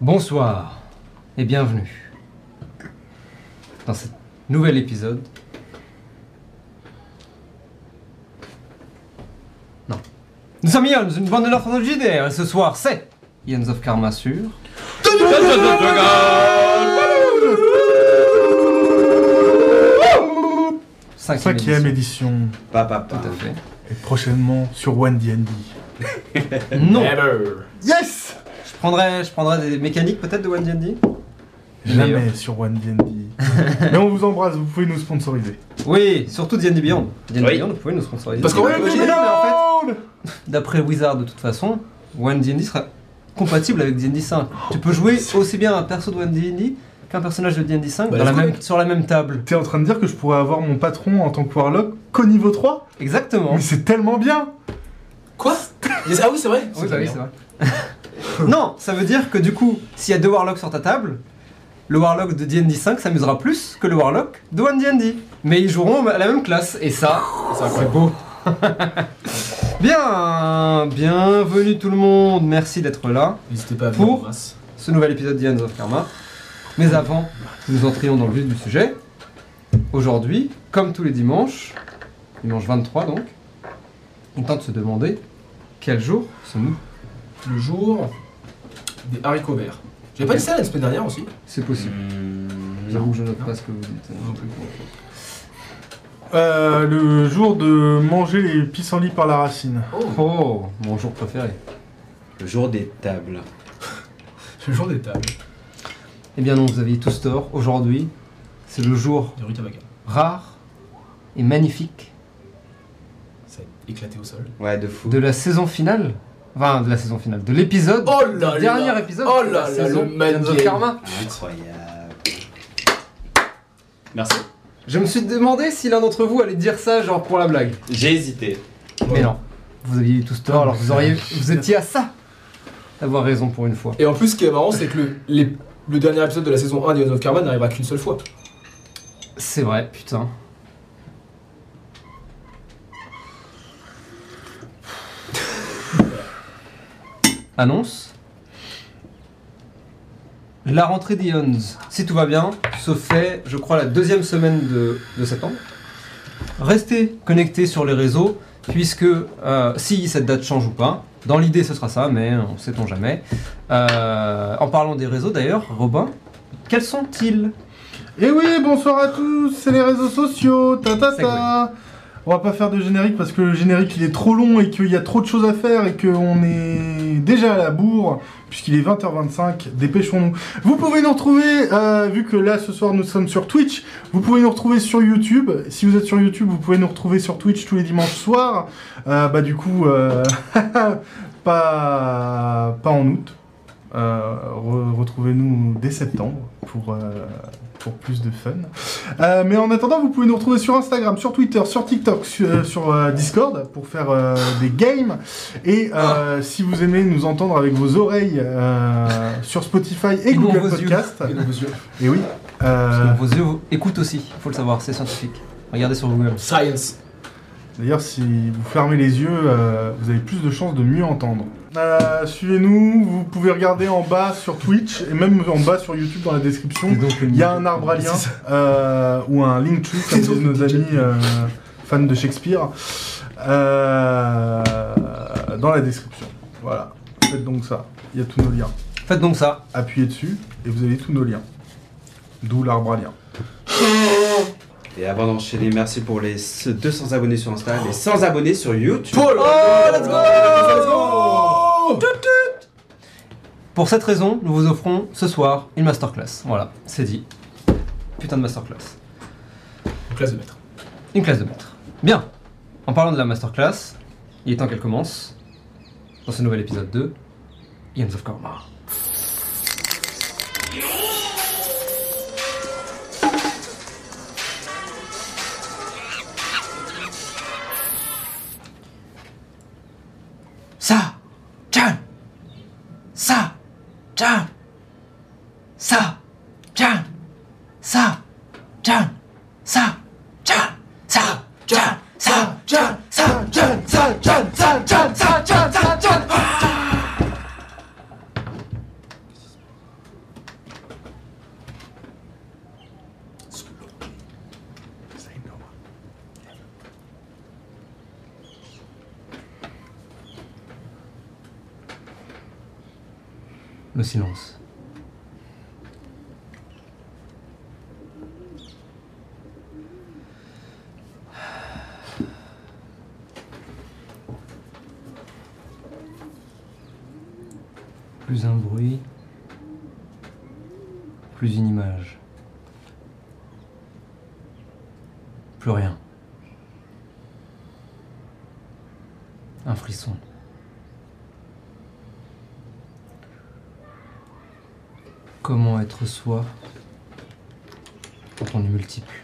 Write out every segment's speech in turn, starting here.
Bonsoir et bienvenue dans ce nouvel épisode. Non. Nous sommes Ions, une bande de JDR, et ce soir c'est Ions of Karma sur. Cinquième, Cinquième édition. édition. Papa, Tout à fait. Et prochainement sur One D&D. Non Yes Je prendrais, je prendrais des mécaniques peut-être de One D&D Jamais Meilleur. sur One D&D. Mais on vous embrasse, vous pouvez nous sponsoriser. Oui, surtout D&D Beyond. D&D Oui. Beyond, vous pouvez nous sponsoriser. Parce fait, oui, j'ai- mais en fait, d'après Wizard de toute façon, One D&D sera compatible avec D&D 5. Tu peux jouer aussi bien un perso de One D&D qu'un personnage de D&D 5 Bah, dans la let's go. même, sur la même table. T'es en train de dire que je pourrais avoir mon patron en tant que Warlock qu'au niveau 3 Exactement. Mais c'est tellement bien Quoi? Ah oui, c'est vrai Oui, bah oui, c'est vrai. non, ça veut dire que du coup, s'il y a deux Warlocks sur ta table, le Warlock de D&D 5 s'amusera plus que le Warlock de One D&D. Mais ils joueront à la même classe, et ça, c'est beau. Bien, bienvenue tout le monde, merci d'être là. N'hésitez pas à venir Pour ce nouvel épisode d'Ians of Karma. Mais avant, nous entrions dans le vif du sujet. Aujourd'hui, comme tous les dimanches, dimanche 23 donc, on tente de se demander quel jour sommes-nous? Le jour des haricots verts. J'avais pas dit ça la semaine dernière aussi C'est possible. Hmm, J'avoue que je note pas ce que vous dites. euh, Le jour de manger les pissenlits par la racine. Oh, Oh, mon jour préféré. Le jour des tables. le jour des tables. Eh bien non, vous aviez tous tort. Aujourd'hui, c'est le jour De rare et magnifique Ça a éclaté au sol. Ouais, de fou. de la saison finale. Enfin, de la saison finale. De l'épisode. Oh là du dernier là. épisode. Oh de là la là, saison le game. Karma. Incroyable. Merci. Je me suis demandé si l'un d'entre vous allait dire ça, genre pour la blague. J'ai hésité. Mais non, vous aviez eu tous tort, alors vous, auriez, vous étiez à ça d'avoir raison pour une fois. Et en plus, ce qui est marrant, c'est que le, les- le dernier épisode de la saison 1 d'Ions of Karma n'arrivera qu'une seule fois. C'est vrai, putain. Annonce. La rentrée d'Ions, si tout va bien, se fait, je crois, la deuxième semaine de, de septembre. Restez connectés sur les réseaux, puisque euh, si cette date change ou pas, dans l'idée ce sera ça, mais on sait-on jamais. Euh, en parlant des réseaux d'ailleurs, Robin, quels sont-ils? Et oui, bonsoir à tous, c'est les réseaux sociaux, ta ta ta. On va pas faire de générique parce que le générique il est trop long et qu'il y a trop de choses à faire et qu'on est déjà à la bourre puisqu'il est 20h25, dépêchons-nous. Vous pouvez nous retrouver, euh, vu que là ce soir nous sommes sur Twitch, vous pouvez nous retrouver sur YouTube. Si vous êtes sur YouTube, vous pouvez nous retrouver sur Twitch tous les dimanches soirs. Euh, bah du coup, euh, pas, pas en août. Euh, re- Retrouvez-nous dès septembre pour, pour plus de fun. Euh, mais en attendant, vous pouvez nous retrouver sur Instagram, sur Twitter, sur TikTok, sur, euh, sur, euh, Discord pour faire euh, des games. Et euh, si vous aimez nous entendre avec vos oreilles euh, sur Spotify et Google vos yeux. Podcast. Et yeux. Et oui. euh, Parce que vos yeux écoutent aussi, il faut le savoir, c'est scientifique. Regardez sur Google. Science. D'ailleurs, si vous fermez les yeux, euh, vous avez plus de chances de mieux entendre. Euh, Suivez-nous, vous pouvez regarder en bas sur Twitch et même en bas sur YouTube dans la description. Il y a un arbre à lien euh, ou un Linktree, comme C'est disent nos amis euh, fans de Shakespeare, euh, dans la description. Voilà, faites donc ça. Il y a tous nos liens. Faites donc ça. Appuyez dessus et vous avez tous nos liens. D'où l'arbre à lien. Et avant d'enchaîner, merci pour les 200 abonnés sur Insta, les 100 abonnés sur YouTube. Oh let's go Let's go Pour cette raison, nous vous offrons ce soir une masterclass. Voilà, c'est dit. Putain de masterclass. Classe de maître. Une classe de maître. Bien. En parlant de la masterclass, il est temps qu'elle commence. Dans ce nouvel épisode 2, Ians of Karma. Ça, Chan, ça, Chan, ça, Chan, ça, Chan, ça, Chan, ça, Chan, ça, Chan, ça, Chan, ça, Chan, ça, Chan, ça, Chan, ça, Chan. Le silence. Plus un bruit, plus une image. Plus rien. Un frisson. Comment être soi quand on est multiple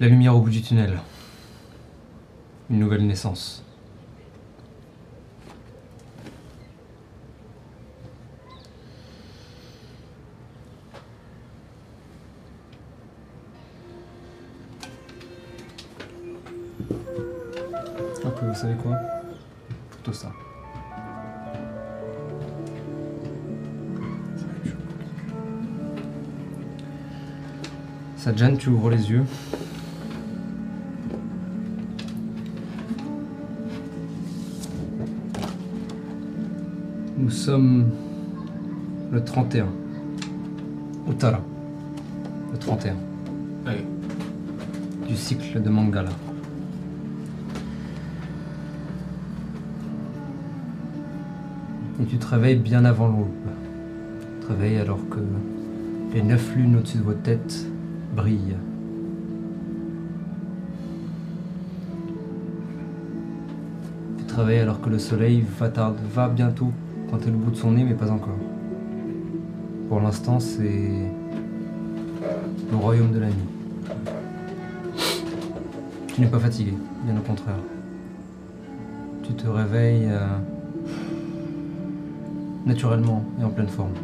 La lumière au bout du tunnel. Une nouvelle naissance. Vous savez quoi Plutôt ça. Ça te gêne, tu ouvres les yeux. Nous sommes le 31. Uttara. Le 31 Allez. du cycle de Mangala. Tu te réveilles bien avant l'aube. Tu te réveilles alors que les neuf lunes au-dessus de votre tête brillent. Tu te réveilles alors que le soleil va, tard- va bientôt pointer le bout de son nez, mais pas encore. Pour l'instant, c'est le royaume de la nuit. Tu n'es pas fatigué, bien au contraire. Tu te réveilles euh, naturellement et en pleine forme.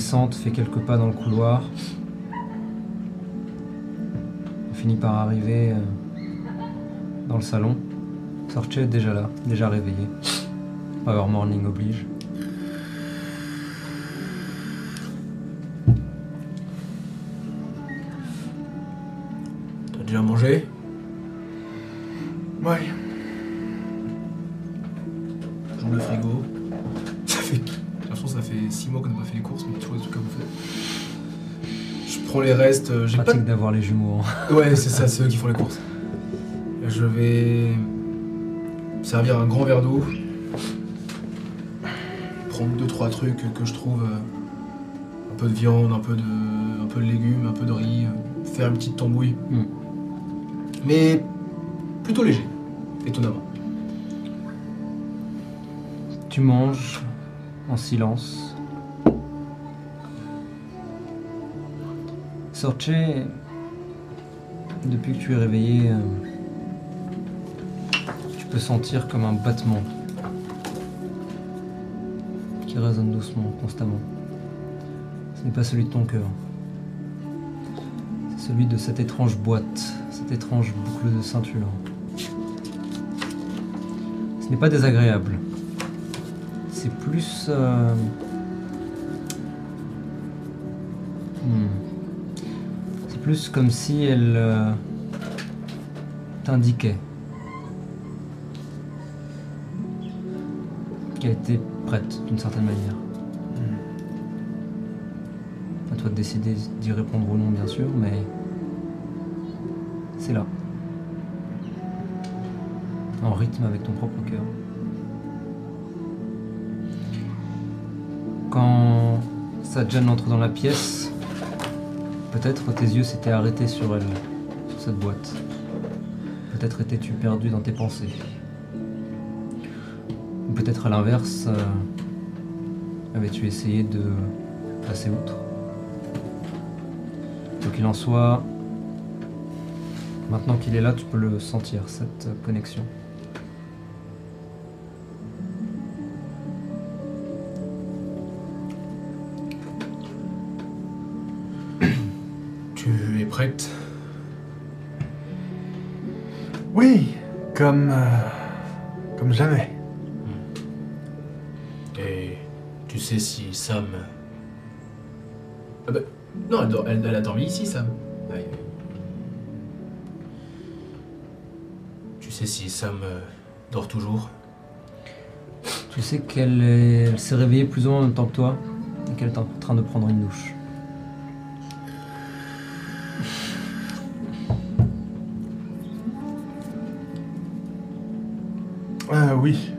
Coulissante, fais quelques pas dans le couloir. On finit par arriver euh, dans le salon. Sorche est déjà là, déjà réveillé. Power morning oblige. Les jumeaux. hein. Ouais, c'est ça, c'est eux qui font les courses. Je vais servir un grand verre d'eau prendre deux trois trucs que je trouve, euh, un peu de viande, un peu de, un peu de légumes, un peu de riz, euh, faire une petite tambouille. Mm. Mais plutôt léger, étonnamment. Tu manges en silence. Sorche, depuis que tu es réveillé, euh, tu peux sentir comme un battement qui résonne doucement, constamment. Ce n'est pas celui de ton cœur. C'est celui de cette étrange boîte, cette étrange boucle de ceinture. Ce n'est pas désagréable. C'est plus. euh, plus comme si elle euh, t'indiquait qu'elle était prête d'une certaine manière. À toi de décider d'y répondre ou non, bien sûr, mais c'est là. En rythme avec ton propre cœur. Quand Sajan entre dans la pièce, peut-être tes yeux s'étaient arrêtés sur elle, sur cette boîte. Peut-être étais-tu perdu dans tes pensées. Ou peut-être à l'inverse, euh, avais-tu essayé de passer outre. Quoi qu'il en soit, maintenant qu'il est là, tu peux le sentir, cette connexion. Comme. euh, comme jamais. Et tu sais si Sam. Ah bah, non, elle, dort- elle- elle a dormi ici, Sam. Ouais. Tu sais si Sam euh, dort toujours? Tu sais qu'elle est- elle s'est réveillée plus ou moins en même temps que toi et qu'elle est en train de prendre une douche. Oui,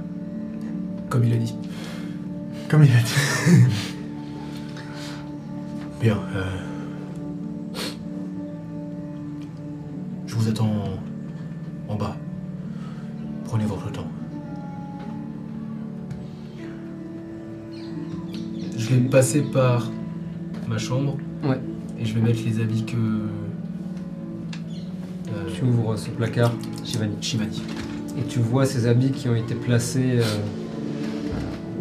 Comme il a dit. comme il a dit. Bien. euh, Je vous attends en bas. Prenez votre temps. Je vais passer par ma chambre. Ouais. Et je vais mettre les habits que. euh, Tu ouvres ce placard, Shivani, Shivani. Et tu vois ces habits qui ont été placés. euh,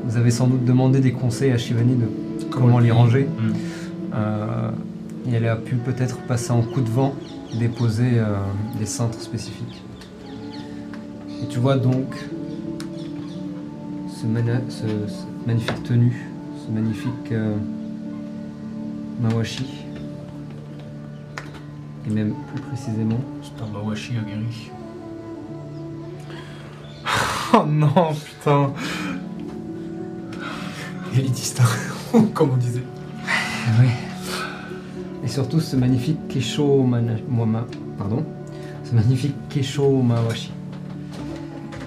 vous avez sans doute demandé des conseils à Shivani de comment les ranger. Euh, et elle a pu peut-être passer en coup de vent, déposer euh, des cintres spécifiques. Et tu vois donc ce, mana- ce- cette magnifique tenue, ce magnifique euh, mawashi. Et même plus précisément, C'est un Mawashi aguerri. Oh non, putain. Élitiste, hein, comme on disait. oui. Et surtout ce magnifique Kesho mana- pardon, ce magnifique Kesho Mawashi,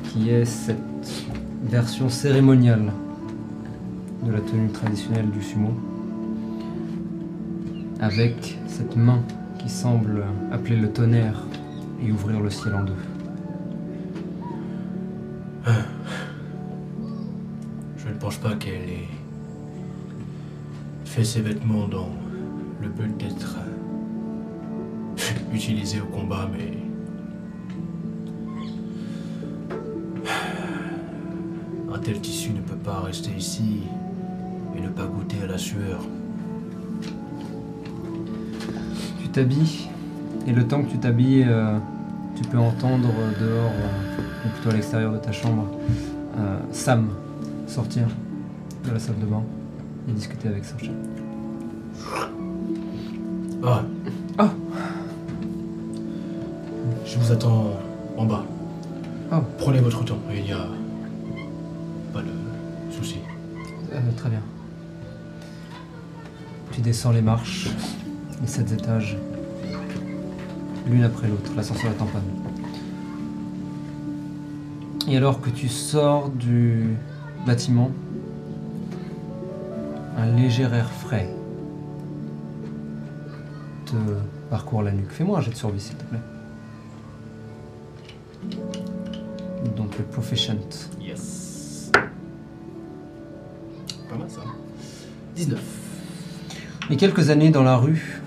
qui est cette version cérémoniale de la tenue traditionnelle du sumo, avec cette main qui semble appeler le tonnerre et ouvrir le ciel en deux. Je ne pense pas qu'elle ait fait ses vêtements dans le but d'être utilisée au combat, mais. Un tel tissu ne peut pas rester ici et ne pas goûter à la sueur. Tu t'habilles, et le temps que tu t'habilles, euh, tu peux entendre dehors, euh, ou plutôt à l'extérieur de ta chambre, euh, Sam sortir de la salle de bain et discuter avec Sacha. Ah Ah. Je vous attends en bas. Oh. Prenez votre temps, il n'y a pas de souci. Euh, très bien. Tu descends les marches, les sept étages, l'une après l'autre, l'ascenseur est en panne. Et alors que tu sors du bâtiment, un léger air frais te parcourt la nuque. Fais-moi un jet de survie, s'il te plaît. Donc le proficient. Yes. Pas mal ça. 19. Et quelques années dans la rue,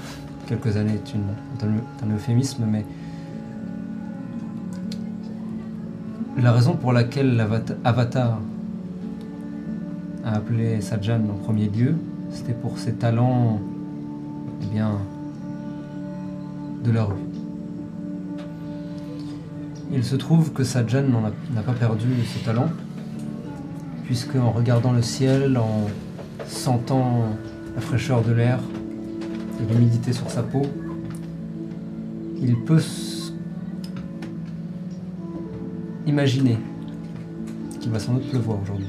quelques années est, une, est un, est un euphémisme, mais la raison pour laquelle l'avata- Avatar a appelé Sajan en premier lieu, c'était pour ses talents, eh bien, de la rue. Il se trouve que Sajan n'a pas perdu ses talents, puisque en regardant le ciel, en sentant la fraîcheur de l'air et l'humidité sur sa peau, il peut s- imaginer qu'il va sans doute pleuvoir aujourd'hui.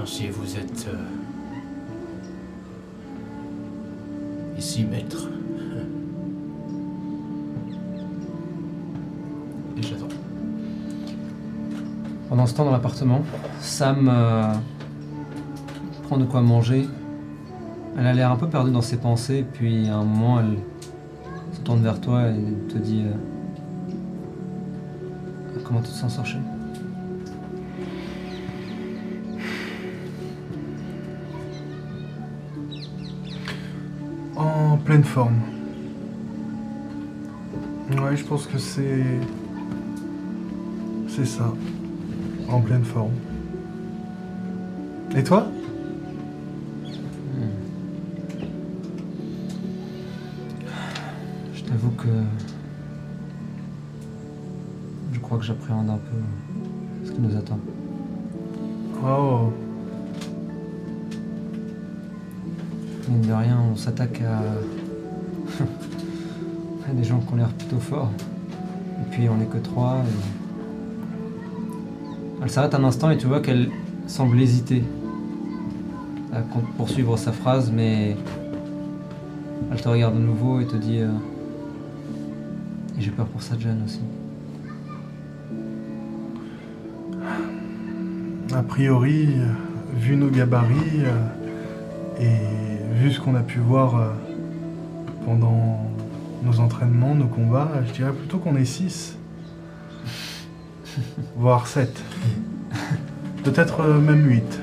Ainsi vous êtes euh, ici, maître. Et j'attends. Pendant ce temps, dans l'appartement, Sam euh, prend de quoi manger. Elle a l'air un peu perdue dans ses pensées, puis à un moment, elle se tourne vers toi et te dit euh, Comment tu te sens, Sorcher? En pleine forme. Ouais, je pense que c'est. C'est ça. En pleine forme. Et toi? Que. Je crois que j'appréhende un peu ce qui nous attend. Oh. Mine de rien, on s'attaque à... à des gens qui ont l'air plutôt forts. Et puis on n'est que trois. et- Elle s'arrête un instant et tu vois qu'elle semble hésiter à poursuivre sa phrase, mais elle te regarde de nouveau et te dit euh, Et j'ai peur pour Sajan aussi. A priori, vu nos gabarits euh, et vu ce qu'on a pu voir euh, pendant nos entraînements, nos combats, je dirais plutôt qu'on est 6. Voire 7. Peut-être euh, même 8.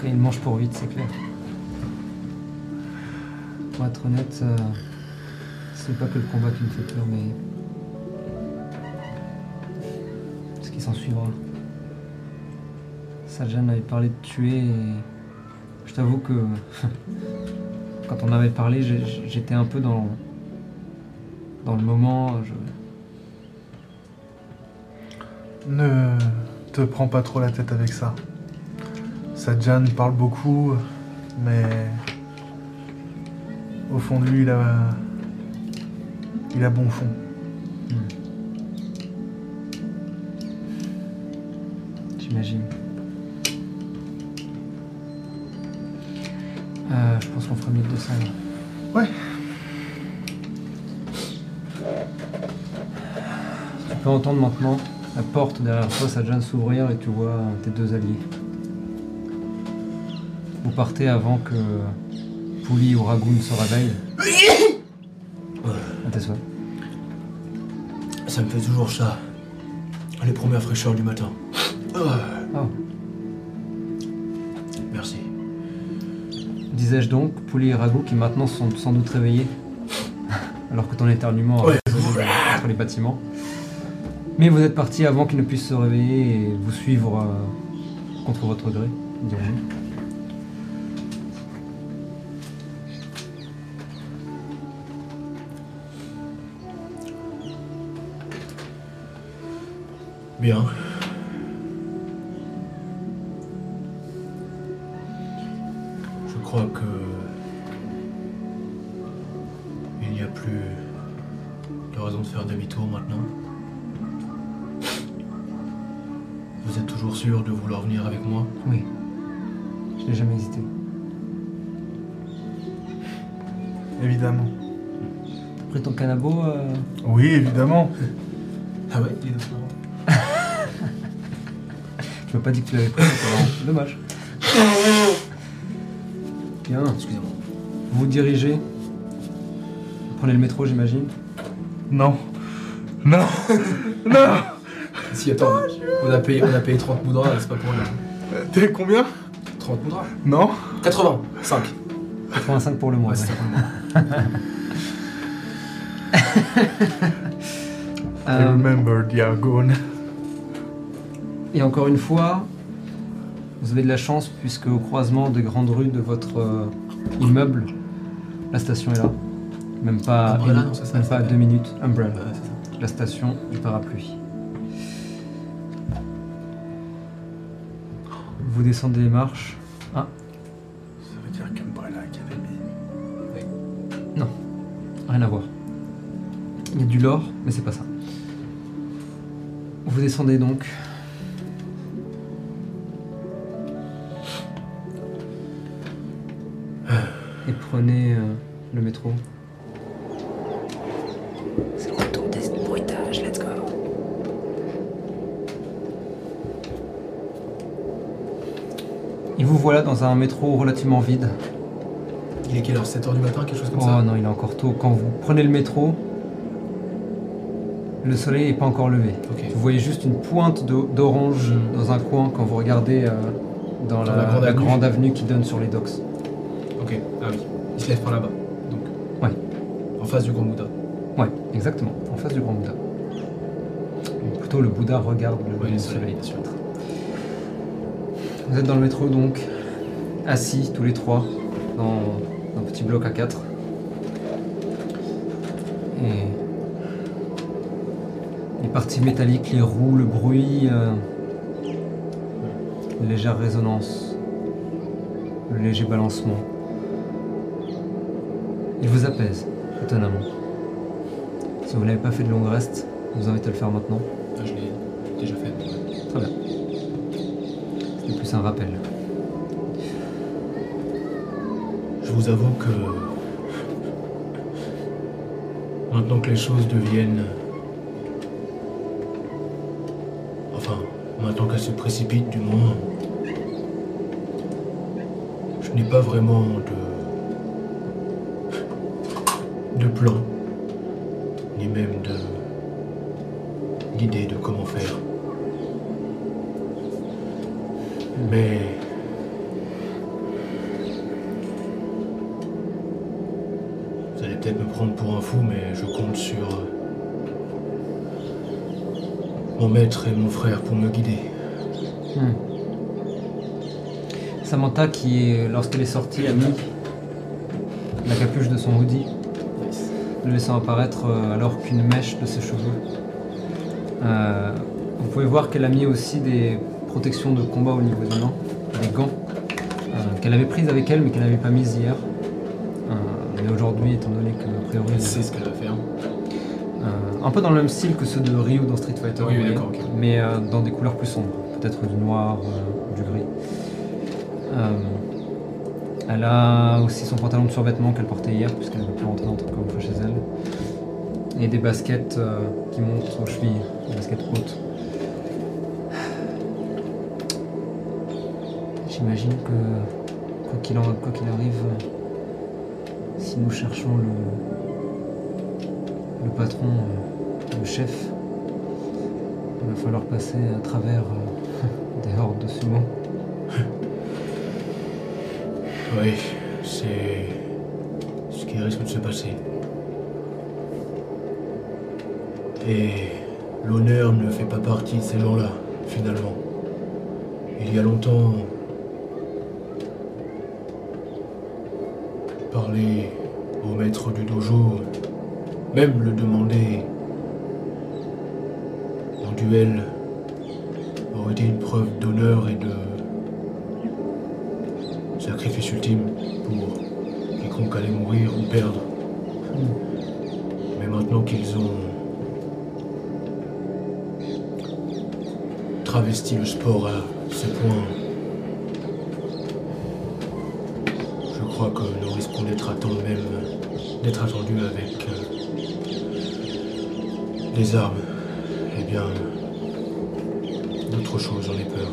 Quand il mange pour vite, c'est clair. Pour être honnête, euh, c'est pas que le combat qui me fait peur, mais. ce qui s'en suivra. Sajan avait parlé de tuer et. Je t'avoue que. quand on avait parlé, j'étais un peu dans. dans le moment. Ne te prends pas trop la tête avec ça. Sadjan parle beaucoup, mais au fond de lui, il a, il a bon fond. J'imagine. Euh, je pense qu'on fera mieux de descendre. Ouais. Tu peux entendre maintenant la porte derrière toi, ça vient de s'ouvrir et tu vois tes deux alliés. Vous partez avant que Pouli ou Ragoon se réveillent. À tes souhaits. Ça me fait toujours ça. Les premières fraîcheurs du matin. Oh. Merci. Disais-je donc, Pouli et Ragout qui maintenant sont sans doute réveillés, alors que ton éternuement a Ouais. résonné entre les bâtiments. Mais vous êtes partis avant qu'ils ne puissent se réveiller et vous suivre euh, contre votre gré, dirons-nous. Bien. Je crois que il n'y a plus de raison de faire demi-tour maintenant. Vous êtes toujours sûr de vouloir venir avec moi? Oui, je n'ai jamais hésité. évidemment. Pris ton canabo euh, Oui, évidemment. Ah ouais, il est Je m'as pas dit que tu l'avais pris, c'est marrant. Dommage. Bien. Excusez-moi. Vous dirigez. Vous prenez le métro, j'imagine. Non. Non. non. Si, attends, on a payé, on a payé 30 moudras, c'est pas pour rien. T'es combien? 30 moudras Non. 80, 5. 85 pour le mois. Ouais, ouais. ça. I remember Diagon. Et encore une fois, vous avez de la chance puisque au croisement des grandes rues de votre euh, immeuble, la station est là. Même pas, Umbrella, une- non, ça, même pas deux minutes. Umbrella, Ouais, c'est ça. la station du parapluie. Vous descendez les marches. Ah, Ça veut dire qu'Umbrella Academy. rien à voir. Il y a du lore, mais c'est pas ça. Vous descendez donc. Prenez euh, le métro. C'est le retour des bruitages, let's go. Et vous voilà dans un métro relativement vide. Il est quelle heure? 7h du matin, quelque chose comme Oh ça non, il est encore tôt. Quand vous prenez le métro, le soleil n'est pas encore levé. Vous voyez juste une pointe d'o- d'orange dans un coin quand vous regardez euh, dans, la, la grande la avenue. grande avenue qui donne sur les docks. Ok, ah oui. Il se lève par là-bas. Donc. Ouais. En face du Grand Bouddha. Ouais, exactement, en face du grand Bouddha. Ou plutôt le Bouddha regarde le, Ouais, le le soleil. soleil, bien sûr. Vous êtes dans le métro donc, assis tous les trois, dans un petit bloc à 4. Et les parties métalliques, les roues, le bruit, euh, une légère résonance, le léger balancement. Il vous apaise, étonnamment. Si vous n'avez pas fait de longue reste, je vous invite à le faire maintenant. Ah, je l'ai déjà fait. ouais. Très bien. C'était plus un rappel. Je vous avoue que maintenant que les choses deviennent... Enfin, maintenant qu'elles se précipitent du moins, je n'ai pas vraiment de Qui, lorsqu'elle est sortie, a mis la capuche de son hoodie, le laissant apparaître euh, alors qu'une mèche de ses cheveux. Euh, vous pouvez voir qu'elle a mis aussi des protections de combat au niveau des mains, des gants, euh, qu'elle avait prises avec elle mais qu'elle n'avait pas mises hier. Euh, mais aujourd'hui, étant donné que, a priori, sait ce qu'elle va faire. Euh, un peu dans le même style que ceux de Ryu dans Street Fighter, Oui, mais dans des couleurs plus sombres, peut-être du noir, elle a aussi son pantalon de survêtement qu'elle portait hier, puisqu'elle ne veut plus rentrer dans comme fois chez elle, et des baskets euh, qui montent aux chevilles, des baskets hautes. J'imagine que, quoi qu'il arrive, si nous cherchons le, le patron, euh, le chef, il va falloir passer à travers euh, des hordes de sumo. Oui, c'est ce qui risque de se passer. Et l'honneur ne fait pas partie de ces gens-là, finalement. Il y a longtemps, parler au maître du dojo, même le demander mourir ou perdre. Mais maintenant qu'ils ont travesti le sport à ce point, je crois que nous risquons d'être temps même d'être attendu avec euh, des armes. Eh bien, d'autres choses, j'en ai peur.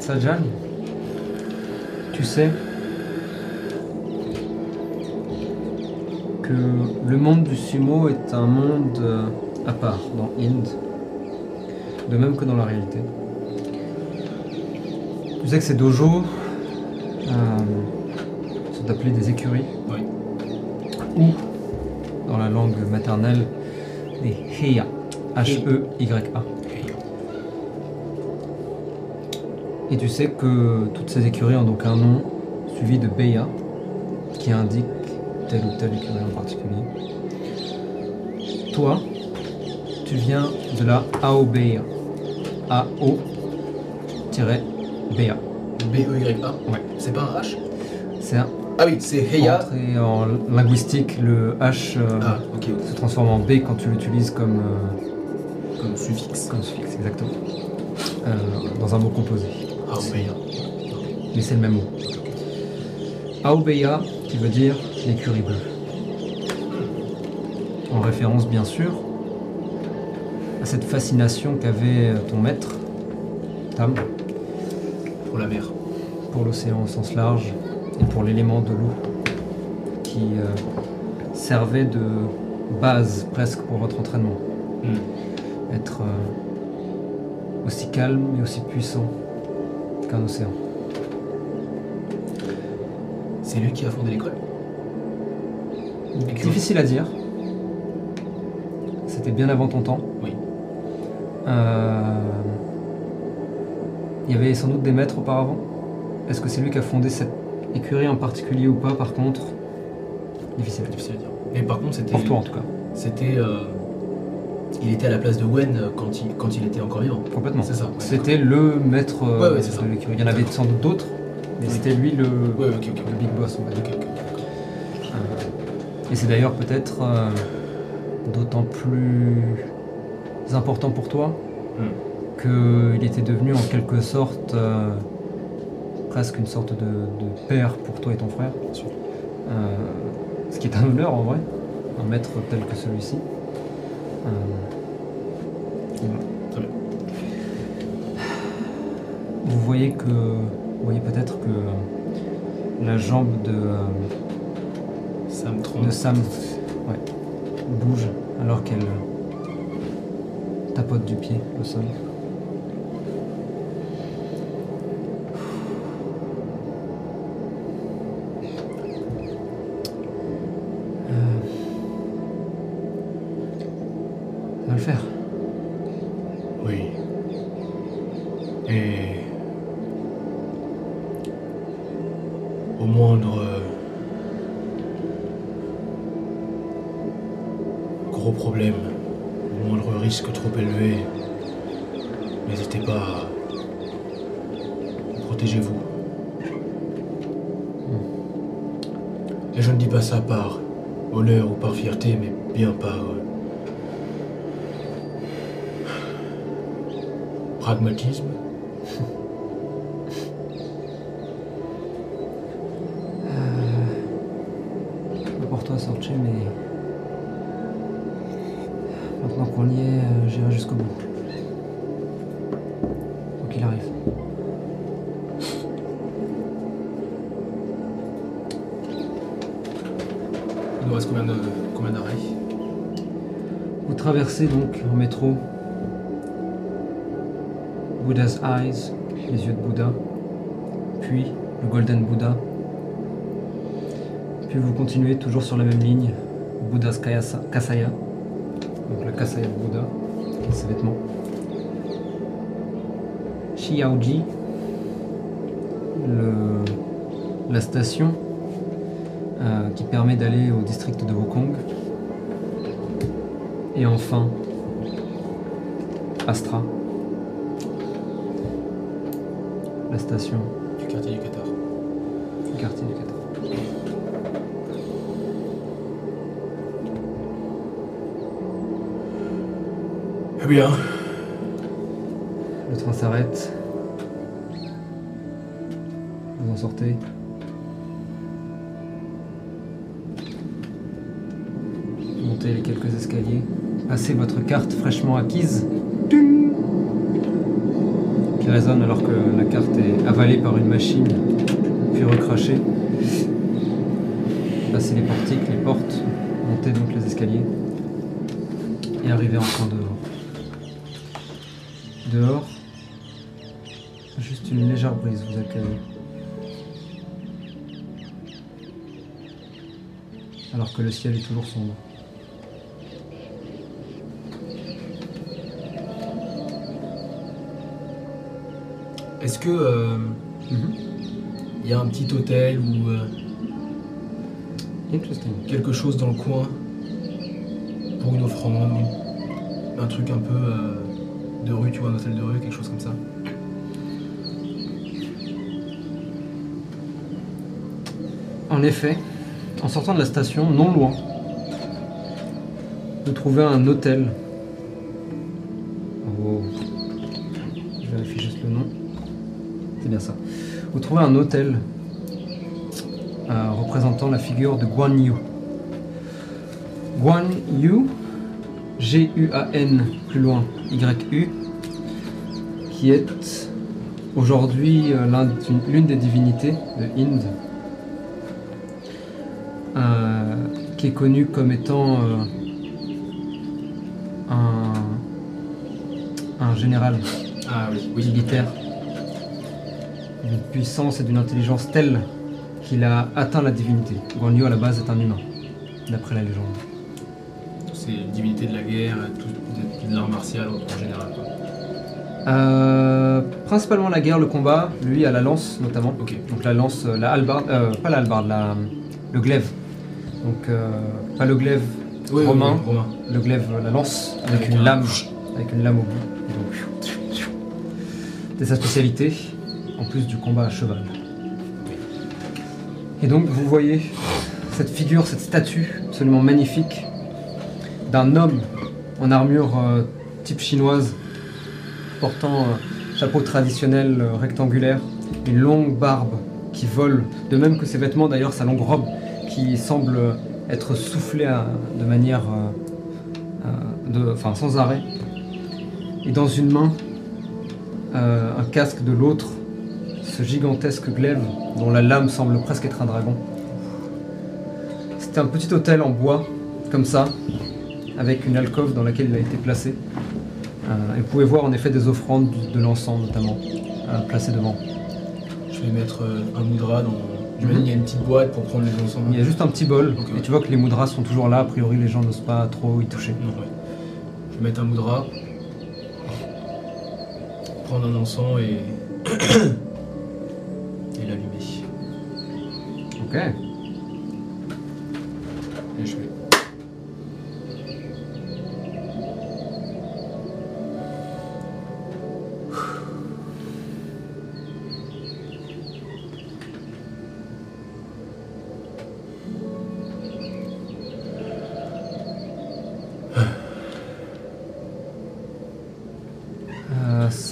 Sajan, tu sais que le monde du sumo est un monde euh, à part dans Inde, de même que dans la réalité. Tu sais que ces dojos euh, sont appelés des écuries, Oui. ou dans la langue maternelle des heya, H-E-Y-A. Et tu sais que toutes ces écuries ont donc un nom suivi de Beya qui indique telle ou telle écurie en particulier. Toi, tu viens de la Aobeya. A-O-Beya. B-E-Y-A Ouais. C'est pas un H? C'est un Ah oui, c'est Heya. entrée en linguistique, le H euh, Ah, se transforme en B quand tu l'utilises comme, euh, Comme suffixe. comme suffixe, exactement. Euh, dans un mot composé. Mais c'est le même mot. Aobeya, qui veut dire l'écurie bleue. En référence, bien sûr, à cette fascination qu'avait ton maître, Tam, Pour la mer. pour l'océan au sens large et pour l'élément de l'eau, qui euh, servait de base presque pour votre entraînement. Hmm. Être euh, aussi calme et aussi puissant qu'un océan. C'est lui qui a fondé l'école? Difficile à dire. C'était bien avant ton temps. Oui. Euh, Il y avait sans doute des maîtres auparavant? Est-ce que c'est lui qui a fondé cette écurie en particulier ou pas? Par contre, difficile à dire. Difficile à dire. Mais par contre, c'était. Pour toi en tout cas, C'était. euh, Il était à la place de Gwen euh, quand il, quand il était encore vivant. complètement. C'est ça. ouais, C'était le maître euh, Ouais, ouais, c'est ça. de l'écurie. Il y en avait sans doute d'autres, mais c'était lui le, le big boss. On va dire. Ok. Et c'est d'ailleurs peut-être euh, d'autant plus important pour toi Hmm. qu'il était devenu en quelque sorte euh, presque une sorte de, de père pour toi et ton frère. Bien sûr. Euh, ce qui est un honneur en vrai, un maître tel que celui-ci. Très bien. Vous voyez que, vous voyez peut-être que la jambe de, Sam ouais, bouge alors qu'elle tapote du pied au sol. Donc en métro Buddha's Eyes, les yeux de Bouddha, puis le Golden Buddha, puis vous continuez toujours sur la même ligne, Buddha's Kayasa- Kasaya, donc la Kasaya de Bouddha, ses vêtements. Shiaoji, le- la station euh, qui permet d'aller au district de Wukong. Et enfin, Astra. La station Du quartier du Qatar. du quartier du Qatar. Eh bien, vous accueille. Alors que le ciel est toujours sombre. Est-ce que euh, Mhm. il y a un petit hôtel ou euh, quelque chose dans le coin pour une offrande, un truc un peu euh, de rue, tu vois, un hôtel de rue, quelque chose comme ça? En effet, en sortant de la station, non loin, vous trouvez un hôtel. Oh. Je vérifie juste le nom. C'est bien ça. Vous trouvez un hôtel euh, représentant la figure de Guan Yu. Guan Yu, G-U-A-N, plus loin, Y-U, qui est aujourd'hui euh, l'un- l'une des divinités de Inde qui est connu comme étant euh, un, un général Ah oui, militaire d'une puissance et d'une intelligence telle qu'il a atteint la divinité. Guan Yu à la base est un humain, d'après la légende. C'est une divinité de la guerre, tout, de, l'art martial en général. Quoi. Euh, principalement la guerre, le combat, lui à la lance notamment. Donc la lance, euh, la hallebarde, euh, pas la hallebarde, la, le glaive. Donc euh, pas le glaive Oui, romain, oui, le glaive, la lance, avec, Avec une un- lame, avec une lame au bout. Donc, C'est sa spécialité, en plus du combat à cheval. Et donc vous voyez cette figure, cette statue absolument magnifique d'un homme en armure euh, type chinoise, portant un chapeau traditionnel euh, rectangulaire, une longue barbe qui vole, de même que ses vêtements d'ailleurs, sa longue robe qui semble être soufflée à- de manière euh, enfin, sans arrêt. Et dans une main, euh, un casque de l'autre, ce gigantesque glaive dont la lame semble presque être un dragon. C'était un petit hôtel en bois, comme ça, avec une alcôve dans laquelle il a été placé. Euh, vous pouvez voir en effet des offrandes, de l'encens notamment, placées devant. Je vais mettre un moudra dans. J'imagine qu'il y a une petite boîte pour prendre les encens. Il y a juste un petit bol, et tu vois que les moudras sont toujours là, a priori les gens n'osent pas trop y toucher. Non, ouais. Je vais mettre un moudra. Prendre un encens et. et l'allumer. Ok.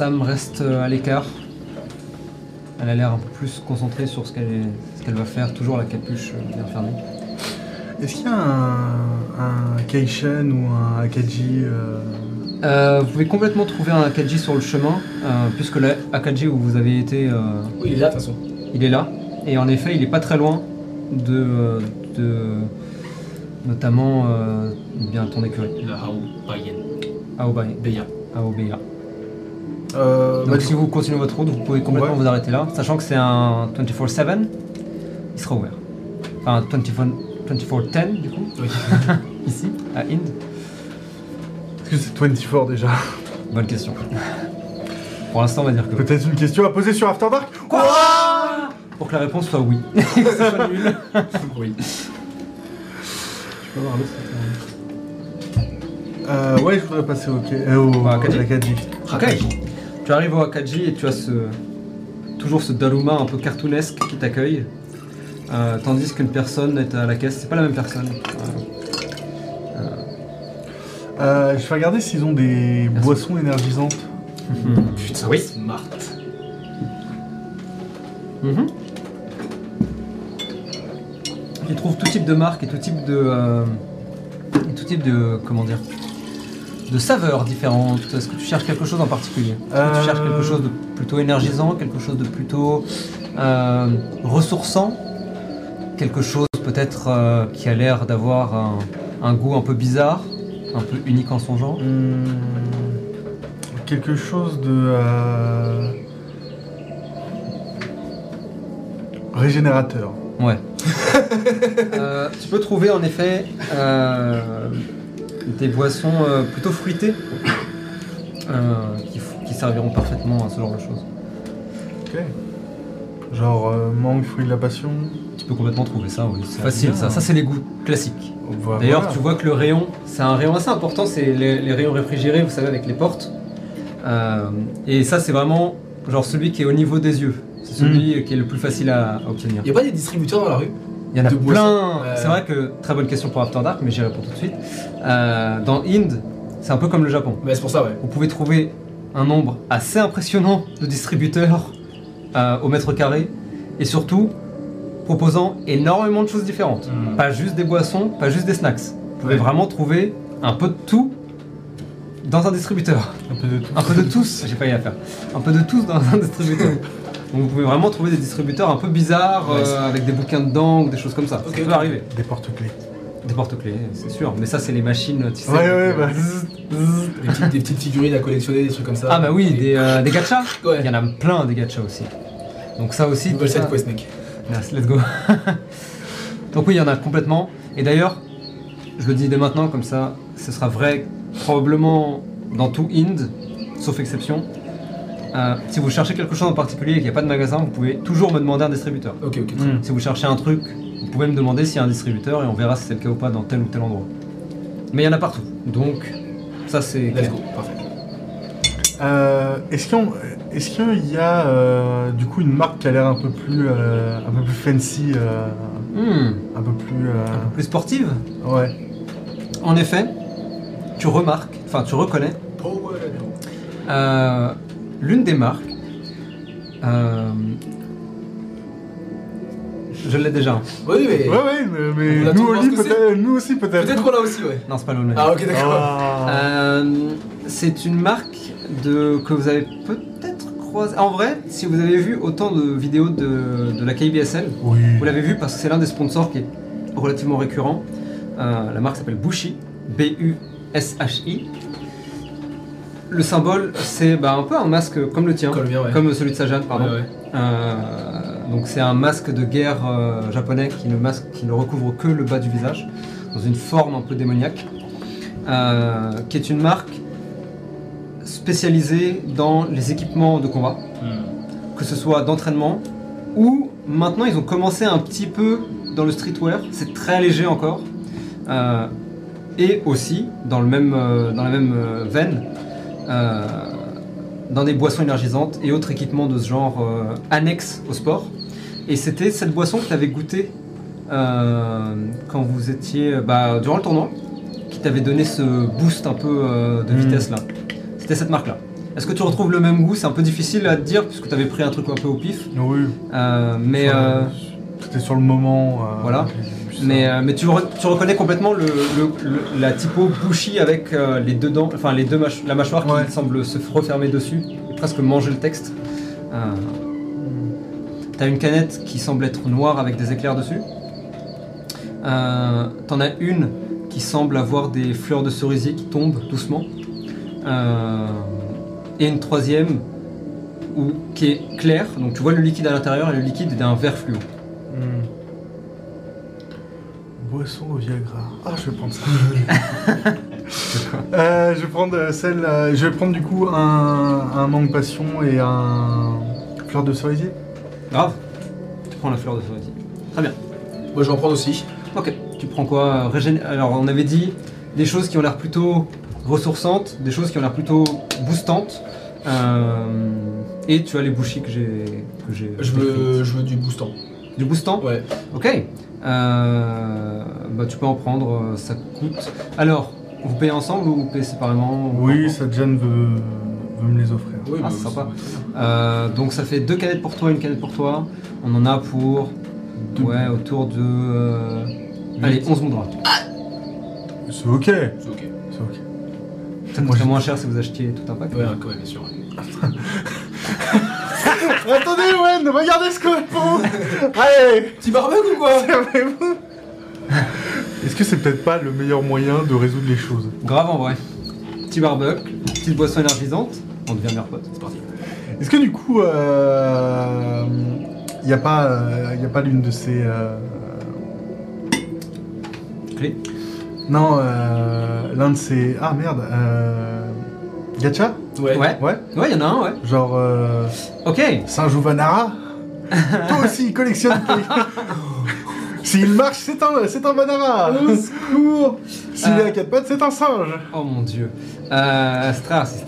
Sam reste euh, à l'écart. Elle a l'air un peu plus concentrée sur ce qu'elle est- ce qu'elle va faire, toujours la capuche euh, bien fermée. Est-ce qu'il y a un, un Keishen ou un Akaji euh, Euh, vous pouvez complètement trouver un Akaji sur le chemin, euh, puisque le Akaji où vous avez été, euh, Oui, il est là de toute façon. il est là. Et en effet, il est pas très loin de, de notamment euh, bien ton écurie, La Hao Bayen. Aobai, Beya. Euh, Donc bah, si vous continuez votre route, vous pouvez complètement Ouais. vous arrêter là, sachant que c'est un 24/7, il sera ouvert. Enfin 24 24/10 du coup, Oui. ici, à Inde. Est-ce que c'est 24 déjà? Bonne question. Pour l'instant, on va dire que. Peut-être une question à poser sur After Dark? Pour que la réponse soit oui. que ce soit nul. oui. Je peux voir l'autre euh, Ouais, je voudrais passer au, Ke- euh, au Au Akaji. Akaji. Ok. Tu arrives au Akaji et tu as ce toujours ce Daruma un peu cartoonesque qui t'accueille, Euh, tandis qu'une personne est à la caisse. C'est pas la même personne. Euh, Euh, je vais regarder s'ils ont des Merci. boissons énergisantes. Putain, Oui. smart. mhm. Tu trouves tout type de marque et tout type de. euh, et tout type de. Comment dire De saveurs différentes. Est-ce que tu cherches quelque chose en particulier Est-ce que tu cherches quelque chose de plutôt énergisant, quelque chose de plutôt euh, ressourçant Quelque chose peut-être euh, qui a l'air d'avoir un, un goût un peu bizarre, un peu unique en son genre Hmm, quelque chose de. euh, Régénérateur. Ouais. Tu peux trouver en effet des boissons euh, plutôt fruitées euh, qui, serviront parfaitement à ce genre de choses. Ok. Genre euh, mangue, fruit de la passion. Tu peux complètement trouver ça, oui. C'est facile, ça. hein. Ça, c'est les goûts classiques. Voilà. D'ailleurs, tu vois que le rayon, c'est un rayon assez important, c'est les, les rayons réfrigérés, vous savez, avec les portes. Euh, et ça, c'est vraiment genre celui qui est au niveau des yeux. C'est celui qui est le plus facile à, à obtenir. Il y a pas des distributeurs dans la rue? Il y en a de plein. ouais. C'est vrai que très bonne question pour After Dark, mais j'y réponds tout de suite. Euh, dans Inde, c'est un peu comme le Japon. Ouais, c'est pour ça, ouais. Vous pouvez trouver un nombre assez impressionnant de distributeurs euh, au mètre carré et surtout proposant énormément de choses différentes. Mm. Pas juste des boissons, pas juste des snacks. Vous pouvez Ouais. vraiment trouver un peu de tout dans un distributeur. Un peu de tout. Un peu de tous, j'ai pas eu à faire. Un peu de tous dans un distributeur. Donc vous pouvez vraiment trouver des distributeurs un peu bizarres euh, avec des bouquins dedans ou des choses comme ça. Ça peut arriver. Des porte-clés. Des porte-clés, c'est sûr. Mais ça, c'est les machines, tu sais. Ouais, ouais, euh, bah. zzz, zzz. Des petites, des petites figurines à collectionner, des trucs comme ça. Ah bah oui, des, euh, des gachas. Ouais. Il y en a plein des gachas aussi. Donc ça aussi. Quest. Yes, let's go. Donc oui, il y en a complètement. Et d'ailleurs, je le dis dès maintenant, comme ça, ce sera vrai probablement dans tout Inde, sauf exception. Euh, si vous cherchez quelque chose en particulier et qu'il n'y a pas de magasin, vous pouvez toujours me demander un distributeur. Ok, ok, très Hmm. Si vous cherchez un truc, vous pouvez me demander s'il y a un distributeur et on verra si c'est le cas ou pas dans tel ou tel endroit. Mais il y en a partout. Donc, ça c'est. Let's clair. go, parfait. Euh, Est-ce qu'il y, a- est-ce qu'il y a euh, du coup une marque qui a l'air un peu plus, euh, un peu plus fancy, euh, Hmm, un peu plus, euh, un peu plus sportive. ouais. En effet, tu remarques, enfin tu reconnais Power Euh, L'une des marques, euh, je l'ai déjà. Oui, mais. Ouais, ouais, mais, nous, que peut-être, nous aussi peut-être. Peut-être qu'on l'a aussi, ouais. Non, c'est pas le même. Ah, ok, d'accord. Ah. Euh, c'est une marque de, que vous avez peut-être croisé. En vrai, si vous avez vu autant de vidéos de, de la KBSL, Oui. vous l'avez vu parce que c'est l'un des sponsors qui est relativement récurrent. Euh, la marque s'appelle Bushi, B-U-S-H-I. Le symbole, c'est bah, un peu un masque comme le tien, Comme le mien, ouais. comme celui de Sajan, pardon. Ouais, ouais. Euh, donc c'est un masque de guerre euh, japonais qui ne, masque, qui ne recouvre que le bas du visage, dans une forme un peu démoniaque, euh, qui est une marque spécialisée dans les équipements de combat, que ce soit d'entraînement ou maintenant ils ont commencé un petit peu dans le streetwear, c'est très léger encore, et aussi dans, le même, dans la même veine. Euh, dans des boissons énergisantes et autres équipements de ce genre euh, annexes au sport. Et c'était cette boisson que tu avais goûtée euh, quand vous étiez bah, durant le tournoi, qui t'avait donné ce boost un peu de Mm. vitesse là. C'était cette marque là. Est-ce que tu retrouves le même goût? C'est un peu difficile à te dire puisque tu avais pris un truc un peu au pif. Oui. Euh, mais euh, C'était sur le moment. euh, Voilà. Ça. mais, euh, mais tu, re- tu reconnais complètement le, le- le- la typo bushy avec euh, les deux dents, enfin les deux mâch- la mâchoire Ouais. qui semble se refermer dessus et presque manger le texte. Euh, T'as une canette qui semble être noire avec des éclairs dessus. T'en as une qui semble avoir des fleurs de cerisier qui tombent doucement. Et une troisième où, qui est claire, donc tu vois le liquide à l'intérieur et le liquide est d'un vert fluo. Hmm. Boisson au Viagra. Ah, je vais prendre ça. Euh, je vais prendre euh, celle. euh, je vais prendre du coup un, un mangue passion et un fleur de cerisier. Grave. Tu prends la fleur de cerisier. Très bien. Moi, je vais en prendre aussi. Ok. Tu prends quoi euh, régén- Alors, on avait dit des choses qui ont l'air plutôt ressourçantes, des choses qui ont l'air plutôt boostantes. euh, et tu as les bouchis que j'ai. que j'ai Je veux, je veux du boostant. Du boostant Ouais. Ok. Euh, bah, tu peux en prendre, euh, ça coûte. Alors, vous payez ensemble ou vous payez séparément ou Oui, pas Sadjan veut, veut me les offrir. Oui, Ah, bah, c'est ça sympa. va très bien. Euh, donc ça fait deux canettes pour toi, une canette pour toi. On en a pour Ouais, autour de. euh, Allez, 11 moudras. C'est ok. C'est ok. C'est ok. Ça Moi, coûterait j'ai- moins cher si vous achetiez tout un pack. Ouais, quand même, bien sûr. ouais. Attendez, Wen, regardez ce qu'on font Allez Petit barbecue ou quoi Est-ce que c'est peut-être pas le meilleur moyen de résoudre les choses Grave en vrai. Petit barbecue, petite boisson énergisante, on devient meilleurs potes. C'est parti. Est-ce que du coup, euh, il n'y a pas, euh, y a pas l'une de ces euh, Clé. non, euh, l'un de ces ah merde, euh, gacha? Ouais. Ouais, Ouais, ouais, il y en a un, ouais. genre euh, Ok, Saint Vanara. Toi aussi, collectionne. S'il marche, c'est un, c'est un Vanara. Au secours. S'il est Euh. à quatre pattes, c'est un singe. oh mon dieu. Euh.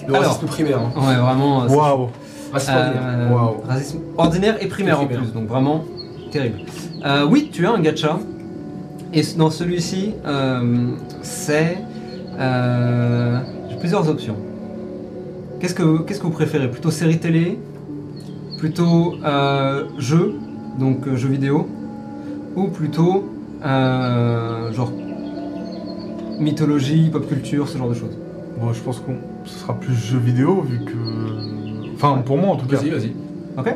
Le Alors, racisme primaire. Hein. ouais, vraiment. euh, Waouh. Racisme ordinaire. Euh, Waouh. Racisme ordinaire et primaire en primaire. plus, donc vraiment terrible. Euh, oui, tu as un gacha. Et dans celui-ci, euh, c'est. euh, J'ai plusieurs options. Qu'est-ce que, qu'est-ce que vous préférez? Plutôt série télé? Plutôt euh, jeu? Donc euh, jeu vidéo? Ou plutôt euh, genre mythologie, pop culture, ce genre de choses? Bon, je pense qu'on ce sera plus jeu vidéo vu que, enfin pour moi en tout cas. Vas-y, vas-y. Ok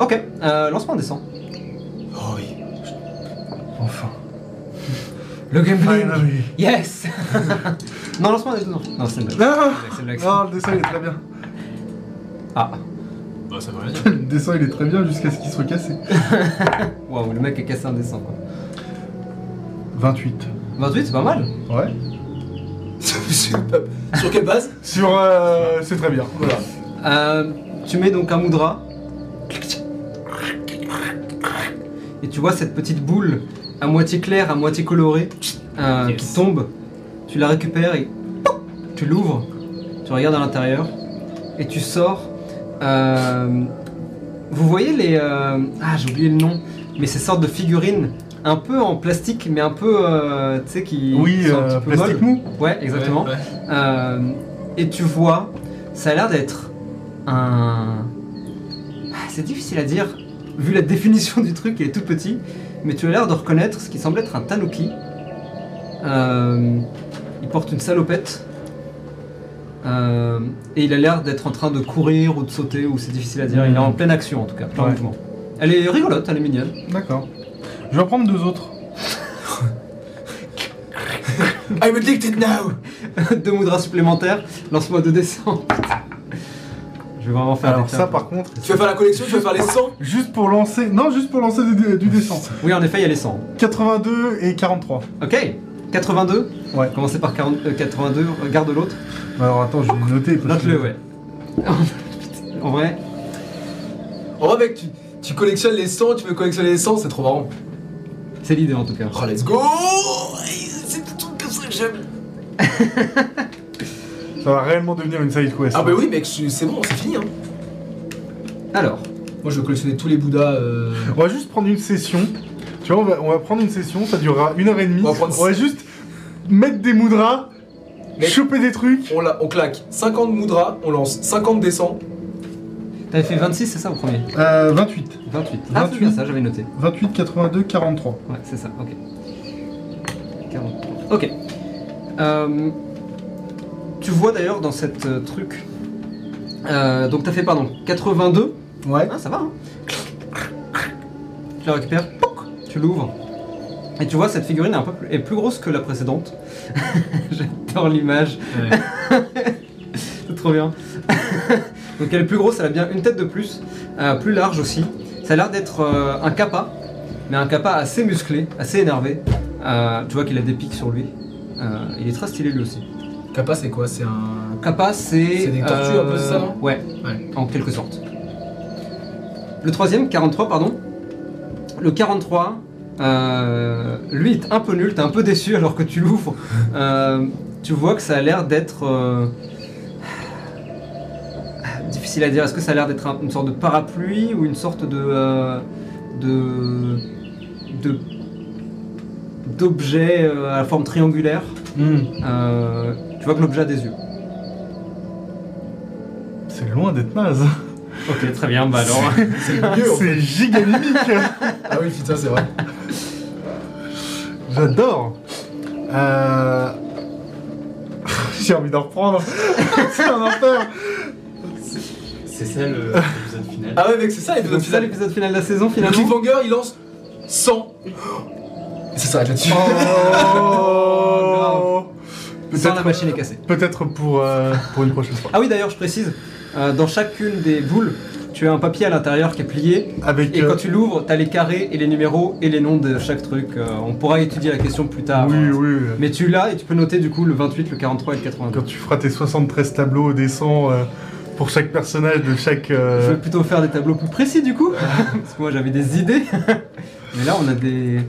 Ok, euh, lance-moi un dessin. Oh oui. Enfin. Le gameplay Finally. Yes Non, lance-moi un dessin. Non, c'est une blague. Ah, C'est une blague. ah, le dessin il est très bien. Ah, Bah, ça veut rien dire. Le dessin il est très bien jusqu'à ce qu'il soit cassé. waouh, le mec a cassé un dessin quoi. 28. 28, c'est pas mal. Ouais. Sur quelle base? Sur, euh, c'est très bien. Voilà. Euh, tu mets donc un moudra. Et tu vois cette petite boule à moitié claire, à moitié colorée euh, Yes. qui tombe. Tu la récupères et tu l'ouvres. Tu regardes à l'intérieur et tu sors. euh, vous voyez les. euh, ah, j'ai oublié le nom. Mais ces sortes de figurines un peu en plastique, mais un peu. euh, tu sais, qui. Oui, sont un petit peu plastique mou. Ouais, exactement. Ouais, ouais. Et tu vois, ça a l'air d'être un. Ah, C'est difficile à dire, vu la définition du truc, il est tout petit, mais tu as l'air de reconnaître ce qui semble être un tanuki. Il porte une salopette. Euh, et il a l'air d'être en train de courir ou de sauter, ou c'est difficile à dire. Il est en pleine action en tout cas, plein Ouais. mouvement. Elle est rigolote, elle est mignonne. D'accord. Je vais en prendre deux autres. I'm addicted now Deux moudras supplémentaires, lance-moi deux descentes. Je vais vraiment faire Alors des ça par contre, Tu vas faire la collection, tu vas faire les 100 juste pour lancer, non juste pour lancer du, du dessin. Oui, en effet, il y a les 100. 82 et 43. Ok, 82 Ouais. Commencez par 40 euh, 82, regarde l'autre. Alors attends, je vais le noter. parce que- Note-le, ouais. en vrai, En vrai, mec, tu, tu collectionnes les 100, tu veux collectionner les 100, c'est trop marrant. c'est l'idée en tout cas. Oh, let's go C'est trucs comme ça que j'aime. Ça va réellement devenir une side quest. Ah, bah oui, mec, je- c'est bon, c'est fini. Hein. Alors, Moi, je veux collectionner tous les Bouddhas. Euh... On va juste prendre une session. Tu vois, on va, on va prendre une session, ça durera une heure et demie. On va prendre- juste mettre des moudras, Mec. choper des trucs. On, la- on claque 50 moudras, on lance 50 descends. t'avais fait 26, c'est ça au premier Euh, 28. 28. Ah, c'est 28. bien ça, j'avais noté. 28, 82, 43. Ouais, c'est ça, ok. 43. Ok. Euh, tu vois d'ailleurs dans cette euh, truc. euh, donc t'as fait, pardon, 82. Ouais. Ah, ça va, hein Tu la récupères, tu l'ouvres. Et tu vois, cette figurine est, un peu plus, est plus grosse que la précédente. J'adore l'image. C'est trop bien. Donc elle est plus grosse, elle a bien une tête de plus, euh, plus large aussi. Ça a l'air d'être euh, un kappa, mais un kappa assez musclé, assez énervé. Euh, tu vois qu'il a des pics sur lui. Il est très stylé lui aussi. Kappa, c'est quoi? C'est un. Kappa, c'est. C'est des tortues, un peu, ça, non? Ouais, Ouais. en quelque sorte. Le troisième, 43, pardon. Le 43, euh, lui est un peu nul, t'es un peu déçu alors que tu l'ouvres. Euh, tu vois que ça a l'air d'être. euh, difficile à dire. Est-ce que ça a l'air d'être un- une sorte de parapluie ou une sorte de. euh, de. de d'objet à la forme triangulaire Euh, Tu vois que l'objet a des yeux. C'est loin d'être naze. Ok, très bien, bah alors. C'est mieux en fait. C'est giganimique Ah oui, putain, c'est vrai. J'adore euh... J'ai envie d'en reprendre. c'est un enfer C'est ça le- l'épisode final. Ah ouais, mec, c'est ça, C'est l'épisode ça final. l'épisode final de la saison Le finalement cliffhanger, il lance 100. Et ça s'arrête là-dessus. Oh Sans la machine est cassée. Peut-être pour, euh, pour une prochaine fois. Ah oui, d'ailleurs, je précise, euh, dans chacune des boules, tu as un papier à l'intérieur qui est plié. Avec. Et euh, quand tu l'ouvres, tu as les carrés et les numéros et les noms de chaque truc. Euh, on pourra étudier la question plus tard. Oui, hein. oui. Mais tu l'as et tu peux noter du coup le 28, le 43 et le 82. Quand tu feras tes 73 tableaux au dessin euh, pour chaque personnage de chaque. Je euh, vais plutôt faire des tableaux plus précis du coup, parce que moi j'avais des idées. Mais là on a des...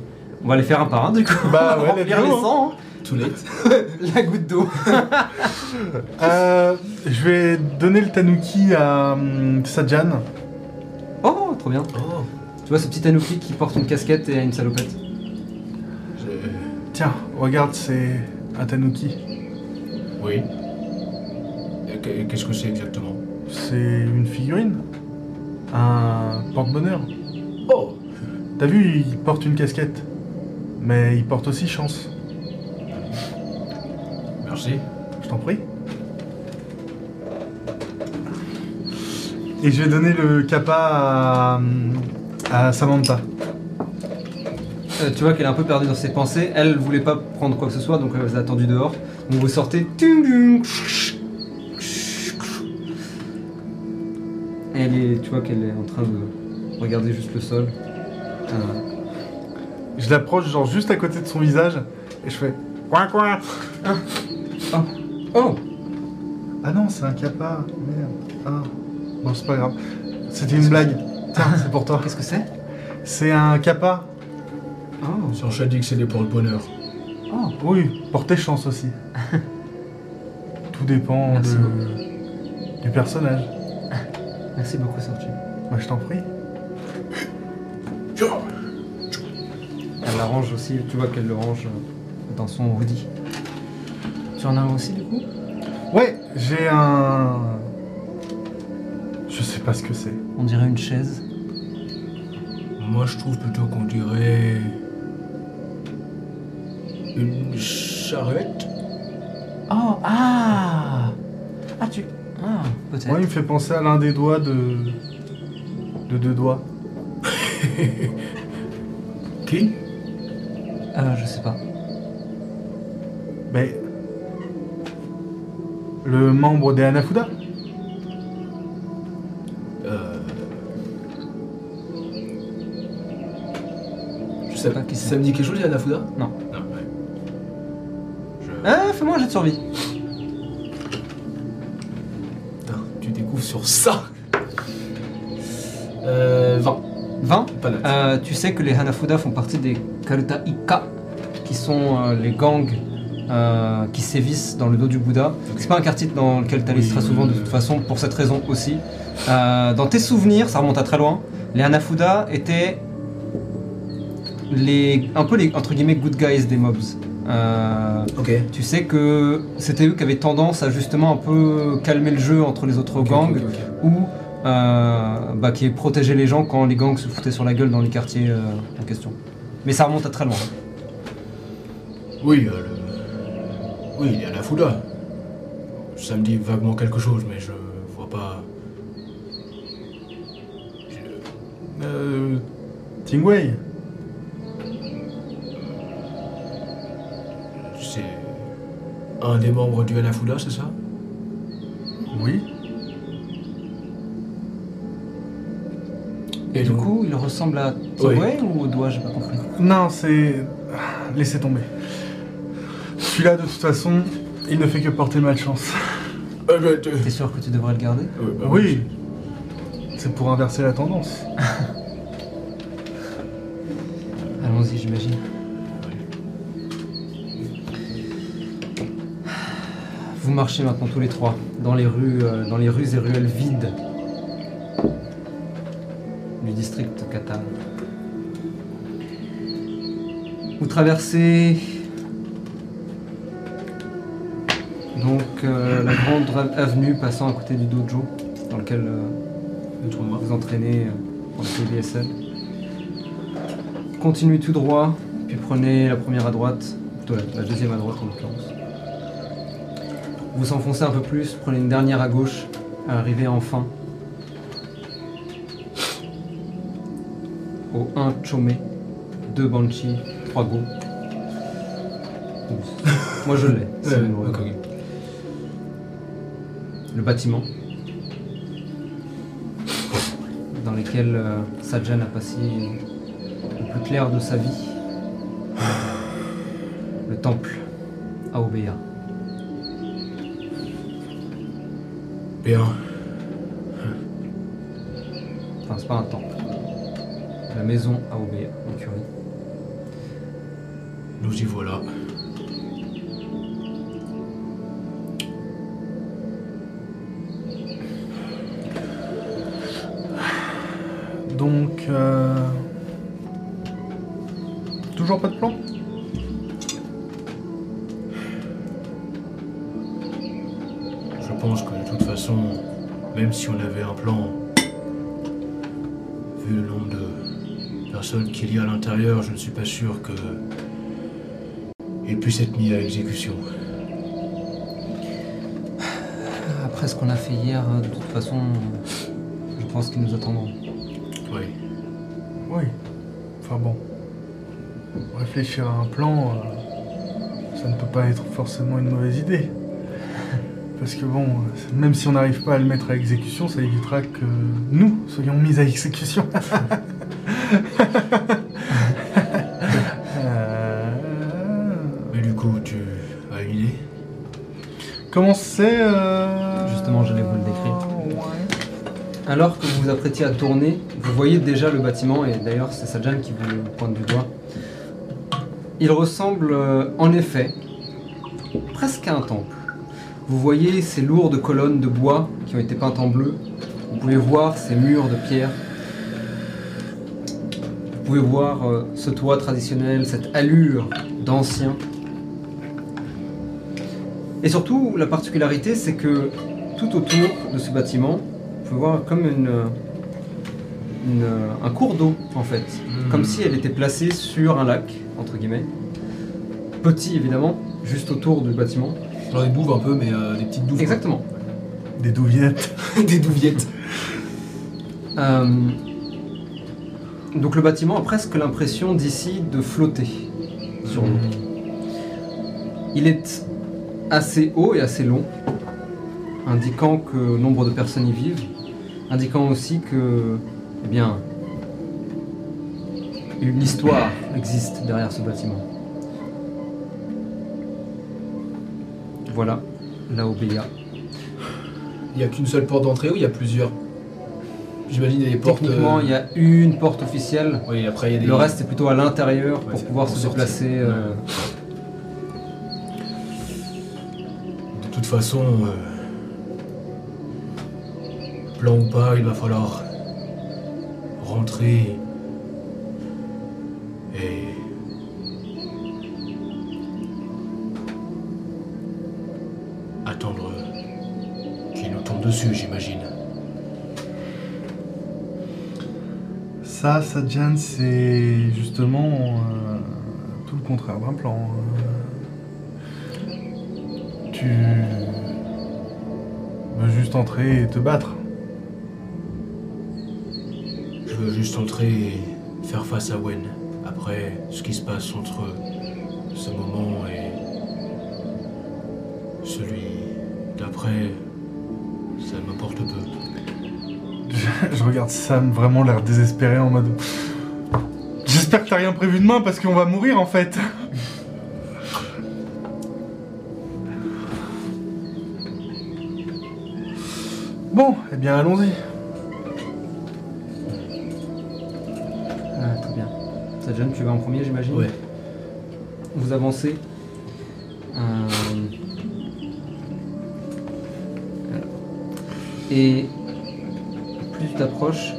On va les faire un par un du coup. Bah ouais, Remplir let's les go, hein. 100, hein. Too late. la goutte d'eau. euh, je vais donner le tanuki à hum, Sajan. Oh, trop bien. Oh. Tu vois ce petit Tanuki qui porte une casquette et une salopette. Je- Tiens, regarde, c'est un tanuki. Oui. Et que- Qu'est-ce que c'est exactement? C'est une figurine. Un porte-bonheur. Oh T'as vu, il porte une casquette. Mais il porte aussi chance. Merci. Je t'en prie. Et je vais donner le kappa à, à Samantha. Euh, tu vois qu'elle est un peu perdue dans ses pensées. Elle voulait pas prendre quoi que ce soit, donc elle vous a attendu dehors. Donc vous sortez. Et elle est, tu vois qu'elle est en train de regarder juste le sol. Euh, Je l'approche genre juste à côté de son visage et je fais coin coin. Oh Ah non, c'est un kappa. Merde. Ah. Bon, c'est pas grave. C'était une blague. Tiens, c'est pour toi. Qu'est-ce que c'est? C'est un kappa. Oh Sancha dit que c'est pour le bonheur. Oh Oui, portez chance aussi. Tout dépend Merci de... du personnage. Merci beaucoup, Sortu. Moi, je t'en prie. Elle la range aussi, tu vois qu'elle le range dans son hoodie. Tu en as un aussi du coup Ouais, j'ai un. Je sais pas ce que c'est. On dirait une chaise. Moi, je trouve plutôt qu'on dirait. Une charrette Oh Ah Ah tu... Ah, peut-être. Moi, il me fait penser à l'un des doigts de. de deux doigts. Qui? Euh, je sais pas. Le membre des Hanafuda? Euh. Je sais pas qui Ça c'est. me dit quelque chose, Yana Fuda Non, ouais. Je. Ah, fais-moi un jet de survie. Putain, tu découvres sur ça. Euh. 20. 20 Pas là. Euh, tu sais que les Hanafuda font partie des Karuta Ika, qui sont euh, les gangs euh, qui sévissent dans le dos du Bouddha. C'est pas un quartier dans lequel tu allais Oui, très oui, souvent de toute façon, pour cette raison aussi. Euh, dans tes souvenirs, ça remonte à très loin, les Hanafuda étaient les, un peu les entre guillemets good guys des mobs. Euh, tu sais que c'était eux qui avaient tendance à justement un peu calmer le jeu entre les autres gangs ou euh, bah, qui protégeait les gens quand les gangs se foutaient sur la gueule dans les quartiers en question. Mais ça remonte à très loin. Oui, euh. Oui, il y a la Fouda. Ça me dit vaguement quelque chose, mais je vois pas. Je- Euh. Tingwei C'est. Un des membres du Hanafuda, c'est ça? Oui. Et, du donc- coup, il ressemble à Oui. Tingwei ou j'ai pas compris. Non, c'est. Laissez tomber. Celui-là, de toute façon, il ne fait que porter malchance. euh, je- T'es sûr que tu devrais le garder? Euh, bah Oui. C'est pour inverser la tendance. Allons-y, j'imagine. Vous marchez maintenant tous les trois dans les rues, euh, dans les rues et ruelles vides du district Katan. Vous traversez euh, la grande ra- avenue passant à côté du dojo dans lequel euh, Le vous entraînez euh, en CBSL. Continuez tout droit, puis prenez la première à droite, plutôt la, la deuxième à droite en l'occurrence. Vous enfoncez un peu plus, prenez une dernière à gauche, arrivez enfin au 1 Chome, 2 Banshee, 3 Go. Moi je l'ai. Le bâtiment dans lequel euh, Sajan a passé le plus clair de sa vie. Le temple à Obéa. Bien. Enfin, c'est pas un temple. La maison à Obéa, l'écurie. Nous y voilà. Pas de plan Je pense que de toute façon, même si on avait un plan, vu le nombre de personnes qu'il y a à l'intérieur, je ne suis pas sûr que il puisse être mis à exécution. Après ce qu'on a fait hier, de toute façon, je pense qu'ils nous attendront. Réfléchir à un plan, euh, ça ne peut pas être forcément une mauvaise idée. Parce que bon, euh, même si on n'arrive pas à le mettre à exécution, ça évitera que nous soyons mis à exécution. Euh, Mais du coup, tu as une idée? Comment c'est euh, Justement, j'allais vous le décrire. Ouais. Alors que vous vous apprêtiez à tourner, vous voyez déjà le bâtiment, et d'ailleurs c'est Sajan qui vous pointe du doigt. Il ressemble euh, en effet presque à un temple. Vous voyez ces lourdes colonnes de bois qui ont été peintes en bleu. Vous pouvez voir ces murs de pierre. Vous pouvez voir euh, ce toit traditionnel, cette allure d'ancien. Et surtout, la particularité, c'est que tout autour de ce bâtiment, vous pouvez voir comme une, une- un cours d'eau en fait, comme si elle était placée sur un lac entre guillemets, petit évidemment, juste autour du bâtiment. Genre des douves un peu, mais euh, des petites douves. quoi. Exactement. Des douviettes. des douviettes. Euh, donc le bâtiment a presque l'impression d'ici de flotter sur l'eau. Il est assez haut et assez long, indiquant que nombre de personnes y vivent, indiquant aussi que, eh bien, une histoire existe derrière ce bâtiment. Voilà, la Obéa. Il n'y a qu'une seule porte d'entrée ou il y a plusieurs? J'imagine des portes. Techniquement, euh, il y a une porte officielle. Oui, après il y a des. Le reste est plutôt à l'intérieur Ouais, pour pouvoir se sortir. déplacer. euh, De toute façon, euh, plan ou pas, il va falloir rentrer et attendre qu'il nous tombe dessus, j'imagine. Ça, Sajan, c'est justement euh, tout le contraire d'un plan. Euh, Tu veux juste entrer et te battre. Je veux juste entrer et faire face à Wen. Après, ce qui se passe entre ce moment et celui d'après, ça m'importe peu. Je regarde Sam vraiment l'air désespéré en mode. J'espère que t'as rien prévu demain parce qu'on va mourir en fait. Bon, eh bien allons-y. Tu vas en premier, j'imagine Ouais. Vous avancez. Euh. Et plus tu t'approches,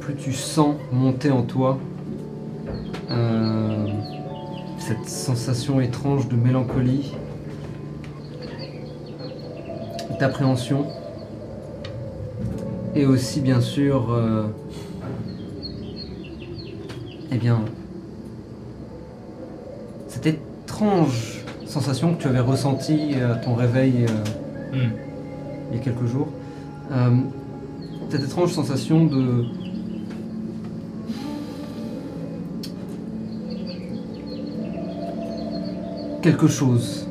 plus tu sens monter en toi euh, cette sensation étrange de mélancolie, d'appréhension. Et aussi, bien sûr, euh, eh bien, cette étrange sensation que tu avais ressentie à ton réveil euh, Hmm. il y a quelques jours. Euh, cette étrange sensation de. quelque chose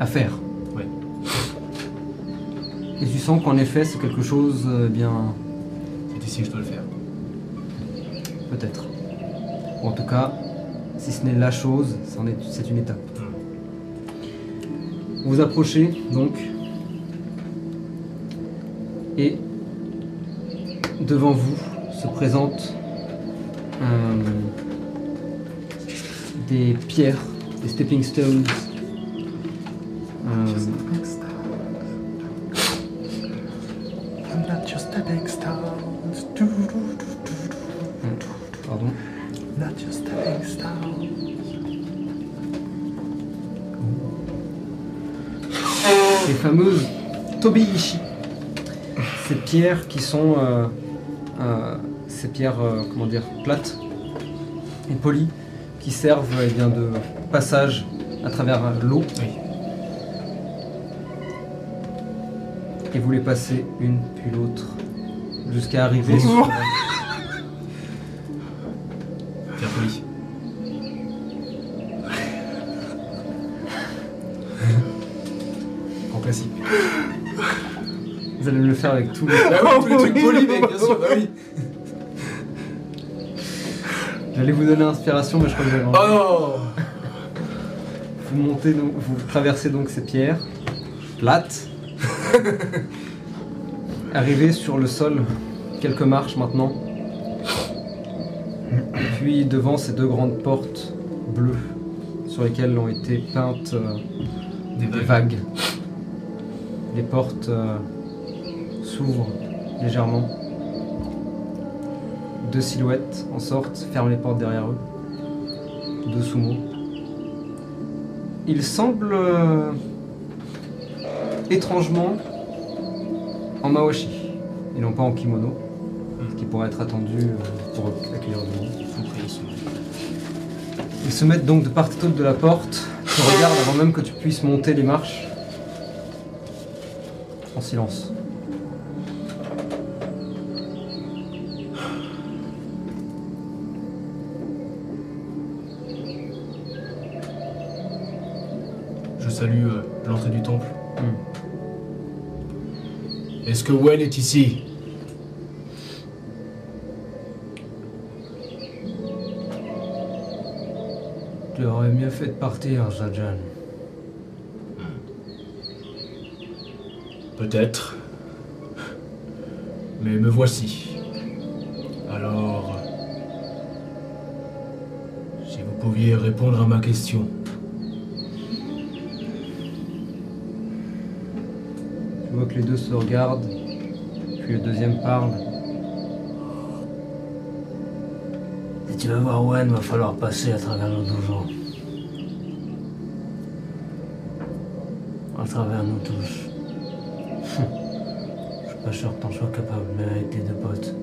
à faire. Ouais. Et tu sens qu'en effet, c'est quelque chose, euh, bien, C'est ici que je dois le faire. peut-être. En tout cas, si ce n'est la chose, c'est une étape. Vous vous approchez donc, et devant vous se présentent euh, des pierres, des stepping stones. Pierres qui sont euh, euh, ces pierres euh, comment dire plates et polies qui servent eh bien, de passage à travers l'eau. Oui. Et vous les passez une puis l'autre jusqu'à arriver sur Avec tous les. Ah oui, tous les trucs oui, polis, mec, bien sûr, bah oui. J'allais vous donner l'inspiration, mais je crois que Oh envie. non Vous montez donc, vous traversez donc ces pierres plates. Arrivez sur le sol, quelques marches maintenant. Puis devant ces deux grandes portes bleues sur lesquelles ont été peintes euh, Des vagues. Les portes euh, s'ouvrent légèrement. Deux silhouettes en sortent, ferment les portes derrière eux. Deux sumo. Ils semblent euh, étrangement en mawashi et non pas en kimono, ce qui pourrait être attendu euh, pour accueillir du monde. Ils Ils se mettent donc de part et d'autre de la porte, te regardent avant même que tu puisses monter les marches. En silence. Que Wen est ici Tu aurais mieux fait de partir, Zajan. Peut-être. Mais me voici. Alors... Si vous pouviez répondre à ma question. Les deux se regardent, puis le deuxième parle. Si tu veux voir Wen, va falloir passer à travers nos dojo. À travers nous tous. Je suis pas sûr que t'en sois capable, mais avec tes deux potes.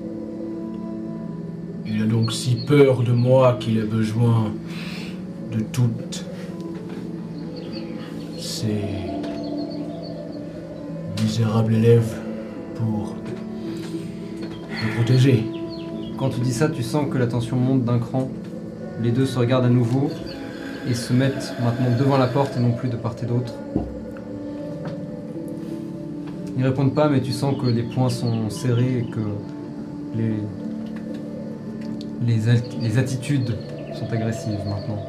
Il a donc si peur de moi qu'il a besoin de toutes ces misérables élèves pour me protéger. Quand tu dis ça, tu sens que la tension monte d'un cran. Les deux se regardent à nouveau et se mettent maintenant devant la porte et non plus de part et d'autre. Ils répondent pas, mais tu sens que les poings sont serrés et que les, les attitudes sont agressives maintenant.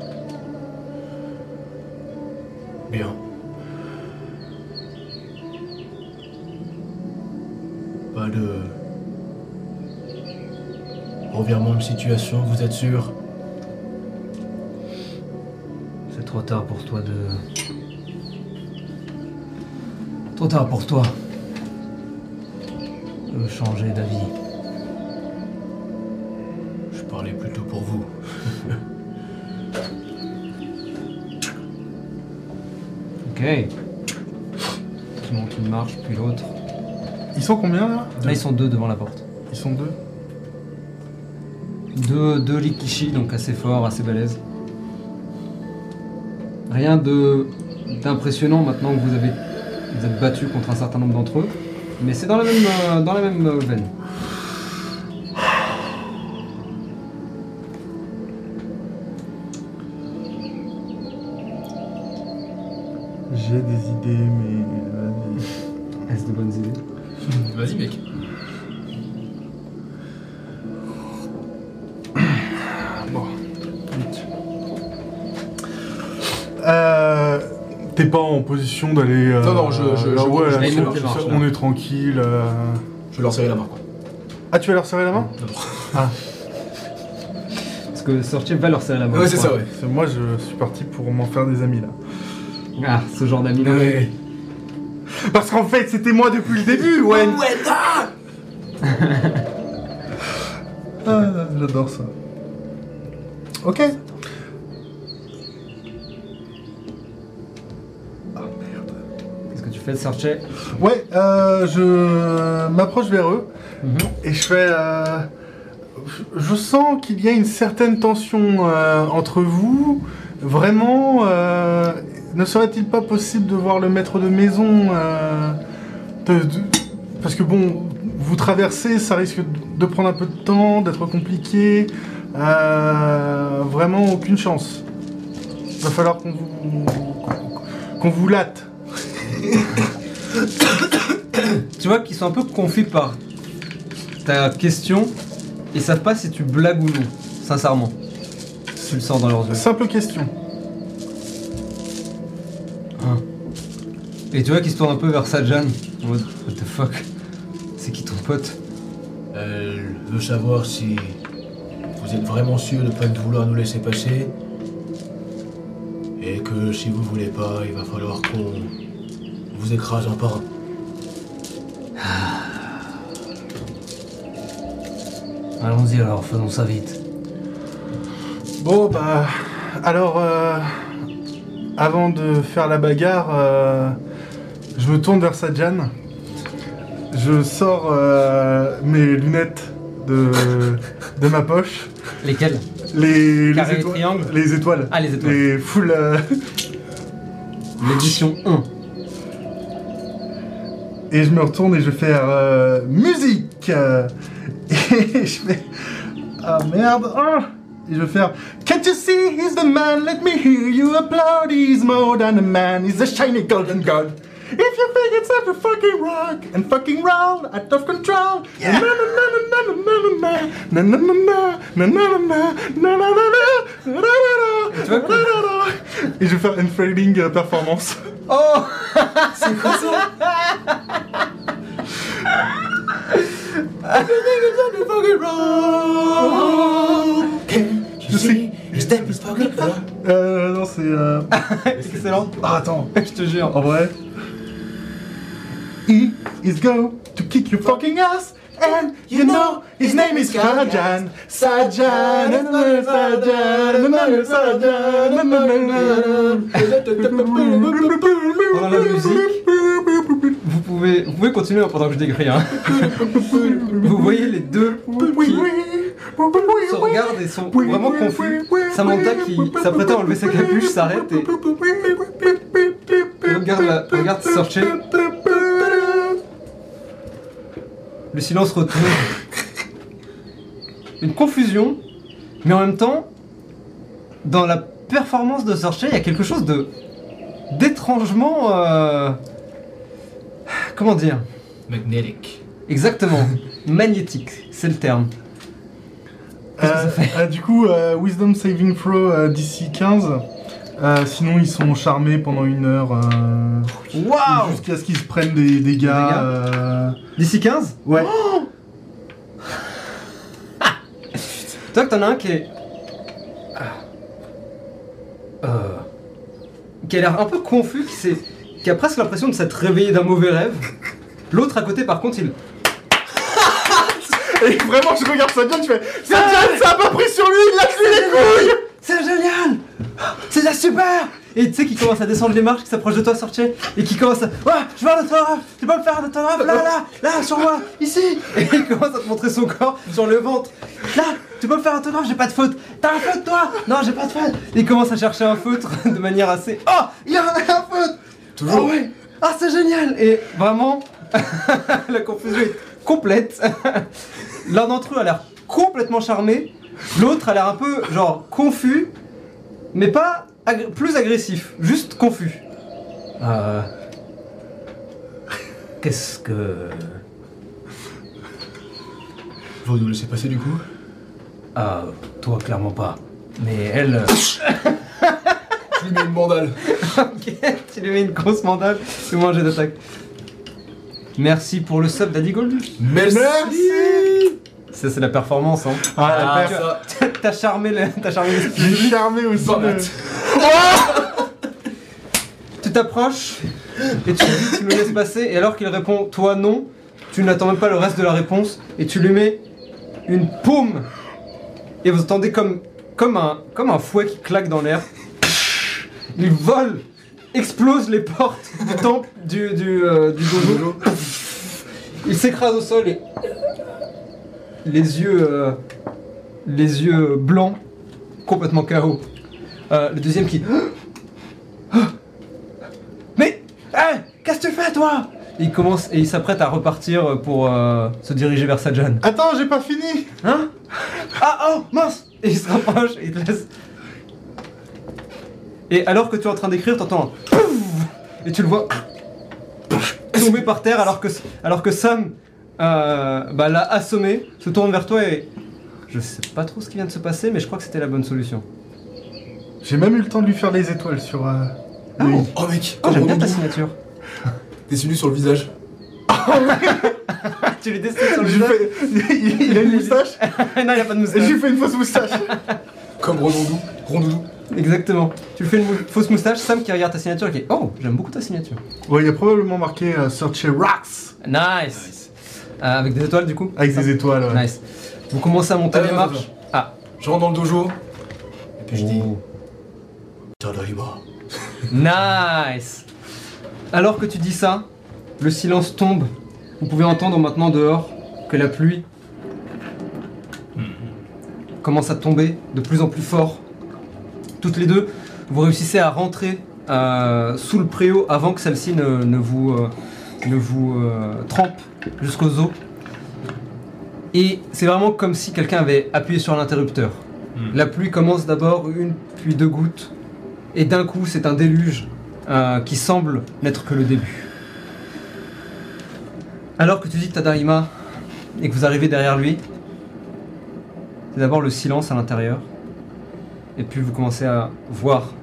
Bien. Revirement de situation, vous êtes sûr C'est trop tard pour toi de. Trop tard pour toi de changer d'avis. Je parlais plutôt pour vous. Ok. Tu montes une marche, puis l'autre. Ils sont combien là? Là, ils sont deux devant la porte. Ils sont deux? Deux, deux Rikishi, donc assez forts, assez balèzes. Rien de d'impressionnant maintenant que vous avez vous êtes battu contre un certain nombre d'entre eux, mais c'est dans la même euh, dans la même euh, veine. J'ai des idées, mais vas-y. Est-ce de bonnes idées? Vas-y, mec. D'aller. euh, Non, non, je- je- là, je- ouais, je- là, on est tranquille. euh. Je vais leur serrer la main, quoi. Ah, tu vas leur serrer la main Parce que Sortier va leur serrer la main. Ouais, c'est ça, ouais. Moi, je suis parti pour m'en faire des amis là. Ah, ce genre d'amis là. Ouais. Parce qu'en fait, c'était moi depuis le début, ouais. Ah, J'adore ça. Ok. Ouais, euh, je m'approche vers eux et je fais. euh, je sens qu'il y a une certaine tension euh, entre vous. Vraiment, ne serait-il pas possible de voir le maître de maison Parce que bon, vous traversez, ça risque de prendre un peu de temps, d'être compliqué. Vraiment, aucune chance. Va falloir qu'on vous qu'on vous latte. Tu vois qu'ils sont un peu confus par ta question et savent pas si tu blagues ou non, sincèrement. Tu le sens dans leurs yeux. Simple question. Et tu vois qu'ils se tournent un peu vers Sajan en mode What the fuck? C'est qui ton pote? Elle veut savoir si vous êtes vraiment sûr de pas vouloir nous laisser passer. Et que si vous voulez pas, il va falloir qu'on vous écrase un par un. Allons-y alors, faisons ça vite. Bon, bah. Alors, euh, avant de faire la bagarre, euh, je me tourne vers Sajan. Je sors euh, mes lunettes de, de ma poche. Lesquels Les, étoiles. Les étoiles. Ah, les étoiles. Les full. euh, L'édition 1. Et je me retourne et je fais euh, musique. Et je fais ah merde. ah. Et je vais faire Can't you see he's the man? Let me hear you applaud. He's more than a man. He's a shiny golden god. If you think it's a fucking rock and fucking roll out of control. Na na na na na na na na na na na na na na na na na na na Tu vois que- na na Et je vais faire une euh, performance. Oh C'est quoi ça Je sais. Euh, non, c'est. Euh... Excellent Ah, attends. Je te jure. En vrai. He is go to kick your fucking ass. And you know his name is Sajan. Sajan. Sajan. Pendant la musique, vous pouvez, vous pouvez continuer pendant que je décris. Hein. Vous voyez les deux qui se regardent et sont vraiment confus. Samantha qui s'apprêtait à enlever sa capuche s'arrête et regarde, la, regarde Searcher. Le silence retourne. Une confusion, mais en même temps, dans la performance de Searcher, il y a quelque chose de d'étrangement. euh, Comment dire? Magnetic. Exactement. Magnétique, c'est le terme. Qu'est-ce que ça fait Euh, du coup, euh, Wisdom Saving Throw euh, d'ici 15. Euh, sinon, ils sont charmés pendant une heure. euh, Jusqu'à ce qu'ils se prennent des dégâts. dégâts euh, D'ici 15 Ouais. Toi que t'en as un qui est. Euh. qui a l'air un peu confus, qui, qui a presque l'impression de s'être réveillé d'un mauvais rêve. L'autre à côté, par contre, il. Et vraiment, je regarde Sajan, je fais Sajan, ça a pas pris sur lui, il a pris les couilles C'est génial C'est ça super Et tu sais qu'il commence à descendre les marches, qui s'approche de toi, sortir, et qui commence à. Ouais, je veux un autographe Tu peux me faire un autographe? Là, là, là, sur moi, ici Et il commence à te montrer son corps sur le ventre. Là, tu peux me faire un autographe? J'ai pas de faute. T'as un faute toi? Non, j'ai pas de faute. Il commence à chercher un feutre de manière assez. Oh Il y a un, feutre Toujours. Ah ouais Ah, c'est génial Et vraiment, la confusion est complète. L'un d'entre eux a l'air complètement charmé, l'autre a l'air un peu, genre, confus, mais pas ag- plus agressif, juste confus. Euh... Qu'est-ce que... Vous nous laissez passer du coup? Ah, toi, clairement pas. Mais elle... euh, Je lui mets une mandale. ok, tu lui mets une grosse mandale moi j'ai d'attaque. Merci pour le sub d'Adi Goldus. Merci. Ça, c'est la performance, hein. Ah, la Ah. T'as charmé le... T'as charmé le... J'ai charmé aussi. Le-. Tu t'approches et tu lui dis tu me laisses passer et alors qu'il répond toi non, tu n'attends même pas le reste de la réponse et tu lui mets une paume et vous entendez comme, comme, un, comme un fouet qui claque dans l'air. Il vole, explose les portes du temple du, du, euh, du dojo. Il s'écrase au sol et les yeux, euh, les yeux blancs, complètement KO. Euh, le deuxième qui mais Hé Qu'est-ce que tu fais toi? Il commence et il s'apprête à repartir pour euh, se diriger vers Sajan. Attends, j'ai pas fini. Hein? Ah oh mince Et il se rapproche et il te laisse. Et alors que tu es en train d'écrire, t'entends un pouf et tu le vois tomber par terre alors que, alors que Sam euh, bah, l'a assommé, se tourne vers toi et je sais pas trop ce qui vient de se passer, mais je crois que c'était la bonne solution. J'ai même eu le temps de lui faire les étoiles sur. euh, Ah Oh mec, Oh, j'aime bien ta signature. Dessiné sur le visage. tu lui dessines sur le visage il a une moustache Non, il a pas de et moustache. j'ai fait une fausse moustache. Comme Rondoudou. Rondoudou. Exactement. Tu lui fais une mou- fausse moustache, Sam qui regarde ta signature et qui est Oh, j'aime beaucoup ta signature. Ouais, il y a probablement marqué euh, Search Rocks Nice. Euh, avec des étoiles du coup avec des étoiles. Ouais. Nice. Vous commencez à monter Ah, les marches. Ah. Je rentre dans le dojo. Et puis je dis. Oh. Tadaima. Nice. Alors que tu dis ça, le silence tombe. Vous pouvez entendre maintenant dehors que la pluie commence à tomber de plus en plus fort. Toutes les deux, vous réussissez à rentrer euh, sous le préau avant que celle-ci ne, ne vous, euh, ne vous euh, trempe jusqu'aux os. Et c'est vraiment comme si quelqu'un avait appuyé sur l'interrupteur. La pluie commence d'abord une, puis deux gouttes, et d'un coup c'est un déluge euh, qui semble n'être que le début. Alors que tu dis Tadaima et que vous arrivez derrière lui, c'est d'abord le silence à l'intérieur, et puis vous commencez à voir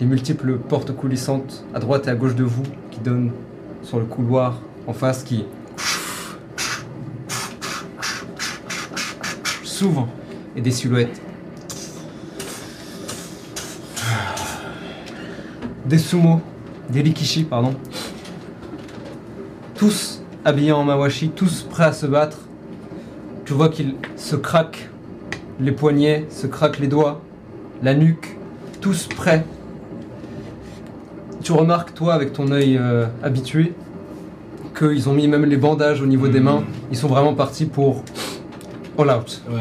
les multiples portes coulissantes à droite et à gauche de vous qui donnent sur le couloir en face qui s'ouvrent et des silhouettes des sumo, des rikishi, pardon. Tous habillés en mawashi, tous prêts à se battre. Tu vois qu'ils se craquent les poignets, se craquent les doigts, la nuque, tous prêts. Tu remarques, toi, avec ton œil euh, habitué, qu'ils ont mis même les bandages au niveau des mains. Ils sont vraiment partis pour all out. Ouais,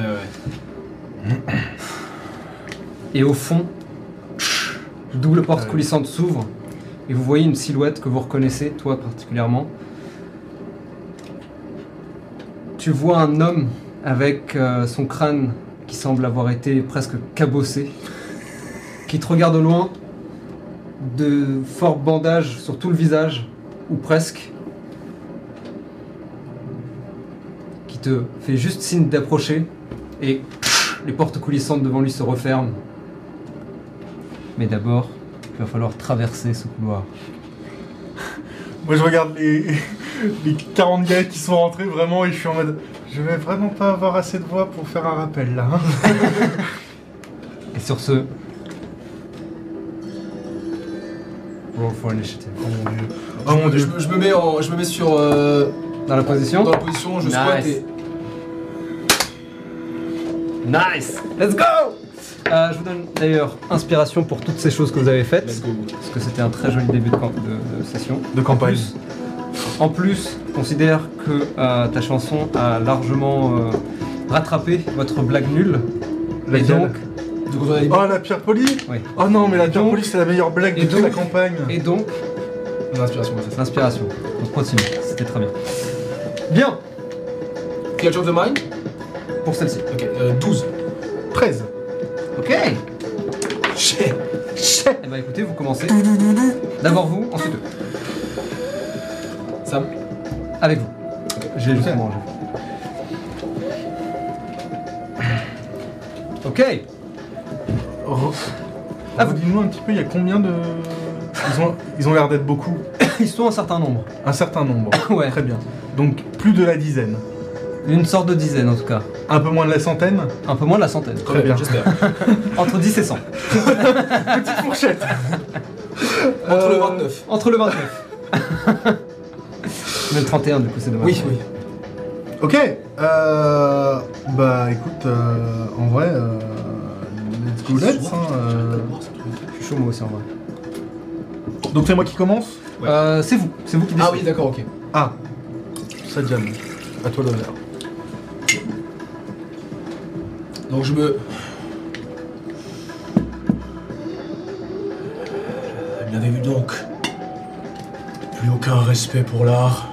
ouais. Et au fond, double porte coulissante s'ouvre et vous voyez une silhouette que vous reconnaissez, toi particulièrement. Tu vois un homme avec euh, son crâne qui semble avoir été presque cabossé, qui te regarde au loin, de forts bandages sur tout le visage, ou presque, qui te fait juste signe d'approcher et les portes coulissantes devant lui se referment. Mais d'abord, il va falloir traverser ce couloir. Moi je regarde les, les 40 gars qui sont rentrés vraiment et je suis en mode. Je vais vraiment pas avoir assez de voix pour faire un rappel là. hein. Et sur ce. Roll for initiative. Oh mon dieu. Oh mon Je, dieu. me- je me mets en, je me mets sur euh, Dans la position dans la position, je squatte Nice. et Nice Let's go Euh, je vous donne d'ailleurs inspiration pour toutes ces choses que vous avez faites. Let's go. Parce que c'était un très joli début de, camp- de- de session. De campagne. En plus, considère que euh, ta chanson a largement euh, rattrapé votre blague nulle. Et Laquelle donc, Donc on a dit Oh, la pierre polie Oui. Oh non, mais la pierre donc- polie, c'est la meilleure blague et de toute la donc- campagne. et donc, l'inspiration, c'est ça. l'inspiration. Donc continue, c'était très bien. Bien, Creature of the Mind pour celle-ci. Ok, euh, 12. 13. Ok Shit. Eh ben écoutez, vous commencez. D'abord vous, ensuite eux. Sam Avec vous. J'ai justement mangé. Ok Oh. Ah, vous- Dis-nous un petit peu, il y a combien de. Ils ont ils ont l'air d'être beaucoup. Ils sont un certain nombre. Un certain nombre. Ouais. Très bien. Donc plus de la dizaine. Une sorte de dizaine en tout cas. Un peu moins de la centaine. Un peu moins de la centaine. Très bien. j'espère. Entre 10 et 100. Petite fourchette. Entre le Euh, 29. Entre le 29. Mais le 31 du coup c'est dommage. Oui, oui. Ok. Euh, bah écoute, euh, en vrai, euh, let's go let's. hein, euh. Je suis chaud moi aussi en vrai. Donc c'est moi qui commence Ouais. Euh, c'est vous, c'est vous qui décidez. Ah oui, d'accord, ok. Ah, ça jam. À toi l'honneur. Donc je me. Bien vu donc. Plus aucun respect pour l'art.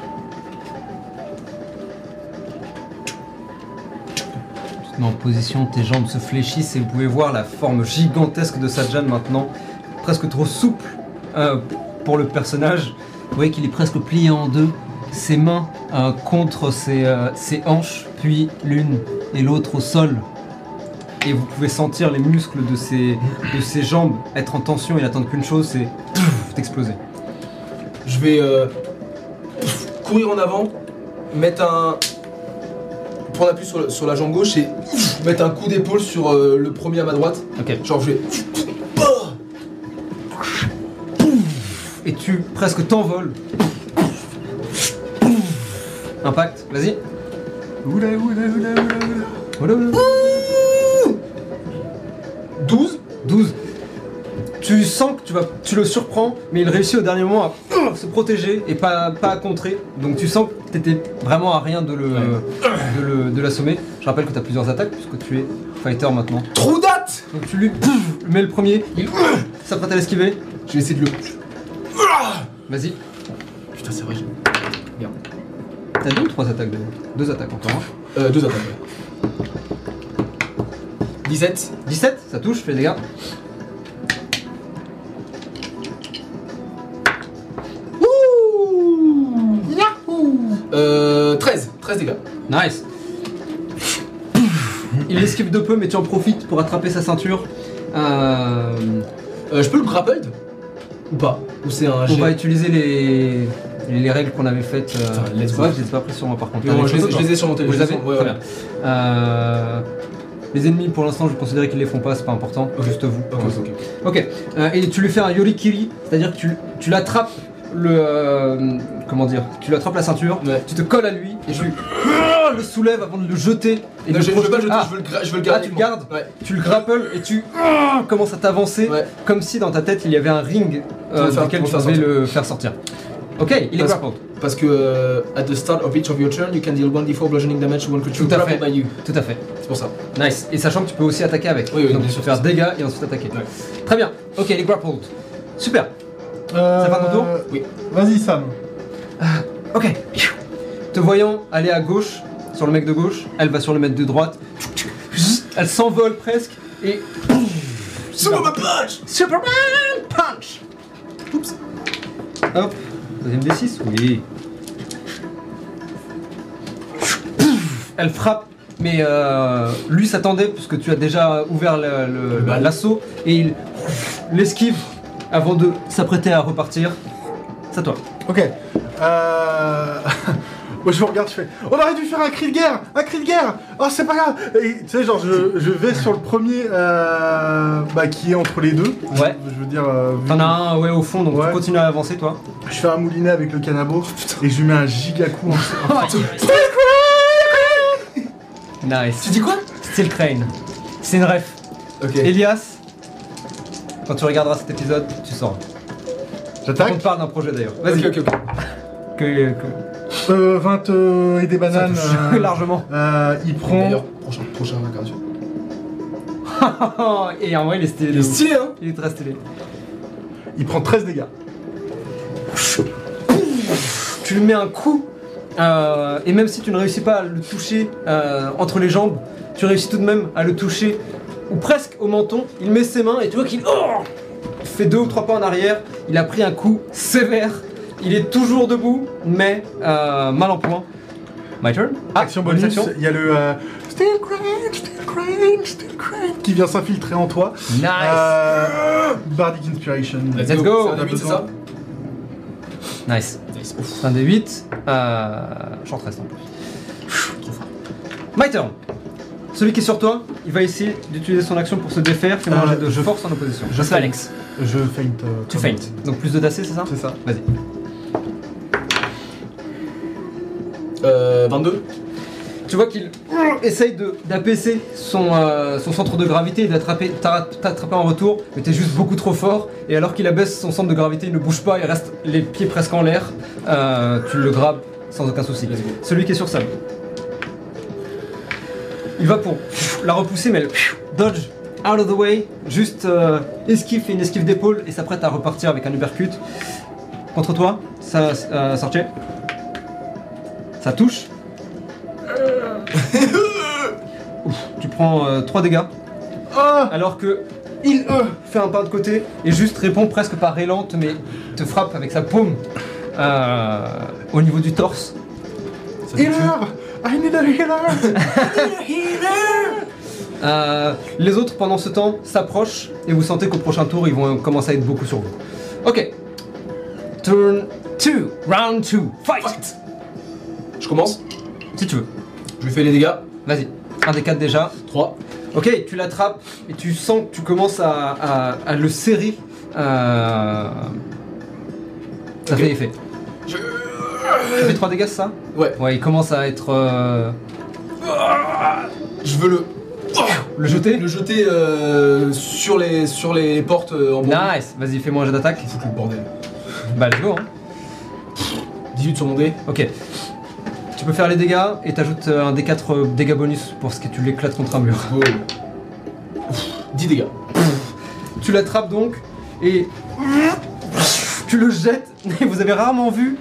En position, tes jambes se fléchissent et vous pouvez voir la forme gigantesque de Sajan maintenant, presque trop souple euh, pour le personnage. Vous voyez qu'il est presque plié en deux, ses mains euh, contre ses, euh, ses hanches, puis l'une et l'autre au sol. Et vous pouvez sentir les muscles de ses, jambes être en tension et n'attendre qu'une chose, c'est d'exploser. Je vais courir en avant, mettre un. Prendre appui sur, la jambe gauche et mettre un coup d'épaule sur euh, le premier à ma droite. Ok. Genre je vais. Et tu presque t'envoles. Impact, vas-y. Oula, oula, oula, oula, oula. Voilà, voilà. 12 12. Tu sens que tu, vas, tu le surprends, mais il réussit au dernier moment à euh, se protéger et pas, pas à contrer. Donc tu sens que t'étais vraiment à rien de le de le- de l'assommer. Je rappelle que tu as plusieurs attaques puisque tu es fighter maintenant. Trou date Donc tu lui mets le premier, il s'apprête à l'esquiver. Je vais essayer de le. Vas-y. Putain, c'est vrai, j'ai. T'as deux ou trois attaques déjà Deux attaques encore. hein? Euh, deux attaques, ouais. 17 17, ça touche, fais des dégâts. Euh. 13 13 dégâts. Nice. Il esquive de peu, mais tu en profites pour attraper sa ceinture. Euh, Euh, je peux le grappled Ou pas Ou c'est un on jet va utiliser les, les règles qu'on avait faites. euh, Putain, let's go. je les ai pas pris sur moi par contre. Non, T'as je, les les, photos, je toi les ai sur mon Vous les téléphone. avez Ouais, Très ouais. bien. Euh, les ennemis, pour l'instant, je considérais qu'ils les font pas, c'est pas important. Juste vous. Ok, pour l'instant. ok. Ok. Euh, et tu lui fais un yorikiri, c'est-à-dire que tu, tu l'attrapes le. euh, comment dire Tu l'attrapes la ceinture, Ouais. tu te colles à lui et tu ah, le soulèves avant de le jeter. Et Non, de le je veux pas le jeter, Ah, je veux le, gra- je veux le Ah, garder. tu le moi. gardes Ouais. tu le grapples et tu ah, commences à t'avancer Ouais. comme si dans ta tête il y avait un ring Pour euh, le faire- dans lequel pour tu le faire devais sortir. le faire sortir. Ok, il est Parce- grappled. Parce que euh, at the start of each of your turn, you can deal 1d4 bludgeoning damage to one creature Tout à grappled fait. by you. Tout à fait. C'est pour ça. Nice. Et sachant que tu peux aussi attaquer avec. Oui, oui, Donc bien tu peux sûr. faire dégâts et ensuite attaquer. Ouais. Très bien. Ok, il est grappled. Super. Euh, Ça va ton tour Oui. Vas-y Sam. Ok. Te voyant aller à gauche, sur le mec de gauche, elle va sur le mec de droite. Elle s'envole presque et. Superman punch Superman Punch Oups. Hop. Deuxième D6 Oui. Elle frappe, mais euh, lui s'attendait puisque tu as déjà ouvert l'assaut et il l'esquive avant de s'apprêter à repartir. C'est à toi. Ok. Euh... Moi je vous regarde, je fais. On aurait dû faire un cri de guerre Un cri de guerre Oh c'est pas grave Et tu sais, genre je, je vais sur le premier euh, bah, qui est entre les deux. Ouais. Je veux dire. euh, T'en as un ouais au fond donc Ouais. tu continues à avancer toi. Je fais un moulinet avec le canabo et je lui mets un giga coup en. Nice. Tu dis quoi? Steel Crane. C'est une ref. Ok. Elias, quand tu regarderas cet épisode, tu sauras. On J'attaque. te parle d'un projet d'ailleurs. Vas-y. Ok, ok, ok. Que- que- Euh, 20 euh, et des bananes. touche euh, largement. euh, il prend. D'ailleurs, prochain, prochain incarnation. Et en vrai, il est stylé. Il de est ouf. stylé, hein Il est très stylé. Il prend 13 dégâts. Tu lui mets un coup, euh, et même si tu ne réussis pas à le toucher euh, entre les jambes, tu réussis tout de même à le toucher, ou presque au menton. Il met ses mains et tu vois qu'il oh fait deux ou trois pas en arrière. Il a pris un coup sévère. Il est toujours debout, mais euh, mal en point. My turn. Ah, action bonus il y a le euh, Still Crane, Still Crane, Still Crane qui vient s'infiltrer en toi. Nice. Euh, Bardic Inspiration. Let's go. C'est un D8, c'est ça Nice. Nice. Un des 8. Euh, Chanteresse en plus. Trop fort. My turn. Celui qui est sur toi, il va essayer d'utiliser son action pour se défaire. Fais-moi un Euh, jet de je- force en opposition. je fais. Alex. Je feinte. euh, Tu comme-. Donc plus de dacé, c'est ça C'est ça. Vas-y. Euh, 22. Tu vois qu'il essaye de- d'apaiser son, euh, son centre de gravité et d'attraper t'attraper en retour, mais t'es juste beaucoup trop fort. Et alors qu'il abaisse son centre de gravité, il ne bouge pas, il reste les pieds presque en l'air. Euh, tu le grappes sans aucun souci. Celui qui est sur Sam. Il va pour la repousser, mais elle dodge out of the way, juste euh, esquive, fait une esquive d'épaule et s'apprête à repartir avec un uppercut. Contre toi, ça, euh, Sarche. Ça touche. Ouf, tu prends 3 dégâts. Ah Alors que il euh, fait un pas de côté et juste répond presque par élante, mais te frappe avec sa paume euh, au niveau du torse. Ça te Healer tue. I need a healer Euh, les autres, pendant ce temps, s'approchent et vous sentez qu'au prochain tour, ils vont commencer à être beaucoup sur vous. Ok. Turn 2, round 2, fight. Je commence. Si tu veux. Je lui fais les dégâts. Vas-y. Un des quatre déjà. 3. Ok, tu l'attrapes et tu sens que tu commences à, à- à le serrer. Euh... Ça fait effet. Je... Ça fait 3 dégâts, c'est ça Ouais. Ouais, il commence à être. euh, Je veux le. Le jeter Le jeter euh, sur, les, sur les portes euh, en bois. Nice Vas-y, fais-moi un jet d'attaque. Foutu le bordel. Bah, let's go, hein. 18 sur mon dé. Ok. Tu peux faire les dégâts et t'ajoutes euh, un D4 euh, dégâts bonus pour ce que tu l'éclates contre un mur. Wow. 10 dégâts. Tu l'attrapes donc et tu le jettes. Et vous avez rarement vu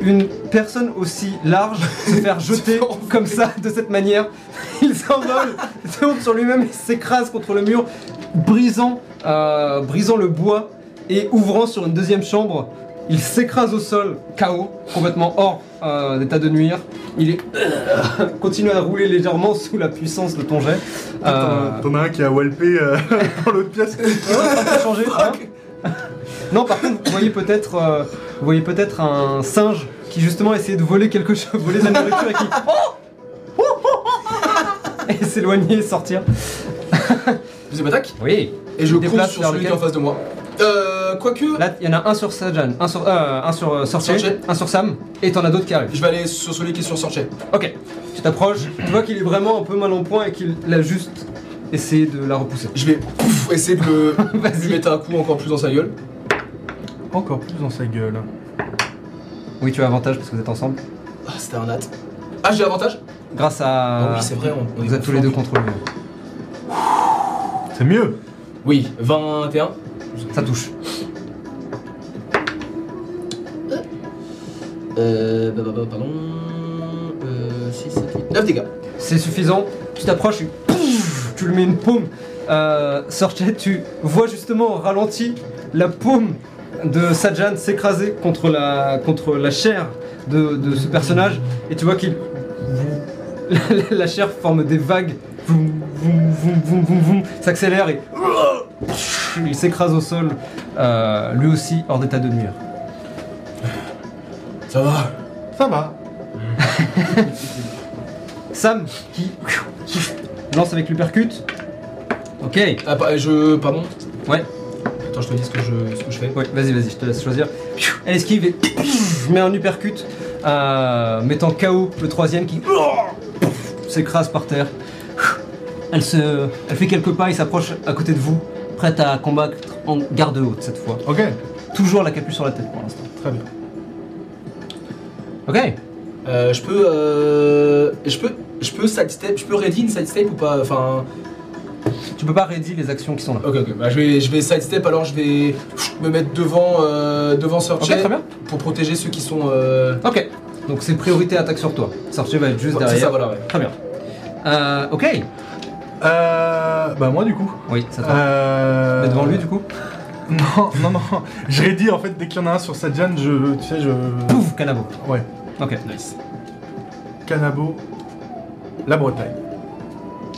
une personne aussi large se faire jeter comme ça, de cette manière. Il s'envole, tourne sur lui-même et s'écrase contre le mur, brisant, euh, brisant le bois et ouvrant sur une deuxième chambre. Il s'écrase au sol, KO, complètement hors euh, d'état de nuire. Il est continue à rouler légèrement sous la puissance de ton jet. Euh, T'en- as un qui a walpé dans l'autre pièce. ça peut changer. hein non, par contre, vous voyez peut-être, vous voyez peut-être un singe qui justement essayait de voler quelque chose, voler de la nourriture et qui et s'éloigner et sortir. Deuxième attaque. Oui. Et je cours sur celui qui est en face de moi. Euh, quoique, Là, il y en a un sur Sajan, un sur, euh, un sur euh, un sur Sam, et t'en as d'autres qui arrivent. je vais aller sur celui qui est sur Sorchet. Ok. Tu t'approches, tu vois qu'il est vraiment un peu mal en point et qu'il a juste essayé de la repousser. Je vais pouf, essayer de le- lui mettre un coup encore plus dans sa gueule. Encore plus dans sa gueule. Oui, tu as avantage parce que vous êtes ensemble. Ah, c'était un nat. Ah, j'ai avantage Grâce Ah à. oui, c'est vrai, on, on est vous êtes tous les deux contre lui. C'est mieux. Oui, 21. Ça touche. Euh, bah, bah, bah, pardon. Euh, 6, 7, 8, 9 dégâts. C'est suffisant. Tu t'approches et pouf, tu lui mets une paume. Euh, Sorchet, tu vois justement au ralenti la paume de Sajan s'écraser contre la, contre la chair de, de ce personnage et tu vois qu'il. La, la chair forme des vagues. Voum, voum, voum, s'accélère et. Il s'écrase au sol, euh, lui aussi hors d'état de nuire. Ça va? Ça va. Sam qui lance avec l'uppercut. Ok. Ah, je. Pardon Ouais. Attends, je te dis ce que je, ce que je fais. Ouais, vas-y, vas-y, je te laisse choisir. Elle esquive et met un uppercut, euh, mettant KO le troisième qui s'écrase par terre. Elle, se, elle fait quelques pas et s'approche à côté de vous, prête à combattre en garde haute cette fois. Ok, Toujours la capuche sur la tête pour l'instant. très bien. Ok. Euh, je peux. Euh, je peux. Je peux sidestep. Je peux ready une sidestep ou pas? Enfin. Tu peux pas ready les actions qui sont là. Ok, ok. Bah, je vais, je vais sidestep alors je vais me mettre devant, euh, devant Ok, Searcher très bien. pour protéger ceux qui sont. Euh... Ok. Donc c'est priorité attaque sur toi. Sorcier va être juste derrière. ça, voilà, ouais. Très bien. Euh, ok. Euh, bah moi du coup. Oui, ça te Euh... Mais devant lui du coup Non, non, non. Je dit en fait dès qu'il y en a un sur Sadjan, je, tu sais, je. Pouf, canabo. Ouais. Ok. Nice. Canabo, la Bretagne.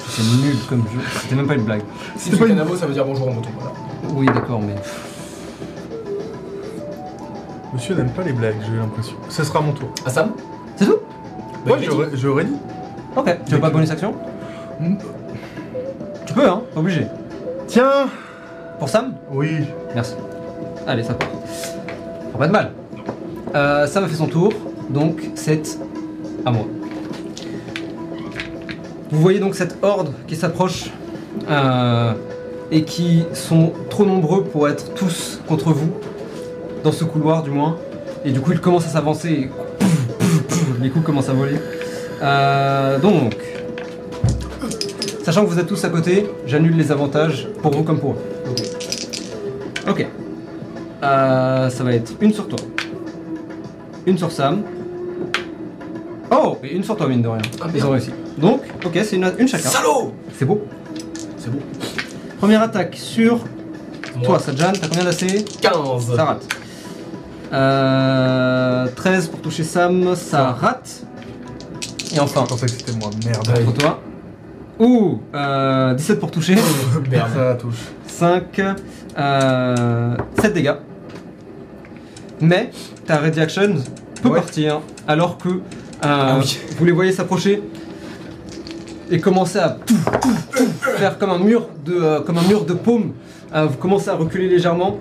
C'est nul comme jeu. C'était même pas une blague. Si C'était tu pas fais une- canavo, ça veut dire bonjour en moto. Voilà. Oui, d'accord, mais. Monsieur n'aime pas les blagues, j'ai l'impression. Ce sera mon tour. Ah, Sam? C'est tout? Bah, ouais, il est j'aurais dit. j'aurais dit. Ok. Tu veux pas bonus action? Mm. Tu peux, hein Pas obligé. Tiens Pour Sam? Oui. Merci. Allez, ça part. Pas de mal. Euh, Sam a fait son tour, donc c'est à moi. Vous voyez donc cette horde qui s'approche euh, et qui sont trop nombreux pour être tous contre vous, dans ce couloir du moins. Et du coup, ils commencent à s'avancer et pouf, pouf, pouf, les coups commencent à voler. Euh, donc, sachant que vous êtes tous à côté, j'annule les avantages pour vous comme pour eux. Ok. Euh, ça va être une sur toi. Une sur Sam. Oh Et une sur toi, mine de rien. Ah, Ils ont réussi. Donc, ok, c'est une, une chacun. Salaud C'est beau. C'est bon. Première attaque sur Moi. toi, Sajan. T'as combien d'AC 15. Ça rate. Euh, 13 pour toucher Sam, ça rate. Et enfin, Je pensais que c'était moi. Merde. contre toi. Ouh euh, 17 pour toucher. Merde. Ça touche. 5, euh, 7 dégâts. Mais ta Ready Action peut Ouais. partir alors que euh, Ah oui. vous les voyez s'approcher et commencer à pouf, pouf, pouf, faire comme un mur de, euh, comme un mur de paume. Euh, vous commencez à reculer légèrement.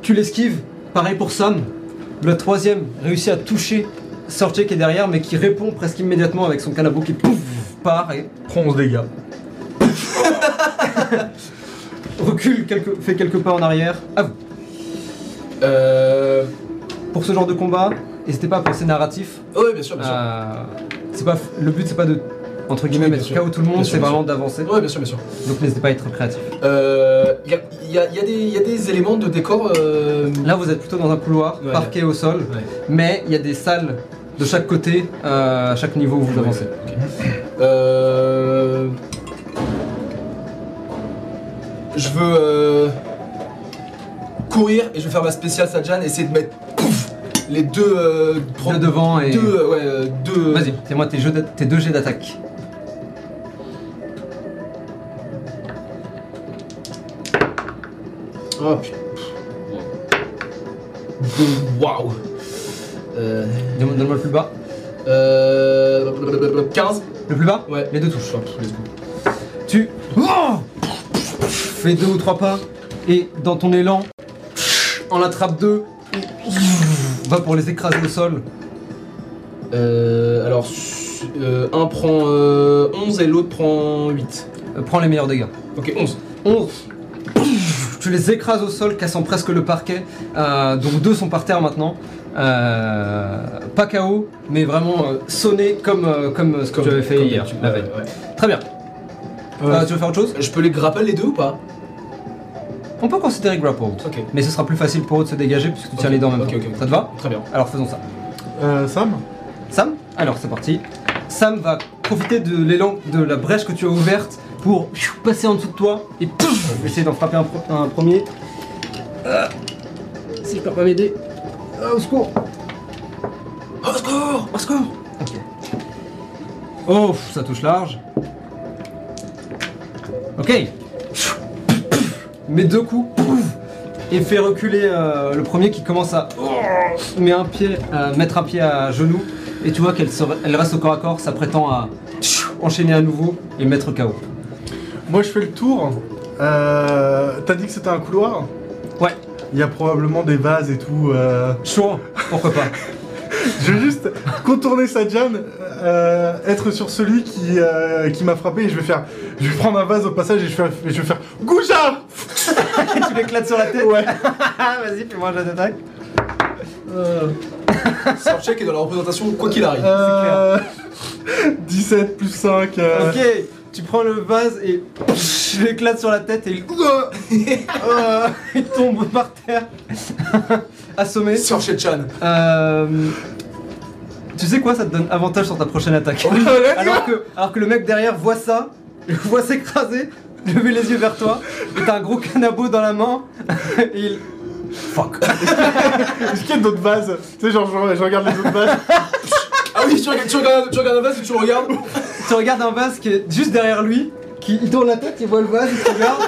Tu l'esquives. Pareil pour Sam. Le troisième réussit à toucher Sorche qui est derrière mais qui répond presque immédiatement avec son canabo qui pouf, part et Prends 11 dégâts. recule quelques, fait quelques pas en arrière. À vous. Euh. pour ce genre de combat, n'hésitez pas à penser narratif. Ouais, bien sûr, bien sûr. Euh, c'est pas, le but c'est pas de entre guillemets Oui, mettre. KO tout le monde, c'est vraiment d'avancer. Ouais, bien sûr, bien sûr. Donc n'hésitez pas à être créatif. Euh. Il y a, y a- y a des- y a des éléments de décor. Euh... Là vous êtes plutôt dans un couloir, Ouais. parquet au sol, Ouais. mais il y a des salles de chaque côté, euh, à chaque niveau où vous avancez. Euh... Je veux euh, courir et je vais faire ma spéciale Sajan, essayer de mettre les deux, euh, Deux devant et- deux, euh, ouais, euh, deux. Vas-y, fais-moi tes, jeux d'a- tes deux jets d'attaque. Oh putain. Waouh. Euh, Donne- Donne-moi le plus bas. euh, 15 Le plus bas Ouais. Les deux touches. Hop, let's go. Tu Oh fais deux ou trois pas et dans ton élan, en attrape deux, va pour les écraser au sol. Euh, alors, euh, un prend euh, 11 et l'autre prend 8. Euh, prends les meilleurs dégâts. Ok, 11. 11. Tu les écrases au sol, cassant presque le parquet. Euh, donc deux sont par terre maintenant. Euh, pas KO, mais vraiment euh, sonné comme, euh, comme ce que tu avais fait Comme hier, d'habitude, la ouais, veille. ouais. Très bien. Euh, tu veux faire autre chose? Je peux les grapple les deux ou pas? On peut considérer grappled. Ok. Mais ce sera plus facile pour eux de se dégager puisque tu tiens Ok, les dents en même ok, temps. ok, ok. Ça te va Très bien. Alors faisons ça. Euh, Sam Sam Alors c'est parti. Sam va profiter de l'élan, de la brèche que tu as ouverte pour passer en dessous de toi et pouf, essayer d'en frapper un, pro- un premier. Ah. si je peux pas m'aider. Ah, au secours Au secours Au secours Ok. Oh, pff, ça touche large. Ok. Met deux coups. pouf, Et fait reculer euh, le premier qui commence à met un pied, à mettre un pied à genoux. Et tu vois qu'elle se- elle reste au corps à corps, s'apprêtant à enchaîner à nouveau et mettre KO. Moi je fais le tour. Euh, T'as dit que c'était un couloir? Ouais. Il y a probablement des vases et tout. euh, Chaud, pourquoi pas Je vais juste contourner Sajan, euh, être sur celui qui, euh, qui m'a frappé et je vais faire. Je vais prendre un vase au passage et je vais faire, et je vais faire Gouja tu l'éclates sur la tête Ouais. Vas-y, fais-moi un jet d'attaque. Sorcheck est dans la représentation quoi qu'il arrive. Euh, 17 plus 5. euh, Ok, tu prends le vase et je l'éclate sur la tête et il, Euh, il tombe par terre, assommé. Sorcheck Chan. Euh, tu sais quoi, ça te donne avantage sur ta prochaine attaque. alors, que, alors que le mec derrière voit ça, le voit s'écraser, lever les yeux vers toi, et t'as un gros canabo dans la main, et il. Fuck. Est-ce qu'il y a d'autres vases Tu sais, genre, je, je regarde les autres vases. Ah oui, tu regardes, tu regardes, tu regardes un vase et tu le regardes. tu regardes un vase qui est juste derrière lui, qui il tourne la tête, il voit le vase, il te regarde.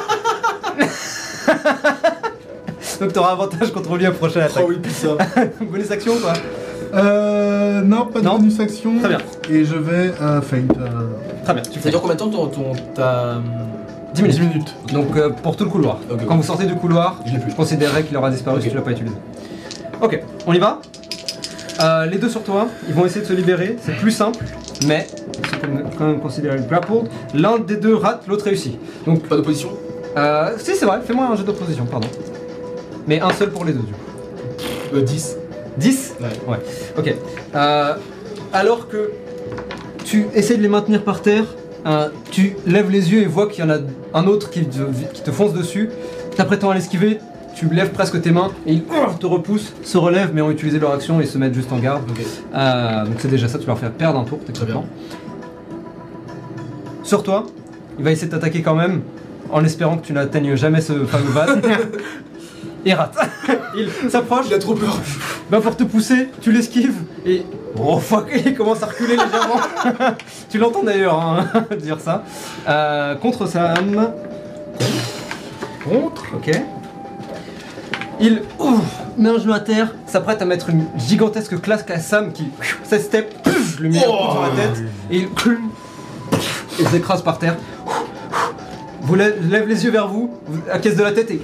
Donc t'auras avantage contre lui à prochaine attaque. Oh oui, putain. Bonus action ou pas Euh. Non, pas de Non. bonus action. Très bien. Et je vais euh, feint. euh, Très bien, tu Ça fais dure combien de temps ton, ton, ta... 10 minutes. 10 minutes. Donc euh, pour tout le couloir. Quand vous sortez du couloir, Je je considérerais qu'il aura disparu si tu l'as pas utilisé. Ok, on y va Euh, Les deux sur toi, ils vont essayer de se libérer, c'est plus simple, mais c'est quand même- considéré grapple. L'un des deux rate, l'autre réussit. Donc, Pas d'opposition euh, si c'est vrai, fais-moi un jeu d'opposition, pardon. Mais un seul pour les deux du coup. euh, 10. 10 Ouais. Ouais, ok. Alors que tu essaies de les maintenir par terre, euh, tu lèves les yeux et vois qu'il y en a un autre qui te, qui te fonce dessus. T'apprêtant à l'esquiver, tu lèves presque tes mains et ils te repoussent, se relèvent mais ont utilisé leur action et se mettent juste en garde. Euh, donc c'est déjà ça, tu leur fais perdre un tour techniquement. Sur toi, il va essayer de t'attaquer quand même, en espérant que tu n'atteignes jamais ce fameux vase. et rate. il s'approche, Il a trop peur. va pour te pousser, tu l'esquives et. Oh fuck, il commence à reculer légèrement. tu l'entends d'ailleurs hein, dire ça. Euh, contre Sam. Contre, ok. Il ouf, met un genou à terre, s'apprête à mettre une gigantesque claque à Sam qui s'estep, le met un coup sur la tête et il, il s'écrase par terre. Vous lève, les yeux vers vous, caisse de la tête et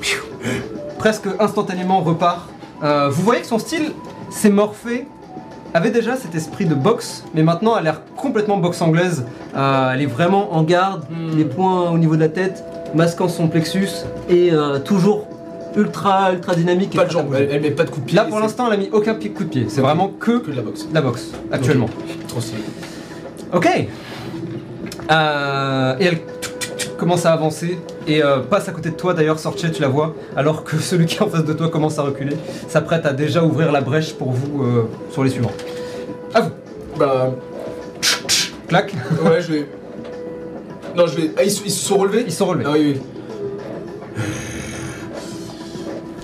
presque instantanément repart. Euh, vous voyez que son style s'est morphé, avait déjà cet esprit de boxe, mais maintenant elle a l'air complètement boxe anglaise. Euh, elle est vraiment en garde, Hmm. les poings au niveau de la tête, masquant son plexus et euh, toujours ultra ultra dynamique. Pas de bouger. elle, elle met pas de coup de pied. Là pour l'instant elle a mis aucun coup de pied, c'est vraiment que Que de la boxe. la boxe actuellement. Trop stylé. Ok. Euh, et elle commence à avancer et euh, passe à côté de toi. D'ailleurs, Sorche, tu la vois, alors que celui qui est en face de toi commence à reculer. S'apprête à déjà ouvrir la brèche pour vous euh, sur les suivants. À vous. Bah, Clac. ouais, je vais. Non, je vais. Ah, ils, se- sont relevés Ils se sont relevés. Ah oui, oui.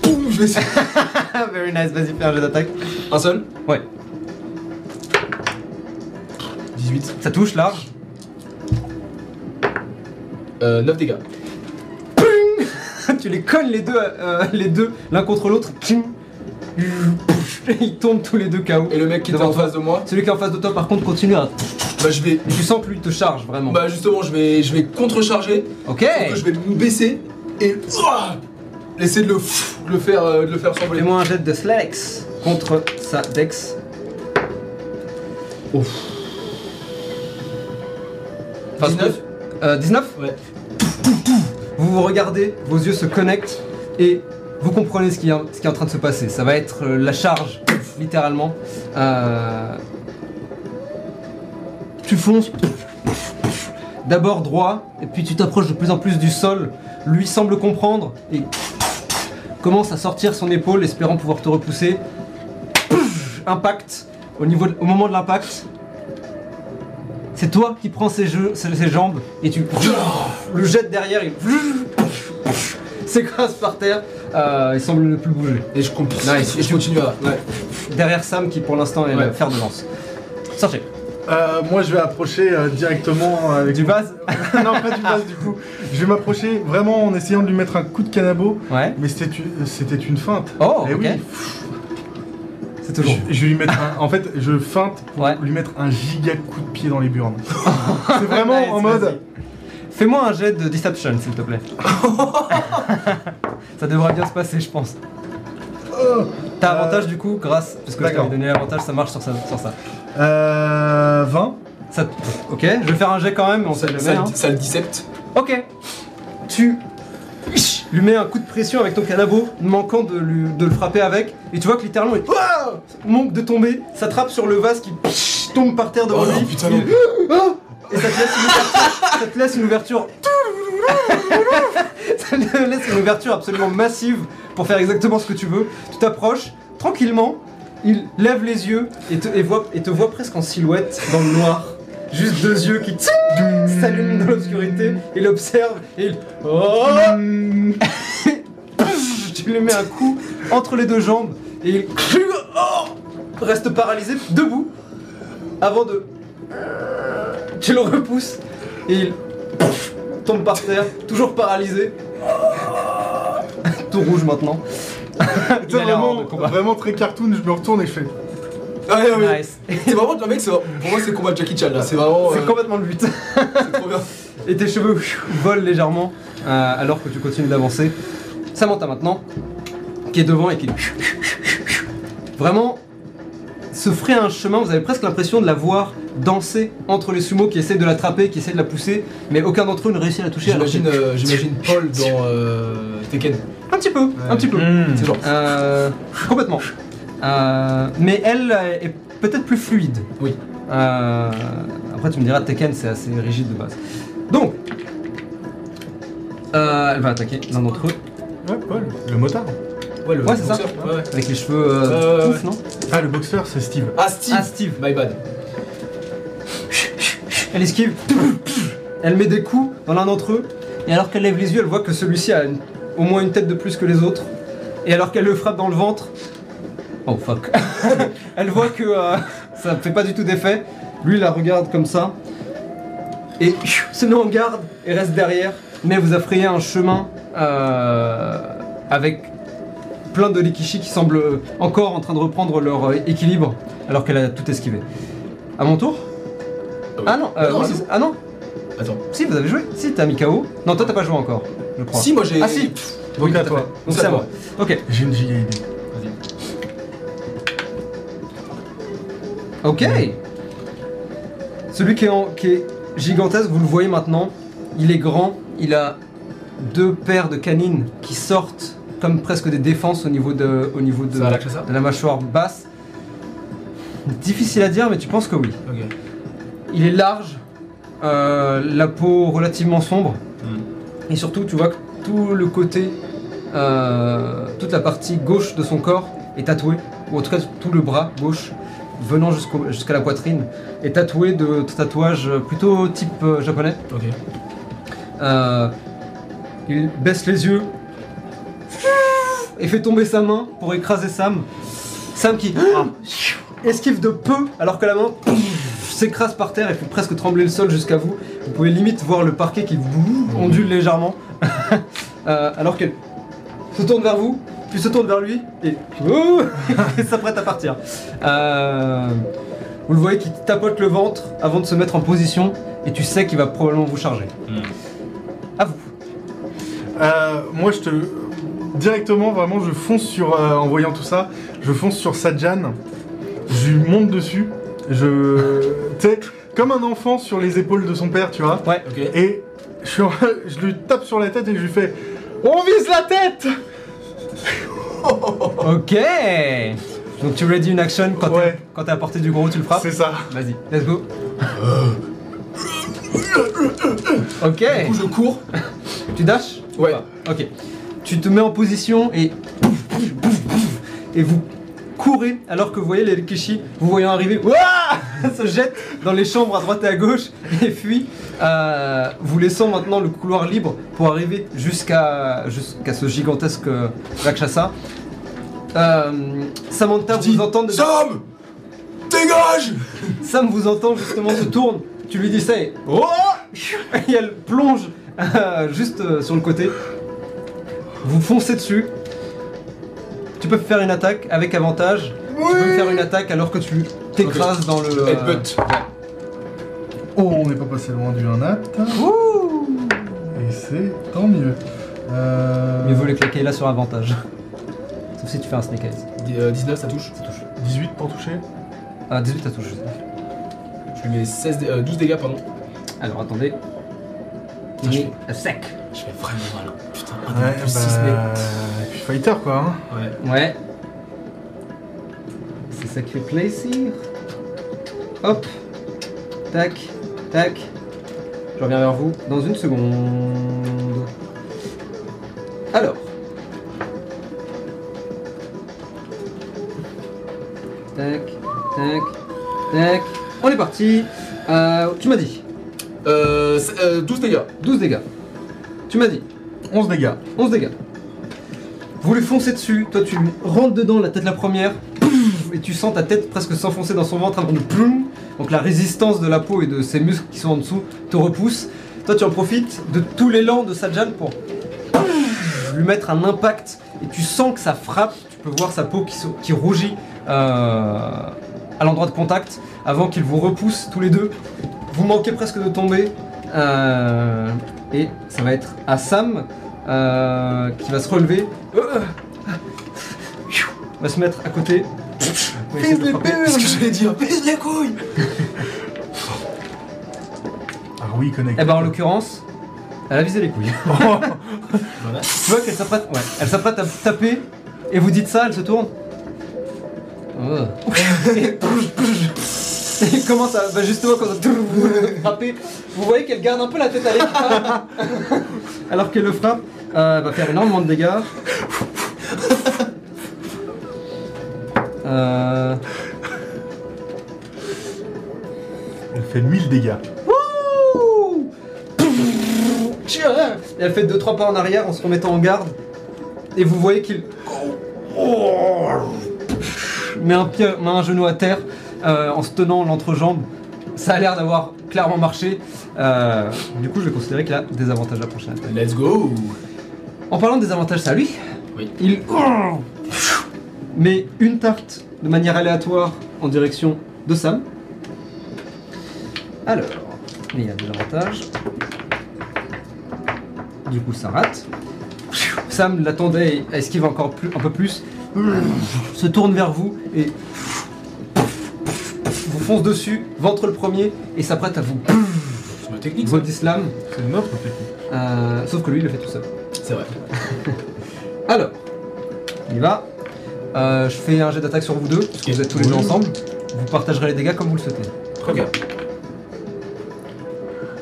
Boum, je vais essayer. Very nice. Vas-y, fais un jeu d'attaque. Un seul Ouais. 18. Ça touche large. Euh, 9 dégâts. tu les cognes les deux, euh, les deux l'un contre l'autre. Ils tombent tous les deux KO. Et le mec qui était Devant en face de moi, Celui qui est en face de toi, par contre, continue à. bah je vais. Tu sens que lui te charge vraiment. Bah justement, je vais, je vais contre-charger. ok. Donc, Je vais me baisser et. Essayer de le, de le faire, euh, de le faire s'envoler. Fais-moi un jet de Slex contre sa Dex. Ouf. Enfin, 19 Euh, 19 Ouais. Vous vous regardez, vos yeux se connectent et vous comprenez ce qui est, en train de se passer. Ça va être euh, la charge, littéralement. Euh, Tu fonces. D'abord droit, et puis tu t'approches de plus en plus du sol. Lui semble comprendre et commence à sortir son épaule, espérant pouvoir te repousser. Impact. Au moment de l'impact, c'est toi qui prends ses, jeux, ses, ses jambes et tu le jettes derrière, il s'écrase par terre, euh, il semble ne plus bouger. Et je, Nice. et je continue à. Ouais. Derrière Sam qui pour l'instant est Ouais. le fer de lance. Sortez. Euh, moi, je vais approcher euh, directement avec Du vase non, pas du vase du coup. Je vais m'approcher vraiment en essayant de lui mettre un coup de canabo. Ouais. Mais c'était une, feinte. Oh, Eh ok. oui. C'est Je, toujours. je vais lui mettre un, en fait, je feinte pour Ouais. lui mettre un giga coup de pied dans les burnes. C'est vraiment Nice, en vas-y. mode. Fais-moi un jet de Deception s'il te plaît. Ça devrait bien se passer, je pense. Oh, T'as Euh, avantage du coup grâce parce que je d'accord. t'avais donné l'avantage, ça marche sur ça. Sur ça. Euh, 20. Ça- ok, je vais faire un jet quand même, mais on sait jamais. ça, hein. ça le dissepte. Ok. Tu lui mets un coup de pression avec ton canabo, manquant de, lui- de le frapper avec, et tu vois que littéralement il manque de tomber, s'attrape sur le vase qui tombe par terre devant Oh, lui. putain. Ah et ça te laisse une ouverture. ça te laisse une ouverture. ça te laisse une ouverture absolument massive pour faire exactement ce que tu veux. Tu t'approches tranquillement, il lève les yeux et te, et voit- et te voit presque en silhouette dans le noir. Juste deux yeux qui s'allument dans l'obscurité. Il observe et il. Oh tu lui mets un coup entre les deux jambes et il oh reste paralysé debout avant de. Tu le repousses et il tombe par terre, toujours paralysé. Tout rouge maintenant. Il a vraiment, vraiment très cartoon, je me retourne et je fais. Ah, ouais, ouais. Nice. C'est vraiment le mec, c'est- pour moi c'est le combat de Jackie Chan là. C'est vraiment. C'est euh, complètement le but. c'est trop bien. Et tes cheveux volent légèrement euh, alors que tu continues d'avancer. Samantha maintenant, qui est devant et qui vraiment se ferait un chemin. Vous avez presque l'impression de la voir danser entre les sumos qui essaient de l'attraper, qui essaient de la pousser, mais aucun d'entre eux ne réussit à la toucher. alors J'imagine euh, j'imagine Paul dans euh, Tekken. Un petit peu, un petit peu. C'est genre. Euh, complètement. Euh, mais elle est peut-être plus fluide. Oui. Euh, après, tu me diras, Tekken, c'est assez rigide de base. Donc, euh, elle va attaquer l'un d'entre eux Ouais, Paul, le motard. Ouais, le Ouais, c'est ça. boxeur. Ouais, ouais. avec les cheveux euh, non Ah, le boxeur, c'est Steve. Ah, Steve. Ah, Steve. My bad. Elle esquive. Elle met des coups dans l'un d'entre eux. Et alors qu'elle lève les yeux, elle voit que celui-ci a une- au moins une tête de plus que les autres. Et alors qu'elle le frappe dans le ventre. Oh fuck. elle voit que euh, ça fait pas du tout d'effet. Lui, il la regarde comme ça. Et se met en garde et reste derrière. Mais vous affrayez un chemin euh, avec plein de Likishi qui semblent encore en train de reprendre leur euh, équilibre alors qu'elle a tout esquivé. À mon tour? Ah non, euh, Non, oui, ah non. ah non? Attends. Si, vous avez joué Si, t'as mis KO. Non, toi, t'as pas joué encore, je crois. Si, moi j'ai. Ah si Donc Oui, à toi. Donc C'est à moi. Ok. J'ai une idée. Ok. Celui qui est, en- qui est gigantesque, vous le voyez maintenant. Il est grand. Il a deux paires de canines qui sortent comme presque des défenses au niveau de, au niveau de, Ça va, Rakshasa de la mâchoire basse. Difficile à dire, mais tu penses que oui. Il est large, euh, la peau relativement sombre, Hmm. et surtout tu vois que tout le côté, euh, toute la partie gauche de son corps est tatouée, ou en tout cas tout le bras gauche venant jusqu'à la poitrine est tatoué de tatouages plutôt type euh, japonais. Ok. Euh, il baisse les yeux et fait tomber sa main pour écraser Sam. Sam qui esquive de peu alors que la main s'écrase par terre et fait presque trembler le sol jusqu'à vous. Vous pouvez limite voir le parquet qui ondule légèrement Euh, alors qu'elle se tourne vers vous, puis se tourne vers lui et, et s'apprête à partir. Euh, vous le voyez qui tapote le ventre avant de se mettre en position et tu sais qu'il va probablement vous charger. À vous. Euh, moi, je te. Directement, vraiment, je fonce sur. euh, en voyant tout ça, je fonce sur Sadjan. Je lui monte dessus. Je. tu sais, comme un enfant sur les épaules de son père, tu vois. Ouais. Ok. Et je, suis en- je lui tape sur la tête et je lui fais On vise la tête Ok Donc tu ready une action quand Ouais. t'es- quand t'es à portée du gros, tu le frappes C'est ça. Vas-y, let's go. Ok, Du coup, je cours. tu dashes Ouais. Ok. Tu te mets en position et et vous courez alors que vous voyez les Rikishi, vous voyant arriver, Ouah se jette dans les chambres à droite et à gauche et fuit, euh, vous laissant maintenant le couloir libre pour arriver jusqu'à jusqu'à ce gigantesque Rakshasa. Euh, Samantha vous entend de- Sam Dégage Sam vous entend justement se tourne, tu lui dis ça et, Oh et elle plonge euh, juste sur le côté. Vous foncez dessus. Tu peux faire une attaque avec avantage. Tu peux faire une attaque alors que tu t'écrases dans le. euh, Headbutt. Oh, on n'est pas passé loin du 1 nat. Ouh Et c'est tant mieux. Euh... Mieux vaut les claquer là sur avantage. Sauf si tu fais un snake eyes. Di- euh, 19, ça touche. Ça touche. 18 pour toucher. Ah, 18, ça touche. Je lui mets 16, dé- euh, 12 dégâts, pardon. Alors, attendez. Je Il est sec. Je fais vraiment mal. hein. Putain, un Ouais, plus 6, bah. Et puis fighter quoi. Hein. mais. Ouais. Ouais. C'est ça qui fait plaisir. Hop. Tac. Tac. Je reviens vers vous dans une seconde. Alors. Tac. Tac. Tac. On est parti. Euh, tu m'as dit Euh, c'est- euh, 12 dégâts. 12 dégâts. Tu m'as dit 11 dégâts. 11 dégâts. Vous lui foncez dessus, toi tu rentres dedans la tête la première, et tu sens ta tête presque s'enfoncer dans son ventre avant de ploum. Donc la résistance de la peau et de ses muscles qui sont en dessous te repousse. Toi tu en profites de tout l'élan de Sajal pour lui mettre un impact et tu sens que ça frappe. Tu peux voir sa peau qui rougit euh, à l'endroit de contact avant qu'il vous repousse tous les deux. Vous manquez presque de tomber. euh, et ça va être à Sam euh, qui va se relever. Euh, va se mettre à côté. Va essayer de le frapper. C'est ce que j'allais dire. Pisse les couilles Ah oui, connecté. Eh ben en l'occurrence, elle a visé les couilles. Voilà. Tu vois qu'elle s'apprête, ouais, elle s'apprête à vous taper et vous dites ça, elle se tourne. Oh. et il commence à, bah justement quand vous frapper, vous voyez qu'elle garde un peu la tête à l'écart alors qu'elle le frappe. euh, elle va faire énormément de dégâts. Euh, Elle fait 1000 dégâts. Wouh Et elle fait 2-3 pas en arrière en se remettant en garde. Et vous voyez qu'il met un, pied, met un genou à terre euh, en se tenant l'entrejambe. Ça a l'air d'avoir clairement marché. Euh, du coup, je vais considérer qu'il a des avantages à la prochaine attaque. Let's go En parlant des avantages, à lui. Oui. Il met une tarte de manière aléatoire en direction de Sam. Alors, il y a des avantages. Du coup, ça rate. Sam l'attendait et esquive encore plus, un peu plus? Se tourne vers vous et fonce dessus, ventre le premier et s'apprête à vous C'est ma technique, slam. C'est. Euh, sauf que lui, il le fait tout seul. C'est vrai. Alors, il y va. Euh, je fais un jet d'attaque sur vous deux, parce que vous êtes tous les deux ensemble. Vous partagerez les dégâts comme vous le souhaitez. Très bien.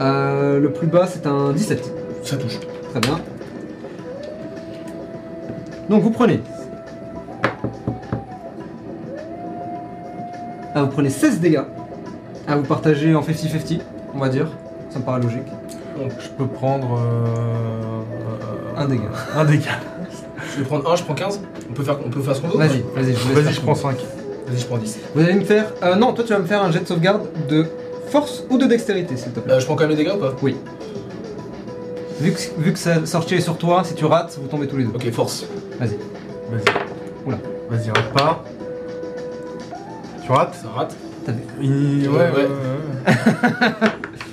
Euh, le plus bas, c'est un 17. Ça touche. Très bien. Donc vous prenez. Ah, vous prenez 16 dégâts. À vous partager en 50-50, on va dire. Ça me paraît logique. Je peux prendre. euh, Un dégât. Un dégât. Je vais prendre 1, je prends 15. On peut faire, on peut faire ce qu'on veut Vas-y, vas-y, je vous laisse Vas-y, faire je prends que 5. Vas-y, je prends 10. Vous allez me faire. euh, non, toi tu vas me faire un jet de sauvegarde de force ou de dextérité, s'il te plaît. Euh, je prends quand même les dégâts ou pas? Oui. Vu que, vu que ça sortie est sur toi, si tu rates, vous tombez tous les deux. Ok, force. Vas-y. Vas-y. Oula. Vas-y, rate pas. Tu rates Ça rate. T'as vu. Il- Ouais, Ouais, ouais.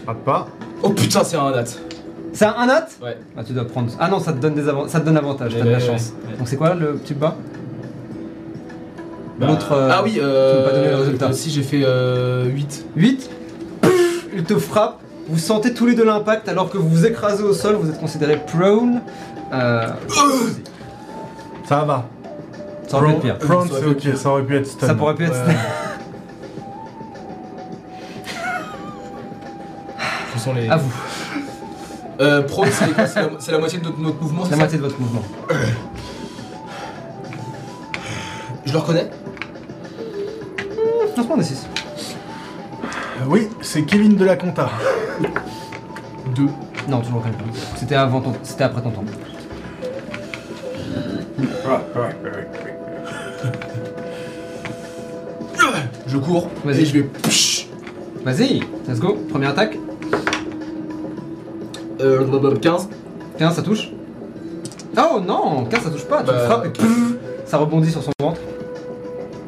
Rate pas. Oh putain, c'est un nat. C'est un nat? Ouais. Ah, tu dois prendre. Ah non, ça te donne des avantages. Ça te donne avantage, t'as de la chance. ouais, ouais. Donc c'est quoi le petit bas? Bah, L'autre. euh, ah oui, tu euh. peux pas donner le résultat. euh, Si j'ai fait euh, 8. 8. Il te frappe. Vous sentez tous les deux l'impact alors que vous vous écrasez au sol, vous êtes considéré prone. Euh, Ça va. Ça aurait pu être pire. Prone, Ça c'est aurait pu ok, être ça aurait pu être stun. Ça pourrait pu être. Ouais. Ce sont les. À vous, Euh, pro, c'est quoi C'est la, c'est la moitié de notre, notre mouvement, la c'est ça moitié de votre mouvement. Je le reconnais Lancement des 6. Oui, c'est Kevin de la Conta. 2. Non, toujours pas. C'était avant ton... C'était après ton temps. Je cours. Vas-y. Et je vais. Vas-y, let's go. Première attaque. Euh, 15. 15, ça touche. Oh non, 15, ça touche pas. Tu Bah, le frappes et pff, ça rebondit sur son ventre.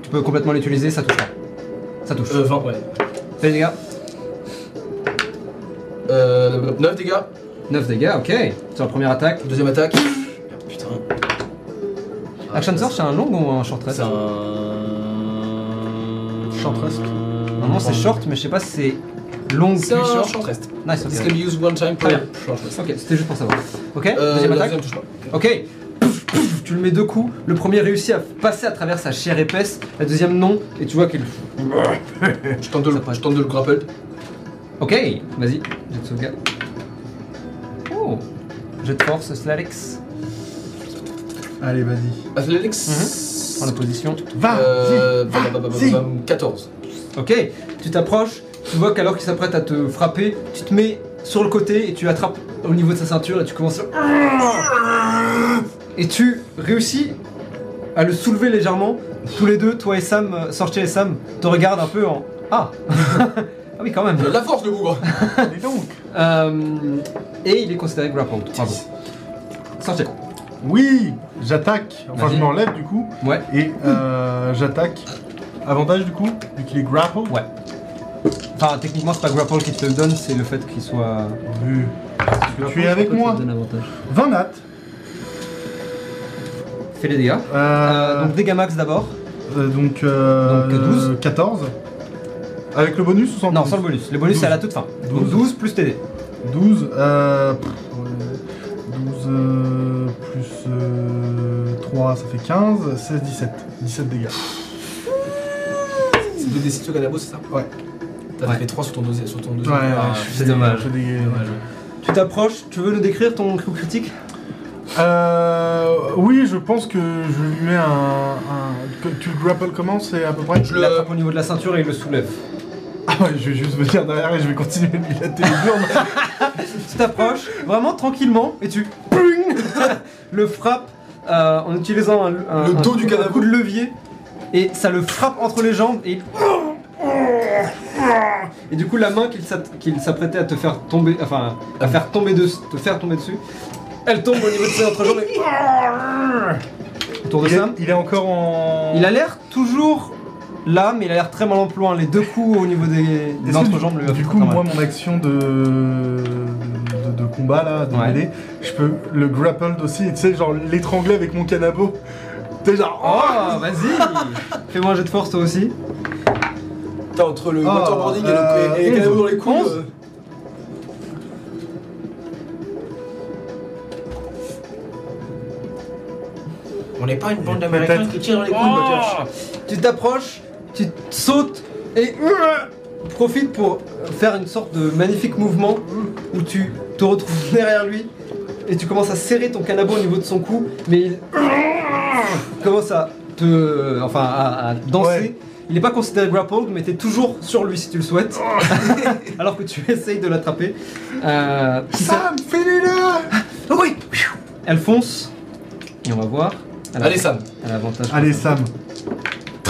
Tu peux complètement l'utiliser, ça touche pas. Ça touche. Euh, 20, ouais. Fais les dégâts. Euh, 9 dégâts. 9 dégâts, ok. Sur la première attaque. Deuxième attaque. Putain. Action Surge, c'est un long ou un short rest C'est un. Short rest. Normalement c'est short, mais je sais pas si c'est long C'est puis un short. short rest. Nice, This ok. can be used one time Très bien. short rest. Ok, c'était juste pour savoir. Ok, Euh, deuxième la attaque. deuxième touche pas. Ok. Pouf, pouf, tu le mets deux coups. Le premier réussit à passer à travers sa chair épaisse. La deuxième non. Et tu vois qu'il. Je tente de le, je tente de le grapple. Ok, vas-y. Jet de sauvegarde. Oh. Jet de force, Slalix. Allez, vas-y. Athletics. Prends la position. Va Euh, vas-y, bah, bah, bah, vas-y. bah, bah, 14. Ok, tu t'approches, tu vois qu'alors qu'il s'apprête à te frapper, tu te mets sur le côté et tu attrapes au niveau de sa ceinture et tu commences à... Et tu réussis à le soulever légèrement. Tous les deux, toi et Sam, euh, Sorcier et Sam, te regardent un peu en... Ah Ah oui, quand même. Il a de la force le bougre. Et donc Euh, et il est considéré grappled. Bravo. Sorcier. Oui, j'attaque. Enfin, Vas-y. je m'enlève du coup. Ouais. Et euh, j'attaque. Avantage du coup, vu qu'il est grapple. Ouais. Enfin, techniquement, c'est pas grapple qui te le donne, c'est le fait qu'il soit... Vu. Tu es avec moi 20 nat. Fais les dégâts. Euh, Euh, donc dégâts max d'abord. euh, donc, euh, donc, 12. 14. Avec le bonus ou sans Non, sans le bonus. Le bonus, 12. c'est à la toute fin. Donc 12. 12 plus TD. 12. Euh, pff, ouais, 12 euh, plus euh, 3, ça fait 15. 16, 17. 17 dégâts. C'est 2 d6 au canabo, c'est ça? Ouais. T'as Ouais. fait 3 sur ton deuxième. Sur ton Ouais, deuxième. ouais, Ah, je suis c'est dégueu, dommage. je suis dégueu. dommage. Tu t'approches, tu veux nous décrire ton coup critique? Euh, oui, je pense que je lui mets un. un- que tu le grapples comment? C'est à peu près? Je Il le- l'attrape au niveau de la ceinture et il le soulève. Ah ouais, je vais juste venir derrière et je vais continuer de lui latter les burnes. Tu t'approches vraiment tranquillement et tu le frappes euh, en utilisant un, un- Le un dos coup- du un coup de levier et ça le frappe entre les jambes et il- et du coup la main qu'il s'att- qu'il s'apprêtait à te faire tomber enfin à faire tomber de, te faire tomber dessus elle tombe au niveau de ses entrejambes et autour de Il est, Sam il est encore en. il a l'air toujours là mais il a l'air très mal en les deux coups au niveau des, des entrejambes du, lui coup, moi, mon action de, de, de combat là, de Ouais. mêlée, je peux le grapple aussi, et tu sais, genre l'étrangler avec mon canabo. Tu sais, genre. Oh, vas-y Fais-moi un jet de force toi aussi. Putain, entre le waterboarding et euh, le et les canabos dans les couilles. 11. euh, On n'est pas une bande d'Américains qui tirent dans les couilles, Oh tu t'approches, tu sautes et profite pour faire une sorte de magnifique mouvement où tu te retrouves derrière lui et tu commences à serrer ton canabo au niveau de son cou, mais il commence à te, enfin, à, à danser. Ouais. Il n'est pas considéré grappled, mais tu es toujours sur lui si tu le souhaites, alors que tu essayes de l'attraper. Euh, Sam, fais-le Oh oui Elle fonce, et on va voir. Elle a- Allez, Sam. elle a avantage. Allez, Sam.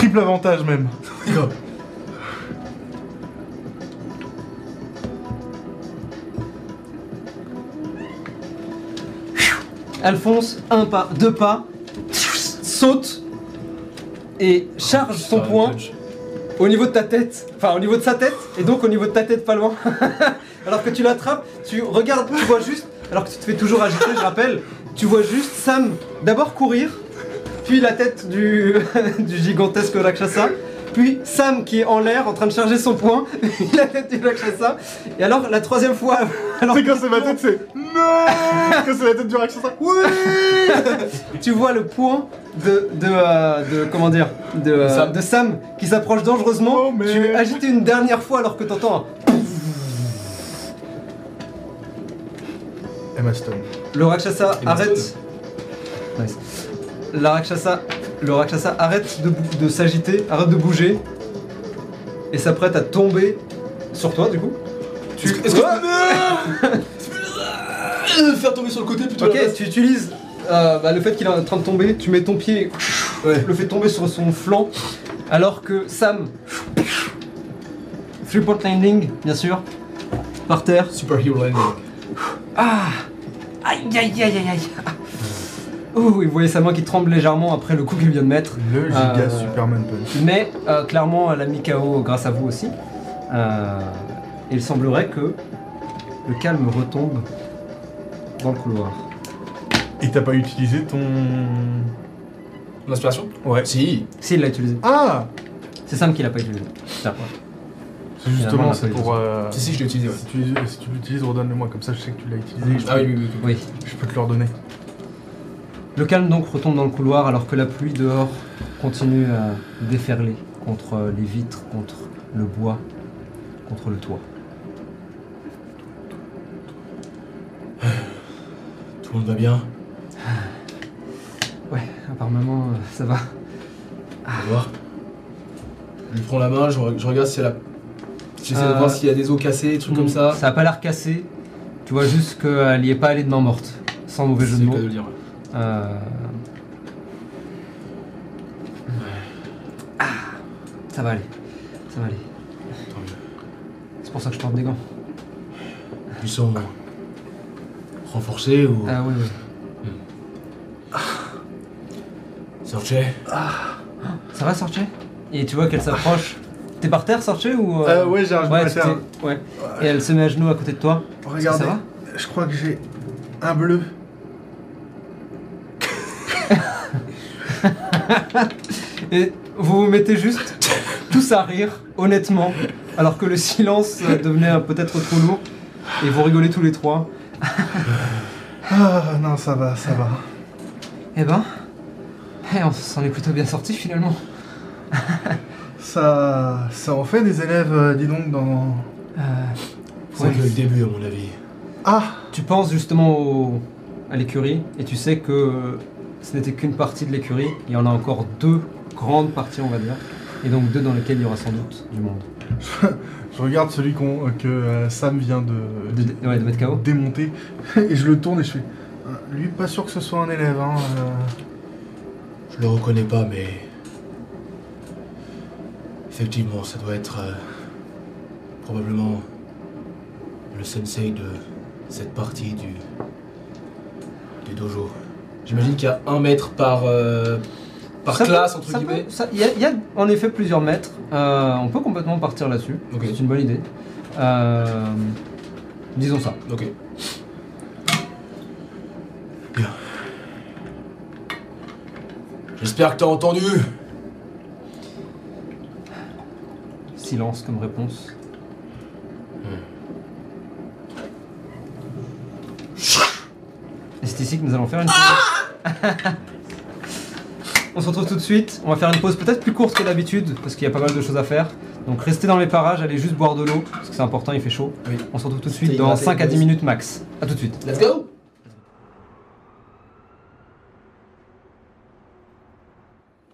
Triple avantage même. Elle fonce, un pas, deux pas, saute. Et charge son poing au niveau de ta tête, enfin au niveau de sa tête, et donc au niveau de ta tête pas loin. alors que tu l'attrapes, tu regardes, tu vois juste, alors que tu te fais toujours agiter, je rappelle, tu vois juste Sam d'abord courir, puis la tête du, du gigantesque Rakshasa, puis Sam qui est en l'air en train de charger son poing, la tête du Rakshasa, et alors la troisième fois, alors C'est quand c'est ma tête, c'est. Non Quand c'est la tête du Rakshasa. Oui tu vois le poing de, de, euh, de comment dire de, euh, Sam. de Sam qui s'approche dangereusement. Oh, mais- Tu agites une dernière fois alors que t'entends un... Emma Stone. le Rakshasa Emma arrête. Stone. Nice. La Rakshasa, le Rakshasa arrête de, s'agiter, arrête de bouger et s'apprête à tomber sur toi du coup. Tu... Est-ce que Euh, Faire tomber sur le côté plutôt. Ok, la tu utilises euh, bah, le fait qu'il est en train de tomber, tu mets ton pied, Ouais. le fais tomber sur son flanc, alors que Sam, three point landing, bien sûr, par terre. Superhero landing. Ah Aïe aïe aïe aïe aïe Oh, vous voyez sa main qui tremble légèrement après le coup qu'il vient de mettre. Le giga Euh, Superman Punch. Mais euh, clairement, elle a mis KO grâce à vous aussi. Euh, et il semblerait que le calme retombe dans le couloir. Et t'as pas utilisé ton. L'inspiration? Ouais. Si. S'il l'a utilisé. Ah C'est Sam qui l'a pas utilisé. C'est justement, c'est pour. euh, Si, si, je l'ai utilisé, ouais. Si tu, si tu l'utilises, redonne-le-moi, comme ça je sais que tu l'as utilisé. je, Ah oui, oui, oui. Oui. je peux te le redonner. Le calme donc retombe dans le couloir alors que la pluie dehors continue à déferler contre les vitres, contre le bois, contre le toit. Tout le monde va bien? Ouais, apparemment euh, ça va. On va voir. Je lui prends la main, je, re- je regarde si elle a. J'essaie de Euh, voir s'il y a des os cassés, des trucs comme ça. Ça a pas l'air cassé. Tu vois juste qu'elle y est pas allée de main morte. Sans mauvais jeu C'est de le mots. cas de le dire. Euh, Ah, ça va aller. Ça va aller. Tant mieux. C'est pour ça que je porte des gants. Ils sont renforcés ou? Ah oui, oui. Sorche Ça va, Sorche Et tu vois qu'elle s'approche. T'es par terre, Sorche ou Euh, ouais, j'ai un genou Ouais, à terre. ouais. Et elle se met à genoux à côté de toi. Regardez, Ça va? je crois que j'ai un bleu. Et vous vous mettez juste tous à rire, honnêtement, alors que le silence euh, devenait euh, peut-être trop lourd. Et vous rigolez tous les trois. Ah non, ça va, ça va. Eh ben, eh, on s'en est plutôt bien sorti finalement. Ça, ça en fait des élèves, euh, dis donc, dans... Euh, C'est ouais. le début, à mon avis. Ah Tu penses justement au- à l'écurie et tu sais que ce n'était qu'une partie de l'écurie. Il y en a encore deux grandes parties, on va dire. Et donc deux dans lesquelles il y aura sans doute du monde. Je regarde celui que euh, Sam vient de, De- ouais, de mettre KO. démonter, et je le tourne et je fais... Ah, Lui, pas sûr que ce soit un élève, hein. euh. Je le reconnais pas, mais. Effectivement, ça doit être. euh, probablement. le sensei de cette partie du. du dojo. J'imagine qu'il y a un mètre par, euh, par Ça peut- classe, entre ça guillemets. Il y, a- il y a en effet plusieurs maîtres. Euh, on peut complètement partir là-dessus. C'est une bonne idée. Euh, disons ça. Ok. J'espère que t'as entendu Silence comme réponse. Et c'est ici que nous allons faire une pause. on se retrouve tout de suite. On va faire une pause peut-être plus courte que d'habitude parce qu'il y a pas mal de choses à faire. Donc restez dans les parages, allez juste boire de l'eau parce que c'est important, il fait chaud. Oui. On se retrouve tout de suite dans hydraté, 5 à 10 guys. minutes max. A tout de suite. Let's go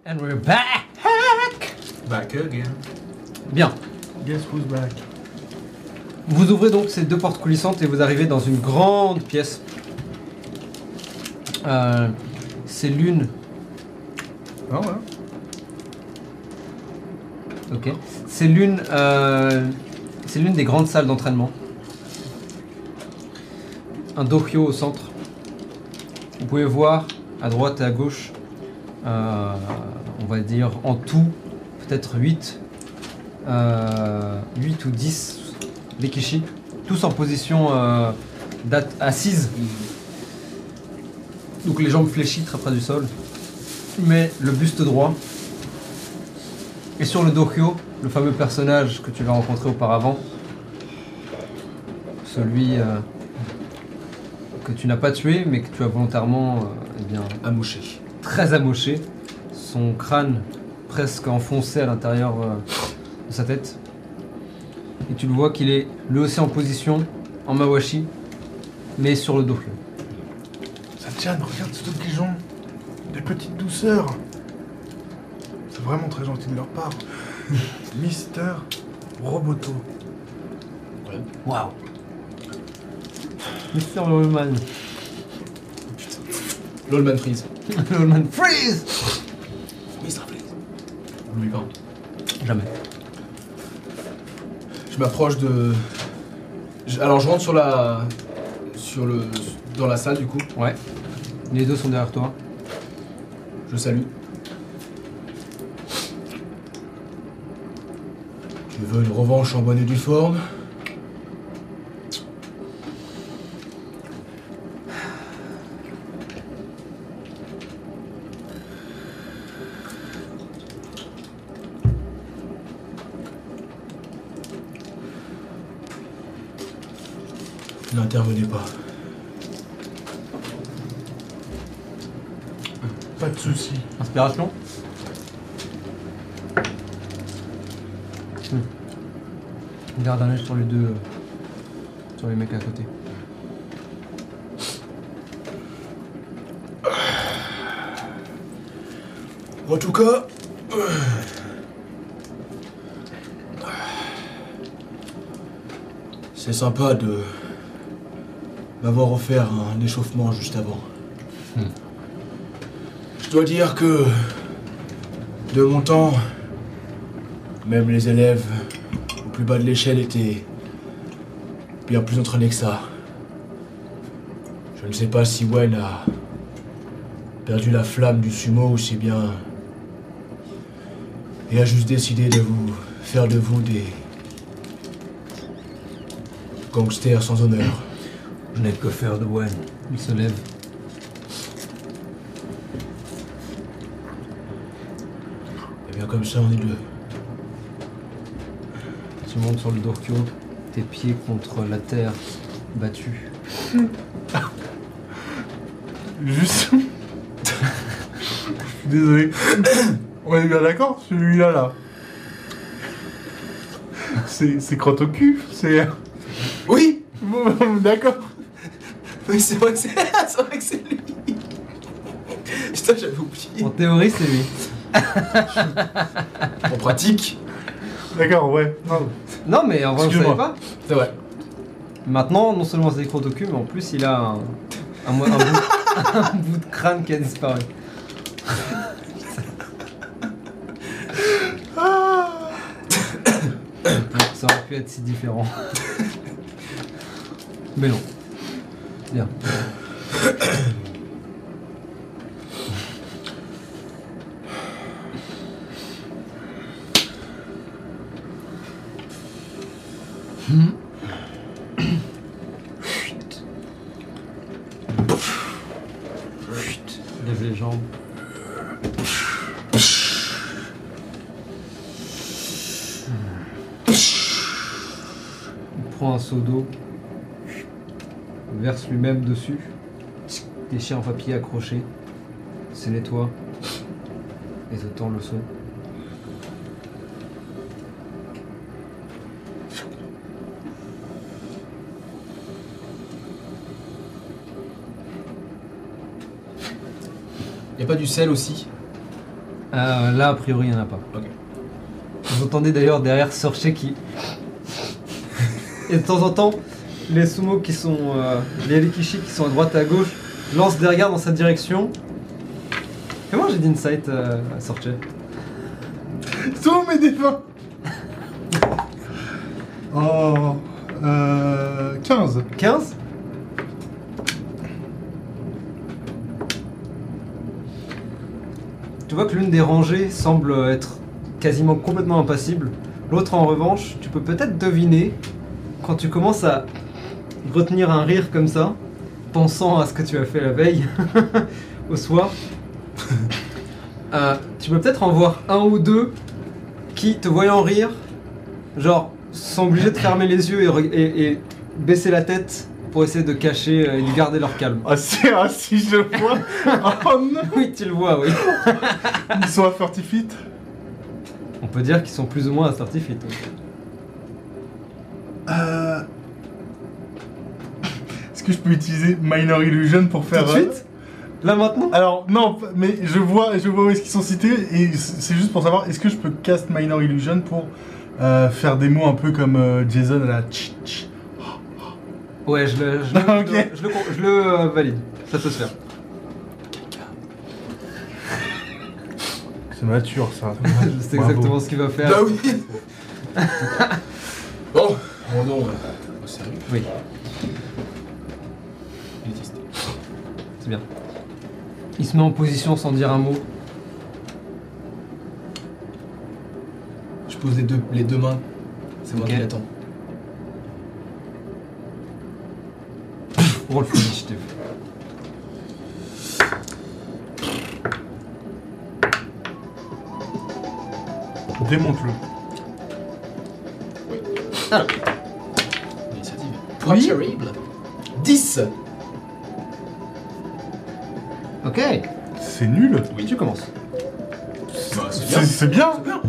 And we're back. Back again. Bien. Guess who's back? Vous ouvrez donc ces deux portes coulissantes et vous arrivez dans une grande pièce. Euh, c'est l'une. Ah ouais. Ok. C'est l'une. euh, c'est l'une des grandes salles d'entraînement. Un dohyo au centre. Vous pouvez voir à droite et à gauche, euh, on va dire en tout, peut-être 8, euh, 8 ou 10 Rikishi, tous en position euh, assise. Donc les jambes fléchies très près du sol, mais le buste droit. Et sur le dohyo, le fameux personnage que tu vas rencontrer auparavant, celui euh, que tu n'as pas tué, mais que tu as volontairement euh, eh bien, Amouché. très amoché, son crâne presque enfoncé à l'intérieur euh, de sa tête. Et tu le vois qu'il est lui aussi en position, en mawashi, mais sur le dohyo. Satchan, regarde qu'ils ont. Des petites douceurs. C'est vraiment très gentil de leur part. Mister Roboto. Waouh Mr. Lowman. Lolman Freeze. Lowman freeze Mr. Freeze. N'oublie pas. Jamais. Je m'approche de. je- Alors je rentre sur la. Sur le. Dans la salle du coup. Ouais. Les deux sont derrière toi. Je salue. Tu veux une revanche en bonne et due forme? N'intervenez pas. Inspiration Hmm. Garde un œil sur les deux. euh, sur les mecs à côté. En tout cas. C'est sympa de m'avoir offert un échauffement juste avant. Hmm. Je dois dire que de mon temps, même les élèves au plus bas de l'échelle étaient bien plus entraînés que ça. Je ne sais pas si Wen a perdu la flamme du sumo ou si bien et a juste décidé de vous faire de vous des gangsters sans honneur. Je n'ai que faire de Wen. Il se lève. Et bien comme ça on est deux. Tu montes sur le Dorkyo, tes pieds contre la terre battue. Juste. Je suis désolé. On est bien d'accord Celui-là, là. C'est c'est crotte au cul C'est. Oui Bon, d'accord. Mais c'est vrai que c'est c'est vrai que c'est lui Putain, j'avais oublié. En théorie, c'est lui. En pratique, D'accord, ouais. Non. Non, mais en vrai, on ne savait Excuse-moi. pas. c'est vrai. Maintenant, non seulement c'est des crottes au cul, mais en plus, il a un, un, mo- un bout, un bout de crâne qui a disparu. Ça aurait pu être si différent. Mais non. Bien. Lève les jambes. Il prend un seau d'eau, verse lui-même dessus, déchire un papier accroché, se nettoie et te tend le seau. Y a pas du sel aussi? Euh, là, a priori, il n'y en a pas. Ok. Vous entendez d'ailleurs derrière Sorché qui. Et de temps en temps, les sumo qui sont. euh, les rikishi qui sont à droite et à gauche lancent des regards dans sa direction. Comment j'ai d'insight euh, à Sorché Sauve mes défunts Oh. Euh. 15. 15 Tu vois que l'une des rangées semble être quasiment complètement impassible. L'autre en revanche, tu peux peut-être deviner quand tu commences à retenir un rire comme ça, pensant à ce que tu as fait la veille au soir. Euh, tu peux peut-être en voir un ou deux qui, te voyant rire, genre, sont obligés de fermer les yeux et, re- et- et baisser la tête pour essayer de cacher euh, et de garder leur calme. Ah, si, ah, si je vois. oh non Oui, tu le vois, oui. Ils sont à 30 feet. On peut dire qu'ils sont plus ou moins à 30 feet. oui. Euh... Est-ce que je peux utiliser Minor Illusion pour Tout faire. de euh, suite Là maintenant Alors, non, mais je vois, je vois où est-ce qu'ils sont cités et c'est juste pour savoir est-ce que je peux cast Minor Illusion pour euh, faire des mots un peu comme euh, Jason à la tch tch. Ouais, je le, je le, je le- je le con- je le, euh, valide. Ça peut se faire. C'est mature ça. C'est exactement ce qu'il va faire. Bah oui Bon, oh non, euh, au sérieux Oui, Élitiste. c'est bien. Il se met en position sans dire un mot. Je pose les deux, les deux mains, c'est moi Ok. qui l'attends. Roll for initiative. Démonte-le. Oui. terrible 10 Ok, C'est nul. oui, tu commences. Bah, c'est bien. C'est c'est bien. C'est bien.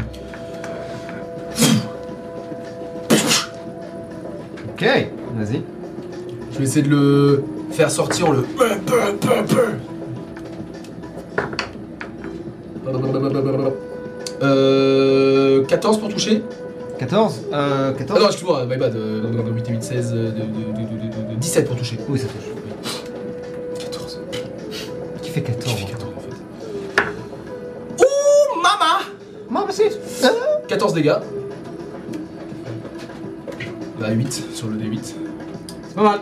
Ok, vas-y. Je vais essayer de le faire sortir le. Euh, 14 pour toucher 14 euh, 14 Ah non, excuse-moi, my bad. euh, 8 et 8, 16, euh, de, de- de- de- de- de- 17 pour toucher. Oui, ça touche. 14. Qui fait 14 J'ai fait 14 en fait. Ouh, mama Moi aussi 14 dégâts. Bah 8 sur le D8. C'est pas mal.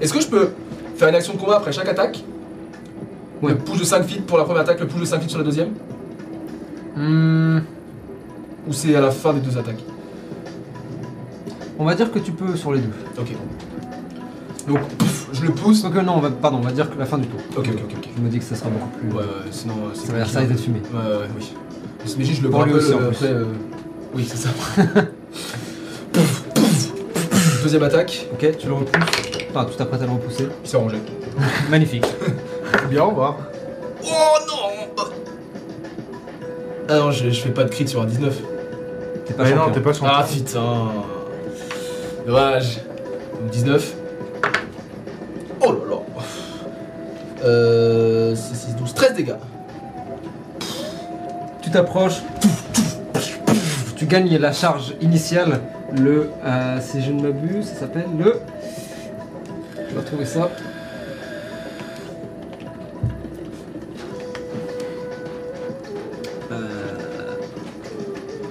Est-ce que je peux faire une action de combat après chaque attaque? Ouais. Le push de 5 feet pour la première attaque, le push de 5 feet sur la deuxième? Hmm, Ou c'est à la fin des deux attaques on va dire que tu peux sur les deux. Ok. Donc, je le pousse. Quoique non, on va, pardon, on va dire que la fin du tour. Ok, ok, ok. ok. Je me dis que ça sera beaucoup plus... Ouais, ouais, sinon euh, c'est ça va ça compliqué. risque d'être fumé. Ouais, ouais, oui. Mais juste je le Pour lui aussi, en euh, plus. après. euh, Oui, c'est ça. Pouf, pouf, pouf. Deuxième attaque, Ok, tu le repousses. Enfin, tu t'apprêtes à le repousser. il s'est rangé. Magnifique. Bien, au revoir. Oh non Ah non, je, je fais pas de crit sur un 19. T'es pas non, t'es pas champion. Ah putain Dommage. Donc 19. Oh là là. Euh. 6, 6, 12, 13 dégâts. Tu t'approches. Tu gagnes la charge initiale. Le. euh, si je ne m'abuse, ça s'appelle le. Je vais retrouver ça.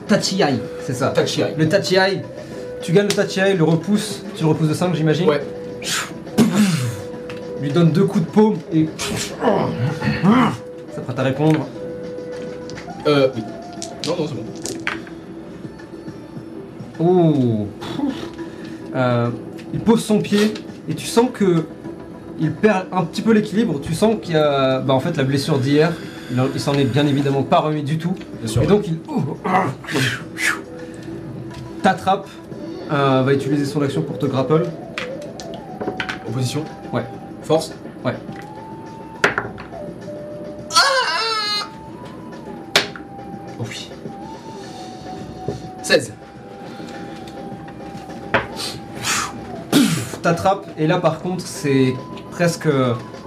Tachiai, c'est ça. Shirai. Le Tachiai, tu gagnes le Tachiai, le repousse, tu le repousses de 5 j'imagine Ouais. Lui donne deux coups de paume et. Ça prête à répondre. Euh. Oui. Non, non, c'est bon. Oh Euh, Il pose son pied et tu sens que il perd un petit peu l'équilibre. Tu sens qu'il y a bah, en fait la blessure d'hier. Il, en- il s'en est bien évidemment pas remis du tout. Bien sûr. Et donc il t'attrape. euh, va utiliser son action pour te grapple. Opposition Ouais. Force Ouais. Oh oui. 16. T'attrape et là par contre c'est presque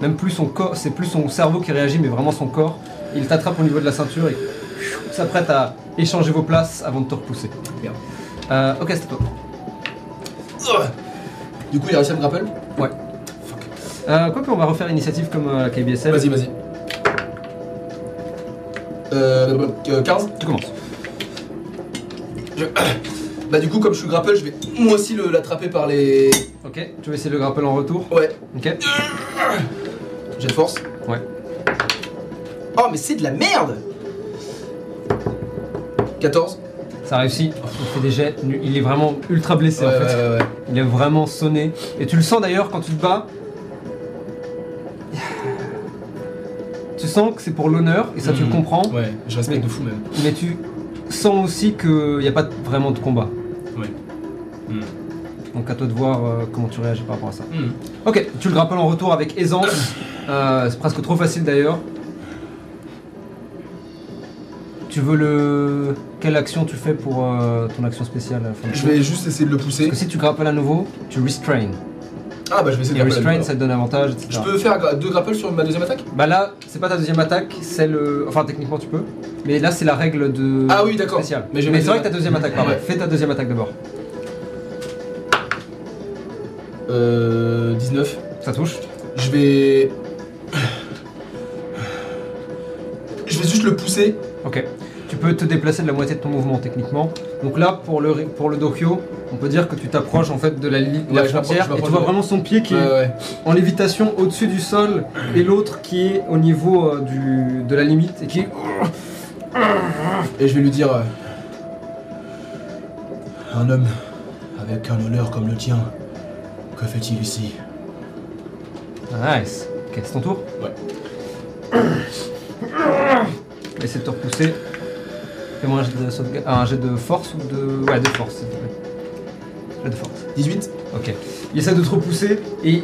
même plus son corps, c'est plus son cerveau qui réagit mais vraiment son corps. Il t'attrape au niveau de la ceinture et s'apprête à échanger vos places avant de te repousser. Bien. Euh, ok, c'est toi. Du coup, il a réussi à me grapple Ouais. Fuck. Euh, quoi qu'on va refaire initiative comme euh, la KBSL. Vas-y, vas-y. Euh, euh, 15 Tu commences. Je- Bah du coup comme je suis grapple, je vais moi aussi le- l'attraper par les... Ok, tu vas essayer de le grapple en retour. Ouais, Ok. j'ai de force. Ouais. Oh mais c'est de la merde 14 Ça réussit. Il fait des jets. Il est vraiment ultra blessé en fait. ouais, ouais, ouais. Il est vraiment sonné. Et tu le sens d'ailleurs quand tu te bats. Tu sens que c'est pour l'honneur et ça tu le Mhm. comprends. Ouais, je respecte Mais- de fou même. Mais tu sens aussi qu'il n'y a pas vraiment de combat. Ouais. Hmm. Donc à toi de voir euh, comment tu réagis par rapport à ça. Hmm. Ok, tu le grappelles en retour avec aisance. Euh, c'est presque trop facile d'ailleurs. Tu veux le. Quelle action tu fais pour euh, ton action spéciale du Je vais juste essayer de le pousser. Parce que si tu grappelles à nouveau, tu restrain. Ah bah je vais essayer Et de grapple restrain, ça te donne avantage, etc. Je peux faire gra- deux grapples sur ma deuxième attaque? Bah là, c'est pas ta deuxième attaque, c'est le. Enfin, techniquement tu peux. Mais là, c'est la règle de. Ah oui, d'accord. Spéciale. Mais Mais ma c'est vrai que ta deuxième attaque, pardon. Ouais. Fais ta deuxième attaque d'abord. Euh... 19. Ça touche. Je vais... Je vais juste le pousser. Ok. Tu peux te déplacer de la moitié de ton mouvement techniquement. Donc là, pour le, pour le Dokyo, on peut dire que tu t'approches en fait de la, li- de la Ouais, m'approche- frontière et tu vois de- vraiment son pied qui Ouais, est ouais. en lévitation au-dessus du sol et l'autre qui est au niveau euh, du, de la limite et qui est... Et je vais lui dire... euh, Un homme avec un honneur comme le tien, que fait-il ici? Nice. Ok, c'est ton tour? Ouais. Essayer de te repousser. Fais-moi un jet de sauvegarde. un jet de force ou de. Ouais, de force, s'il te plaît. Jet de force. 18 Ok. Il essaie de te repousser et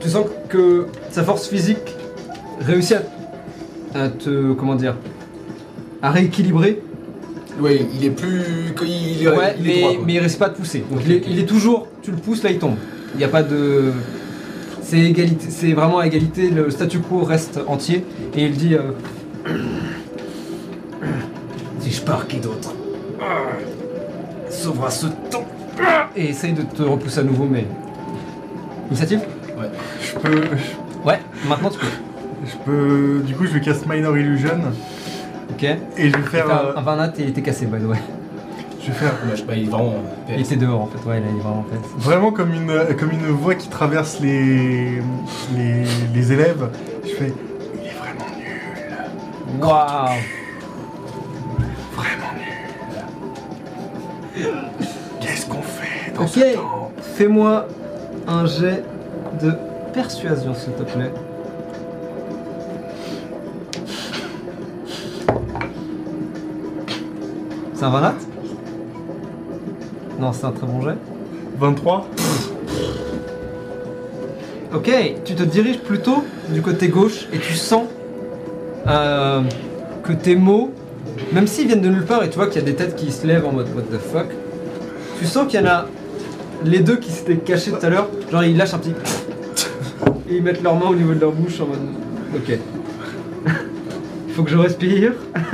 tu sens que sa force physique réussit à, à te. Comment dire À rééquilibrer. Ouais, il est plus. Il, il, Ouais, il est mais, droit, quoi. mais il risque pas de pousser. Donc Ok, il, est, ok. il est toujours. Tu le pousses, là il tombe. Il n'y a pas de. C'est égalité, c'est vraiment à égalité, le statu quo reste entier et il dit euh, Si je pars, qui d'autre Sauvera ce temps Et essaye de te repousser à nouveau, mais. Initiative Je peux, Ouais, maintenant tu peux. je peux. Du coup, je vais casse Minor Illusion Ok. et je vais faire. Euh, un 20 nat et il était cassé, by the way. je vais faire Ouais, je sais pas, il est vraiment. Il était dehors en fait, ouais, là, il est vraiment PS. vraiment comme une, comme une voix qui traverse les, les, les élèves. Je fais. Il est vraiment nul. Waouh Qu'est-ce qu'on fait dans Ok, ce temps fais-moi un jet de persuasion s'il te plaît. C'est un 20 nat? Non, c'est un très bon jet. 23 Ok, tu te diriges plutôt du côté gauche et tu sens euh, que tes mots, même s'ils viennent de nulle part et tu vois qu'il y a des têtes qui se lèvent en mode what the fuck, tu sens qu'il y en a les deux qui s'étaient cachés tout à l'heure, genre ils lâchent un petit. et ils mettent leurs mains au niveau de leur bouche en mode ok. Il faut que je respire.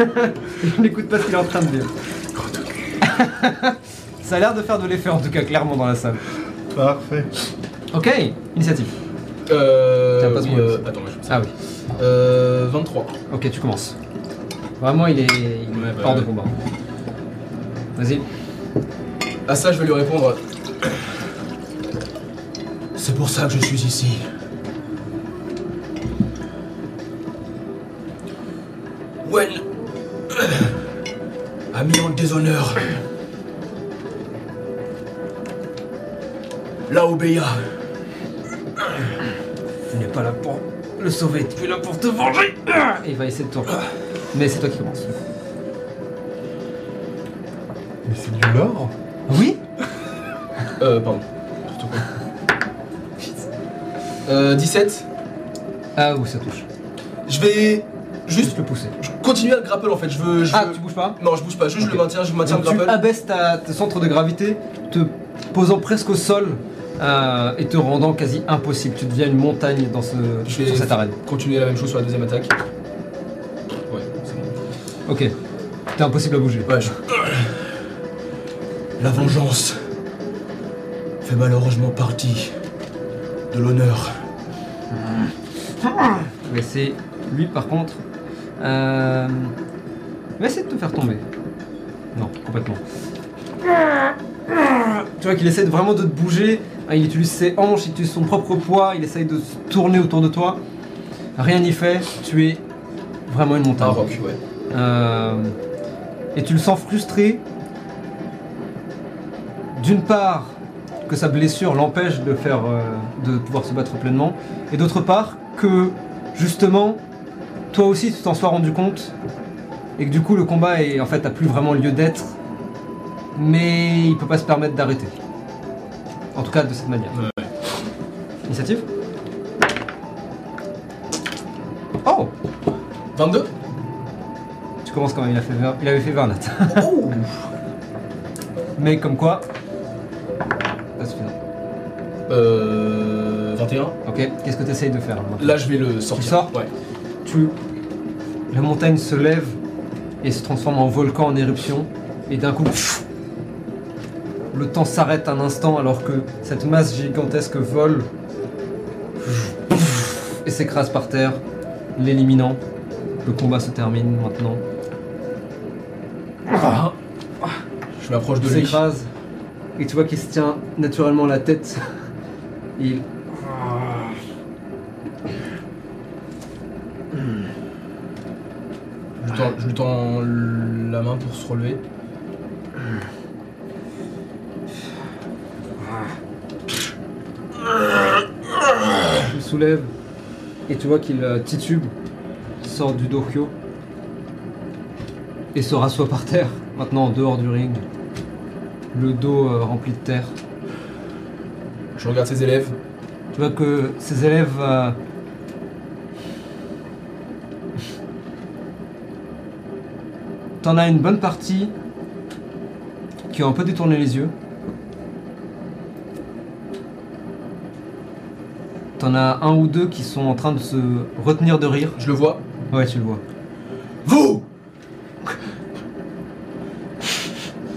je n'écoute pas ce qu'il est en train de dire. Ça a l'air de faire de l'effet en tout cas clairement dans la salle. Parfait. Ok, initiative. Euh. Tiens, passe-moi euh, attends, Ah oui. Euh. 23. Ok, tu commences. Vraiment, il est, il est bah hors de ouais. combat. Vas-y. À ça, je vais lui répondre. C'est pour ça que je suis ici. Wen a mis en déshonneur Laobeya. Tu n'es pas là pour le sauver, tu es là pour te venger. Et il va essayer de reprendre. Mais c'est toi qui commences. Mais c'est du lore Oui Euh, pardon. Surtout quoi. Euh, 17. Ah oui, ça touche. Je vais Juste juste le pousser. continuer à le grapple en fait. Je veux. Je Ah, veux- tu bouges pas Non, je bouge pas. Juste Ok. je le maintiens. Je maintiens Donc le tu grapple. abaisses ta, tes centres de gravité, te posant presque au sol euh, et te rendant quasi impossible. Tu deviens une montagne dans ce, Je vais sur cette arène. continuer la même chose sur la deuxième attaque. Ok. T'es impossible à bouger. Ouais, je... La vengeance fait malheureusement partie de l'honneur. Mais c'est lui par contre. Euh... Il va essayer de te faire tomber. Non, complètement. Tu vois qu'il essaie de- vraiment de te bouger. hein, Il utilise ses hanches, il utilise son propre poids, il essaye de se tourner autour de toi. Rien n'y fait, tu es vraiment une Un montagne. rock, ouais. Euh, et tu le sens frustré. D'une part, que sa blessure l'empêche de faire, euh, de pouvoir se battre pleinement, et d'autre part que justement, toi aussi tu t'en sois rendu compte et que du coup le combat est en fait a plus vraiment lieu d'être, mais il peut pas se permettre d'arrêter. En tout cas de cette manière. Ouais. Initiative? Oh 22 Tu commences quand même, il, a fait 20 il avait fait 20 nat. Oh Mais comme quoi, pas suffisant. Euh. 21 Ok, qu'est-ce que tu essayes de faire maintenant Là, je vais le sortir. Tu sors Ouais. tu... La montagne se lève et se transforme en volcan en éruption. Et d'un coup, le temps s'arrête un instant alors que cette masse gigantesque vole et s'écrase par terre, l'éliminant. Le combat se termine maintenant. Je m'approche de Il lui. s'écrase et tu vois qu'il se tient naturellement la tête. Et il... Je lui tends- Je lui tends la main pour se relever. Tu le soulèves et tu vois qu'il euh, titube, sort du dohyo et se rassoit par terre, maintenant en dehors du ring. le dos euh, rempli de terre. Je regarde ses élèves. Tu vois que ces élèves. euh, T'en as une bonne partie qui ont un peu détourné les yeux. T'en as un ou deux qui sont en train de se retenir de rire. Je le vois. Ouais, tu le vois. Vous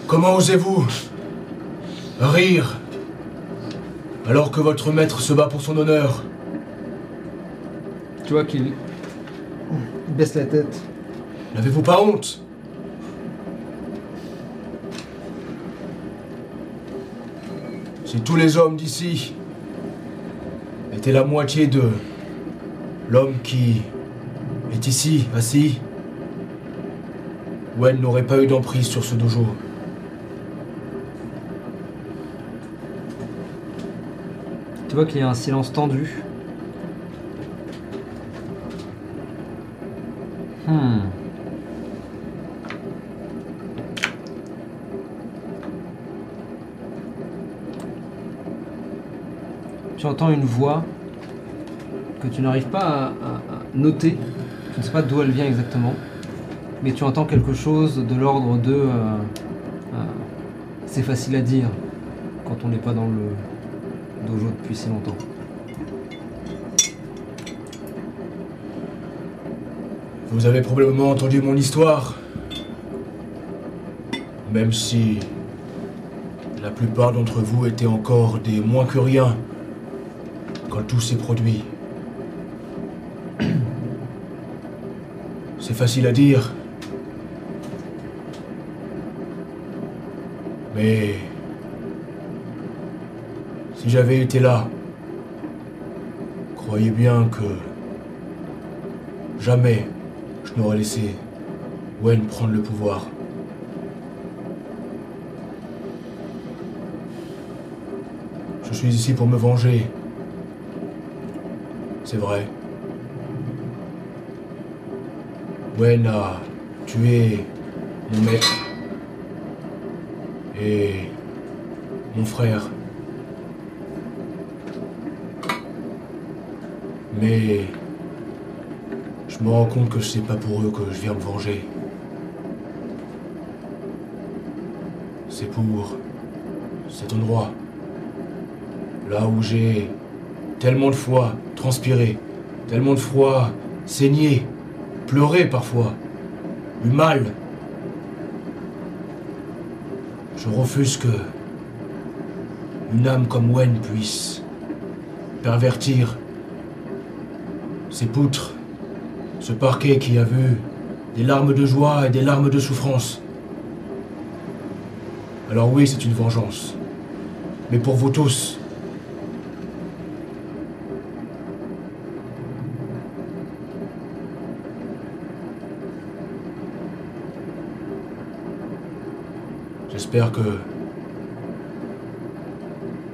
Comment osez-vous rire alors que votre maître se bat pour son honneur? Tu vois qu'il baisse la tête. N'avez-vous pas honte? Si tous les hommes d'ici étaient la moitié de l'homme qui est ici, assis, Wen n'aurait pas eu d'emprise sur ce dojo. Vois qu'il y a un silence tendu. Hmm. Tu entends une voix que tu n'arrives pas à, noter. Tu ne sais pas d'où elle vient exactement. Mais tu entends quelque chose de l'ordre de... euh, euh, c'est facile à dire quand on n'est pas dans le, dojo depuis si longtemps. Vous avez probablement entendu mon histoire. Même si la plupart d'entre vous étaient encore des moins que rien quand tout s'est produit. C'est facile à dire. Mais si j'avais été là, croyez bien que jamais je n'aurais laissé Wen prendre le pouvoir. Je suis ici pour me venger. C'est vrai. Wen a tué mon maître et mon frère. Mais je me rends compte que c'est pas pour eux que je viens me venger. C'est pour cet endroit. Là où j'ai tellement de fois transpiré, tellement de fois saigné, pleuré parfois, eu mal. Je refuse que une âme comme Wen puisse pervertir ces poutres ce parquet qui a vu des larmes de joie et des larmes de souffrance. Alors oui, c'est une vengeance. Mais pour vous tous. J'espère que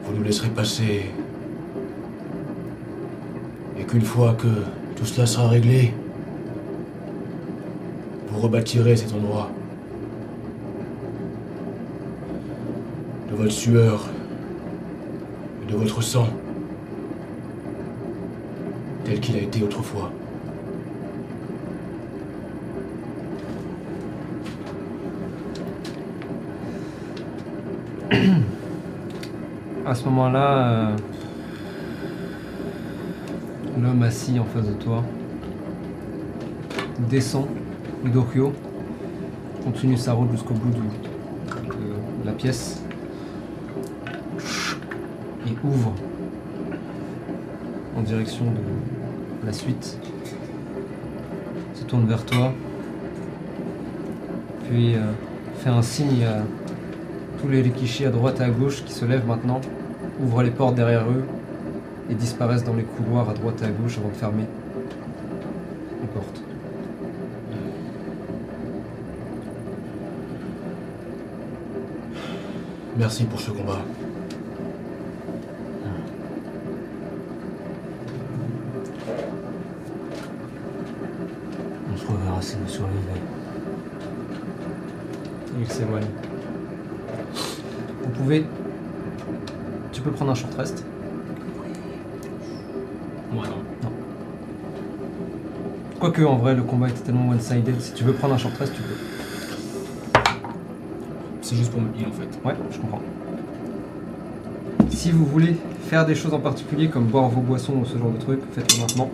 vous nous laisserez passer qu'une fois que tout cela sera réglé, vous rebâtirez cet endroit. De votre sueur et de votre sang, tel qu'il a été autrefois. À ce moment-là, euh, l'homme assis en face de toi. Descend Udokyo, continue sa route jusqu'au bout de la pièce. Et ouvre en direction de la suite. Se tourne vers toi, puis euh, fait un signe à tous les rikishi à droite et à gauche qui se lèvent maintenant, ouvrent les portes derrière eux et disparaissent dans les couloirs à droite et à gauche avant de fermer les portes. Merci pour ce combat. On se reverra si vous survivez. Il s'éloigne. pouvez. Tu peux prendre un short rest. Quoique, en vrai, le combat était tellement one-sided. Si tu veux prendre un short rest, tu peux. C'est juste pour me heal en fait. Ouais, je comprends. Si vous voulez faire des choses en particulier, comme boire vos boissons ou ce genre de trucs, faites-le maintenant,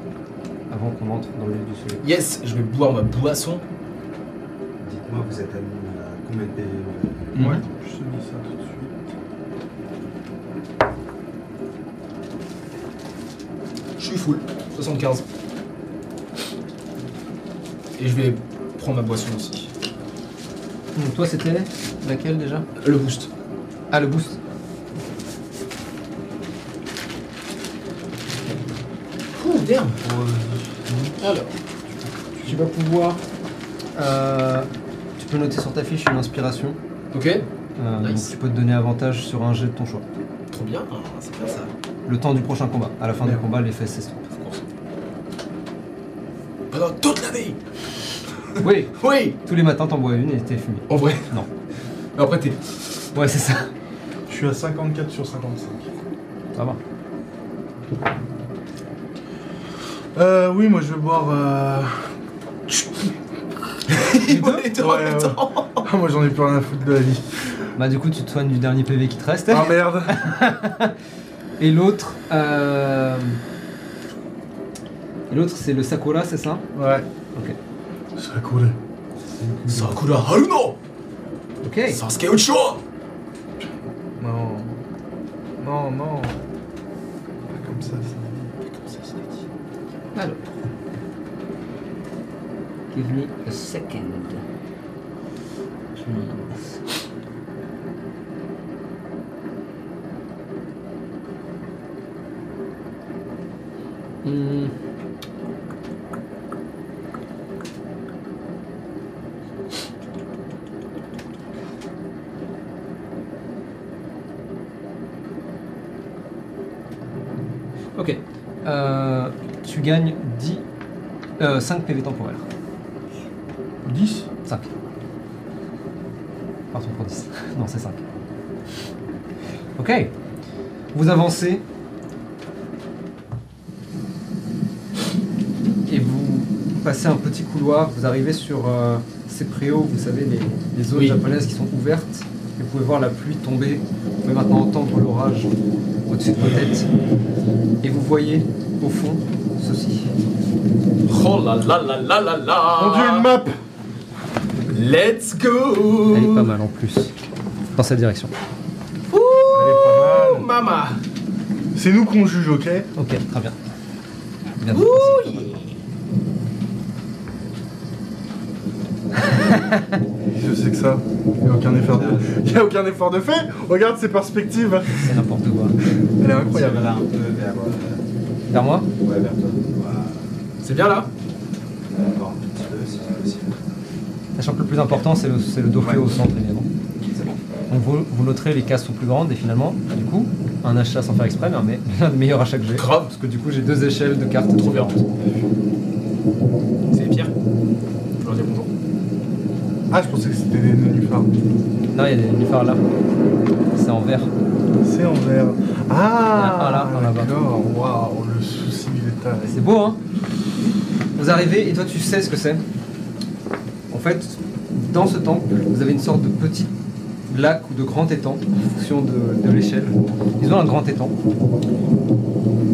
avant qu'on entre dans le vif du sujet. Yes, je vais boire ma boisson. Dites-moi, vous êtes à combien de pays. Ouais, je te dis ça tout de suite. Je suis full. 75. Et je vais prendre ma boisson aussi. Donc, toi, c'était laquelle déjà? Le boost. Ah, le boost. Ouh, damn. Alors, tu vas pouvoir. euh, tu peux noter sur ta fiche une inspiration. Ok. Euh, Nice. Donc, tu peux te donner avantage sur un jet de ton choix. Trop bien. Ah, c'est bien ça. Le temps du prochain combat. À la fin du Merde. combat, l'effet s'estompe. Of course. Pendant toute l'année. Oui, Oui. tous les matins, t'en bois une et t'es fumé. En vrai. Non. Mais après t'es. Ouais, c'est ça. Je suis à 54 sur 55. Ça va. Euh, oui, moi je vais boire. Euh... En même ouais. temps. Ah, moi j'en ai plus rien à foutre de la vie. Bah, du coup, tu te soignes du dernier PV qui te reste. Ah merde Et l'autre. euh, Et l'autre, c'est le Sakura, c'est ça? Ouais. Ok. Ça coule. Sakura Haruno. Ok. Sasuke Uchiwa. Non. Non, non. Pas comme ça, ça. Alors. Give me a second. Please. Hmm. Ok. Euh, tu gagnes 10, euh, 5 PV temporaires. 10 5. Partons pour 10. non, c'est 5. Ok. Vous avancez. Et vous passez un petit couloir. Vous arrivez sur euh, ces préaux, vous savez, les, les zones Oui. japonaises qui sont ouvertes. Vous pouvez voir la pluie tomber. Vous pouvez maintenant entendre l'orage au-dessus de vos têtes. Et vous voyez au fond ceci. Oh là là là là là là. Mon dieu, une map Let's go. Elle est pas mal en plus. Dans cette direction. Elle est pas mal. Mama. C'est nous qu'on juge, ok? Ok, très bien. Bien passé. Sais que ça. Il n'y a aucun effort de... Il y a aucun effort de fait Regarde ses perspectives C'est n'importe quoi. Elle est incroyable. Là un peu vers. euh, Vers moi Ouais, vers toi. Voilà. C'est bien là Encore un petit peu si c'est possible. Sachant que le plus important, c'est le, c'est le dauphin Ouais. au centre, évidemment. C'est bon. Donc vous, vous noterez, les cases sont plus grandes, et finalement, du coup, un achat sans faire exprès, mais l'un des meilleurs achats que j'ai. Grave. Parce que du coup, j'ai deux échelles de cartes trop différentes. C'est les pierres. Je leur dis bonjour. Ah, je pensais que c'était des nénuphars. Non, il y a des nénuphars là. C'est en vert. C'est en vert. Ah là, un là-bas. D'accord, waouh, le souci militaire. C'est beau, hein Vous arrivez, et toi, tu sais ce que c'est. En fait, dans ce temple, vous avez une sorte de petit lac ou de grand étang, en fonction de, de l'échelle. Ils ont un grand étang.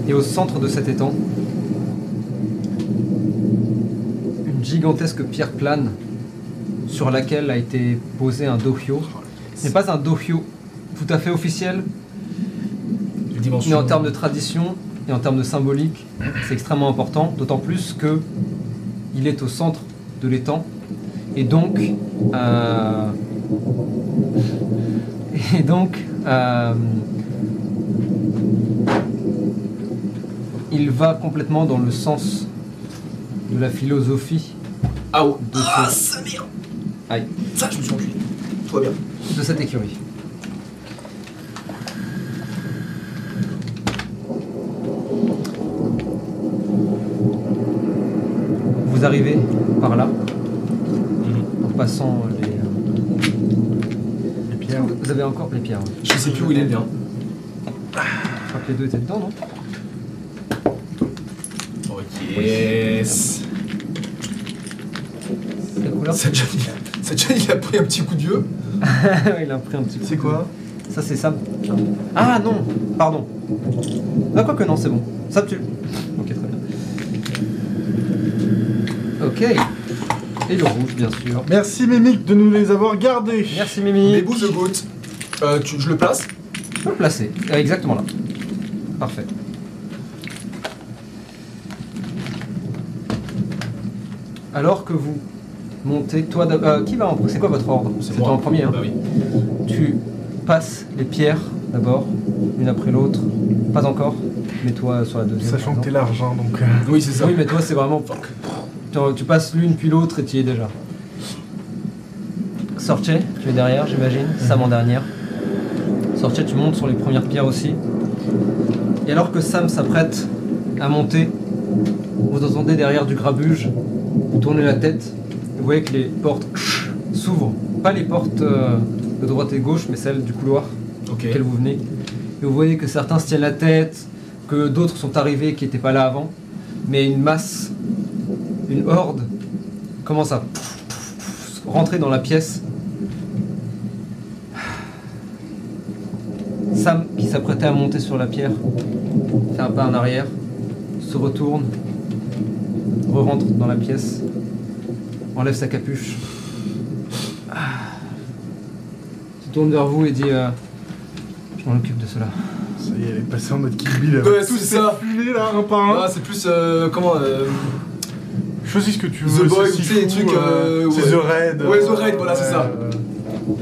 Et au centre de cet étang, une gigantesque pierre plane sur laquelle a été posé un dohyo. Ce n'est pas un dohyo tout à fait officiel, mais en termes de tradition et en termes de symbolique, c'est extrêmement important, d'autant plus que il est au centre de l'étang. Et donc, euh, et donc, euh, il va complètement dans le sens de la philosophie Ah, oh. de, ce- Samir Aïe. Ça, je me suis enfui. Tout va bien. de cette écurie. Vous arrivez par là, en passant les, Les pierres. Vous avez encore les pierres. Je sais plus où il est le lien. Je crois que les deux étaient dedans, non? Ok. Yes. Quelle couleur? Ça John, il- ça il a pris un petit coup de vieux. Il a pris un petit coup. C'est quoi Ça, c'est Sam. Ah non Pardon. Ah, quoi que non, c'est bon. Sam, tu. Ok, très bien. Ok. Et le rouge, bien sûr. Merci Mimic de nous les avoir gardés. Merci Mimi. Les bouts de gouttes. Euh, tu, je le place. Tu peux le placer. Euh, exactement là. Parfait. Alors que vous montez, toi, euh, qui va en C'est quoi votre ordre? C'est toi en premier. Hein? Bah oui. Tu passes les pierres d'abord, une après l'autre. Pas encore. Mets-toi sur la deuxième. Sachant que t'es large, hein, donc. euh, Oui, c'est ça. Oui, mais toi, c'est vraiment. Tu, tu passes l'une puis l'autre et tu y es déjà. Sorche, tu es derrière, j'imagine. Sam en dernière. Sorche, tu montes sur les premières pierres aussi. Et alors que Sam s'apprête à monter, vous entendez derrière du grabuge, vous tournez la tête, voyez que les portes s'ouvrent. Pas les portes euh, de droite et gauche, mais celles du couloir Ok. auquel vous venez. Et vous voyez que certains se tiennent la tête, que d'autres sont arrivés qui n'étaient pas là avant. Mais une masse, une horde, commence à rentrer dans la pièce. Sam, qui s'apprêtait à monter sur la pierre, fait un pas en arrière, se retourne, re-rentre dans la pièce, enlève sa capuche, Ah. se tourne vers vous et dit euh, Je m'en occupe de cela. Ça y est, elle est passée en mode Kill Bill. Ouais, c'est ces ça. filets, là, un par un. Ah, c'est plus. euh, comment. euh, Choisis ce que tu The veux. Boy, c'est tu sais, les trucs, euh, c'est ouais. The Raid. Ouais, The Raid, voilà, c'est ça. euh,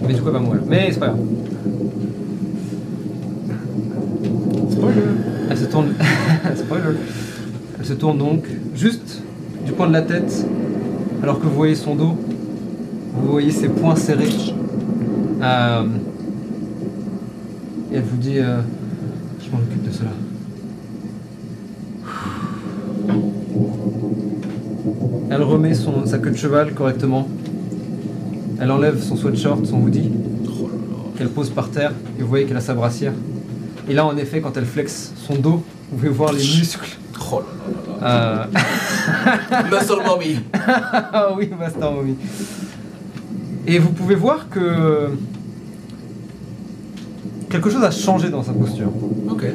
Mais du coup, elle va mourir. Mais c'est pas grave. Spoiler. Elle se tourne. Spoiler. Elle se tourne donc juste du coin de la tête, alors que vous voyez son dos. Vous voyez ses poings serrés. Euh, Et elle vous dit euh, Je m'en occupe de cela. Elle remet son, sa queue de cheval correctement. Elle enlève son sweatshirt, son hoodie, qu'elle pose par terre, et vous voyez qu'elle a sa brassière. Et là, en effet, quand elle flexe son dos, vous pouvez voir les muscles. Oh Euh. Muscle Mommy. Ah oui, Master Mommy. Et vous pouvez voir que quelque chose a changé dans sa posture. Ok.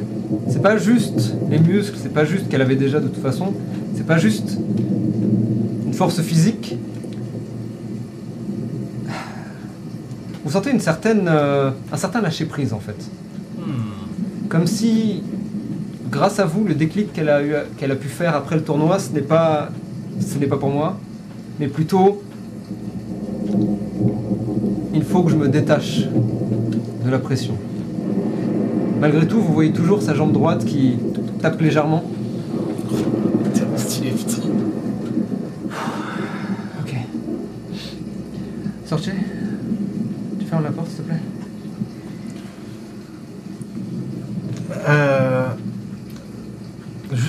C'est pas juste les muscles, c'est pas juste qu'elle avait déjà de toute façon, c'est pas juste une force physique. Vous sentez une certaine, euh, un certain lâcher prise en fait. Comme si, grâce à vous, le déclic qu'elle a, eu, qu'elle a pu faire après le tournoi, ce n'est pas, ce n'est pas pour moi, mais plutôt, il faut que je me détache de la pression. Malgré tout, vous voyez toujours sa jambe droite qui tape légèrement. Tellement stylé, putain. Ok. Sortez. Tu fermes la porte, s'il te plaît Euh,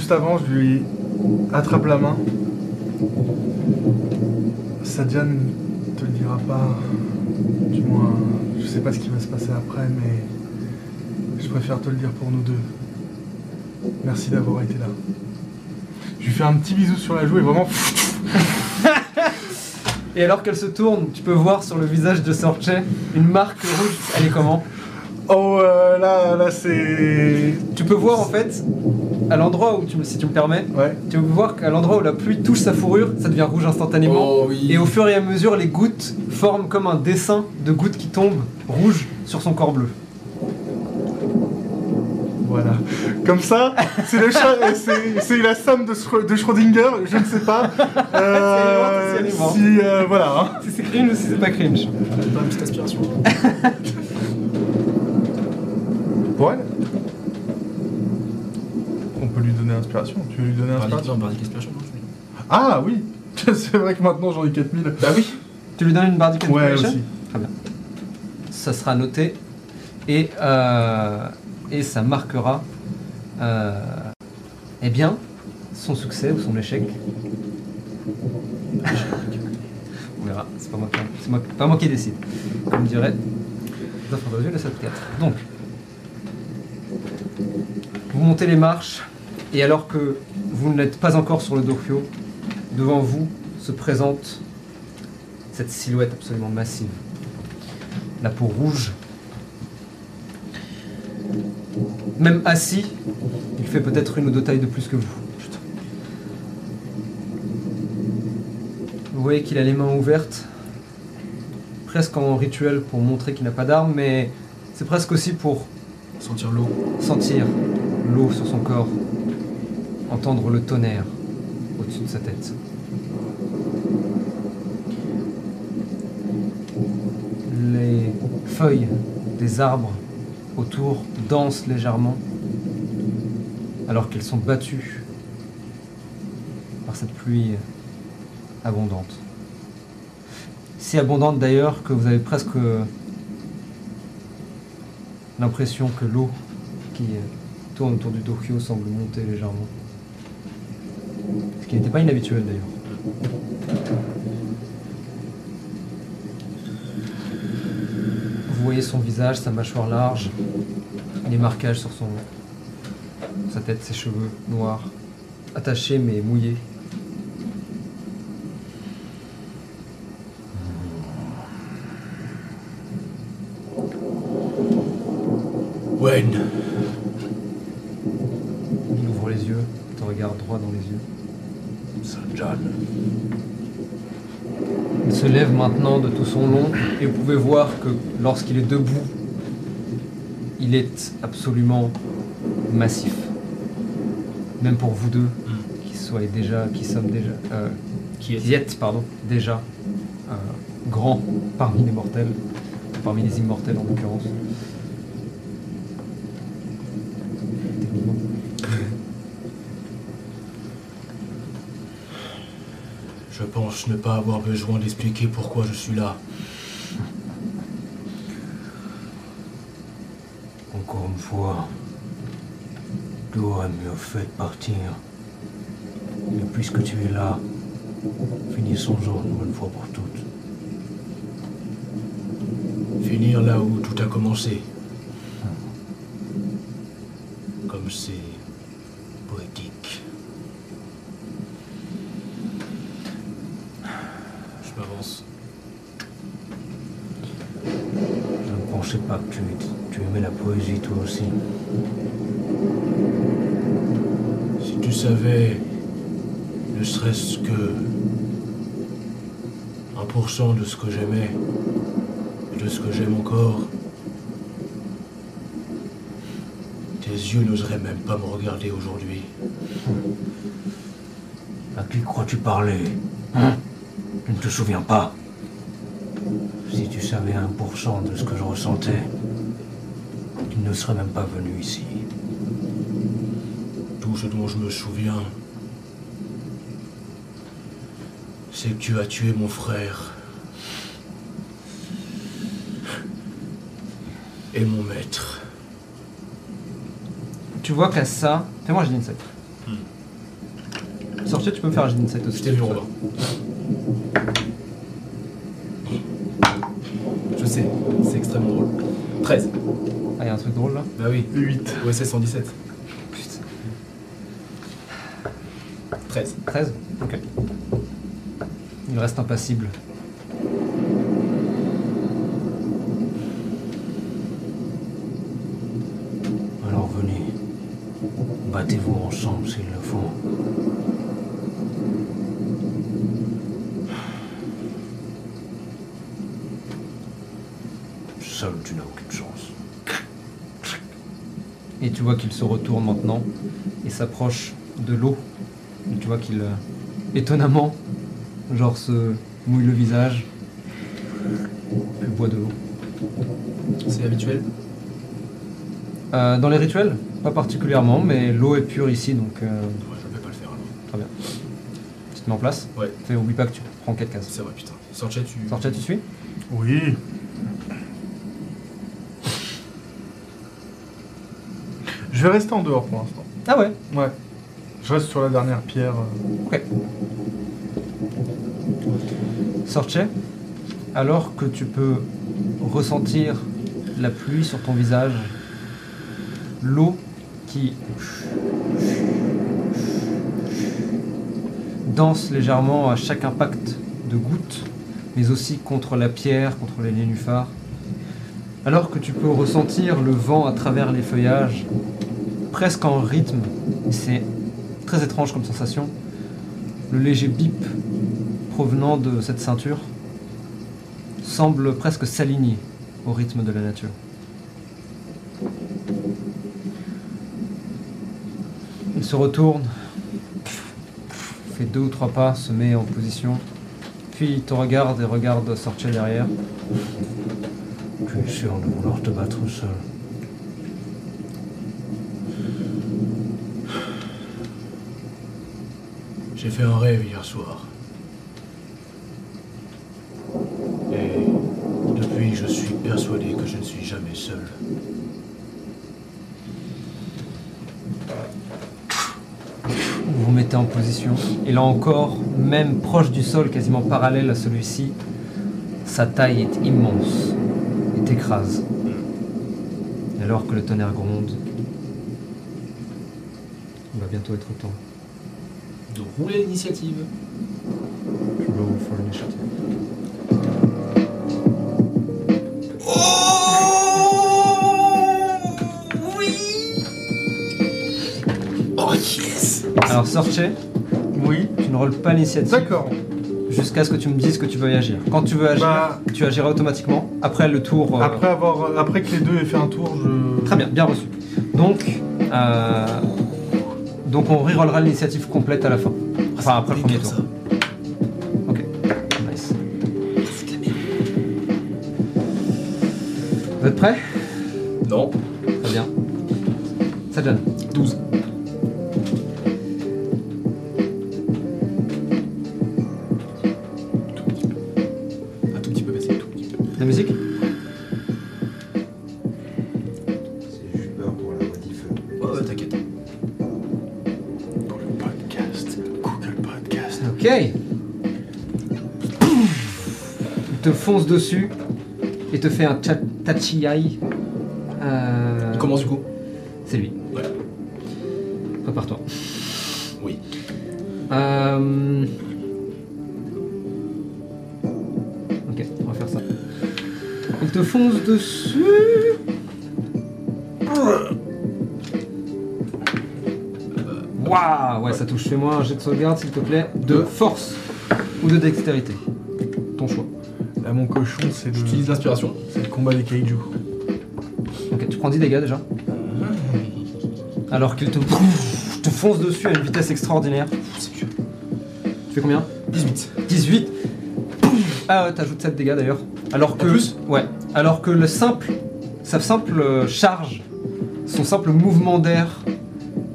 juste avant, je lui attrape la main. Sadian ne te le dira pas. Du moins, je sais pas ce qui va se passer après, mais je préfère te le dire pour nous deux. Merci d'avoir été là. Je lui fais un petit bisou sur la joue et vraiment. Et alors qu'elle se tourne, tu peux voir sur le visage de Sorche une marque rouge. Elle est comment? Oh euh, là, là c'est. Tu peux voir en fait, à l'endroit où, tu, me- si tu me permets, Ouais. tu peux voir qu'à l'endroit où la pluie touche sa fourrure, ça devient rouge instantanément. Oh oui. Et au fur et à mesure, les gouttes forment comme un dessin de gouttes qui tombent rouges sur son corps bleu. Voilà. Comme ça, c'est le chat, euh, la somme de, Schro- de Schrödinger, je ne sais pas. Euh, si, euh, voilà. hein. Si c'est cringe ou si c'est pas cringe. Pas une petite aspiration. Pour elle On peut lui donner inspiration. Tu veux lui donner inspiration non. Ah oui C'est vrai que maintenant j'en ai 4000. Bah oui. Tu lui donnes une bardic Ouais, Inspiration aussi. Très bien. Ça sera noté et, euh, et ça marquera euh, eh bien son succès ou son échec. On verra, c'est pas moi qui, c'est moi- pas moi qui décide, comme dirait. le 7-4. Donc, vous montez les marches, et alors que vous n'êtes pas encore sur le Dorio, devant vous se présente cette silhouette absolument massive. La peau rouge. Même assis, il fait peut-être une ou deux tailles de plus que vous. Putain. Vous voyez qu'il a les mains ouvertes, presque en rituel pour montrer qu'il n'a pas d'arme, mais c'est presque aussi pour Sentir l'eau. sentir l'eau sur son corps, entendre le tonnerre au-dessus de sa tête. Les feuilles des arbres autour dansent légèrement alors qu'elles sont battues par cette pluie abondante. Si abondante d'ailleurs que vous avez presque l'impression que l'eau qui tourne autour du Tokyo semble monter légèrement. Qui n'était pas inhabituel d'ailleurs. Vous voyez son visage, sa mâchoire large, les marquages sur son, sa tête, ses cheveux noirs, attachés mais mouillés. Wen, Il ouvre les yeux, te regarde droit dans les yeux. Sanjan. Il se lève maintenant de tout son long et vous pouvez voir que lorsqu'il est debout, il est absolument massif. Même pour vous deux, qui soyez déjà, qui sommes déjà, euh, qui êtes, pardon, déjà euh, grands parmi les mortels, parmi les immortels en l'occurrence. Techniquement. Je pense ne pas avoir besoin d'expliquer pourquoi je suis là. Encore une fois, tu aurais mieux fait de partir. Mais puisque tu es là, finissons-en une bonne fois pour toutes. Finir là où tout a commencé. Comme c'est poétique. Je m'avance. Je ne pensais pas que tu, tu aimais la poésie toi aussi. Si tu savais, ne serait-ce que 1% de ce que j'aimais, et de ce que j'aime encore, tes yeux n'oseraient même pas me regarder aujourd'hui. À qui crois-tu parler? Hein? Tu ne te souviens pas Si tu savais 1% de ce que je ressentais, tu ne serais même pas venu ici. Tout ce dont je me souviens, c'est que tu as tué mon frère. Et mon maître. Tu vois qu'à ça, fais-moi un jet d'insight. Sortir, tu peux me faire un jet d'insight aussi. Je t'ai vu. Je sais, c'est extrêmement drôle. 13. Ah, il y a un truc drôle là. Bah oui. 8. OSS 117. Putain. 13. 13 Ok. Il reste impassible. Alors venez, battez-vous ensemble s'il le faut. Seul, tu n'as aucune chance. Et tu vois qu'il se retourne maintenant et s'approche de l'eau. Et tu vois qu'il, euh, étonnamment, genre se mouille le visage, puis boit de l'eau. C'est habituel? Euh, dans les rituels, pas particulièrement, mais l'eau est pure ici, donc euh, Ouais, je ne vais pas le faire alors. très bien. Tu te mets en place? Ouais. Fais, oublie pas que tu prends 4 cases. C'est vrai, putain. Sortia, tu. Sortia, tu suis? Oui. Je vais rester en dehors pour l'instant. Ah ouais? Ouais. Je reste sur la dernière pierre. euh. Ok. Sorche, alors que tu peux ressentir la pluie sur ton visage, l'eau qui danse légèrement à chaque impact de gouttes, mais aussi contre la pierre, contre les nénuphars. Alors que tu peux ressentir le vent à travers les feuillages, presque en rythme, c'est très étrange comme sensation, le léger bip provenant de cette ceinture semble presque s'aligner au rythme de la nature. Il se retourne, fait deux ou trois pas, se met en position, puis il te regarde et regarde sortir derrière. Tu es sûr de vouloir te battre seul J'ai fait un rêve hier soir. Et depuis, je suis persuadé que je ne suis jamais seul. Vous vous mettez en position, et là encore, même proche du sol, quasiment parallèle à celui-ci, sa taille est immense et t'écrase. Alors que le tonnerre gronde, il va bientôt être temps. De rouler l'initiative. Je roll for initiative. Oh yes Alors Sorche, Oui. tu ne rolles pas l'initiative D'accord. jusqu'à ce que tu me dises que tu veux y agir. Quand tu veux agir, Bah- tu agiras automatiquement. Après le tour... euh, Après, avoir, après que les deux aient fait un tour, je. Très bien, bien reçu. Donc, euh, donc on rerollera l'initiative complète à la fin. Enfin, après le premier tour. ça. Ok, nice. Vous êtes prêts? Non. Très bien. Sajan. 12. Dessus et te fait un cha- tachiai. Euh, Il commence du coup C'est lui. Ouais. Prépare-toi. Oui. Euh... Ok, on va faire ça. Il te fonce dessus. Waouh, ouais, ça touche. Fais-moi un jet de sauvegarde, s'il te plaît, de force ou de dextérité. Cochon, c'est le, J'utilise l'inspiration. c'est le combat des kaiju. Ok, tu prends 10 dégâts déjà. Alors qu'il te, te fonce dessus à une vitesse extraordinaire. Tu fais combien? 18. 18. Ah ouais, t'ajoutes 7 dégâts d'ailleurs. Alors que. En plus? Ouais. Alors que le simple. Sa simple euh, charge, son simple mouvement d'air,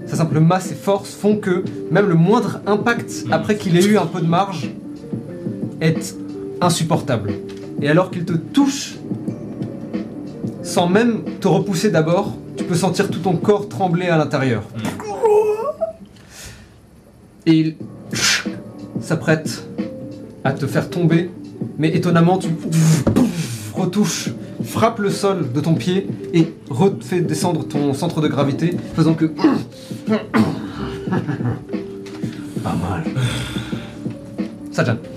sa simple masse et force font que même le moindre impact, après qu'il ait eu un peu de marge, est insupportable. Et alors qu'il te touche, sans même te repousser d'abord, tu peux sentir tout ton corps trembler à l'intérieur. Et il s'apprête à te faire tomber, mais étonnamment tu retouches, frappes le sol de ton pied et refais descendre ton centre de gravité, faisant que Pas mal. Lui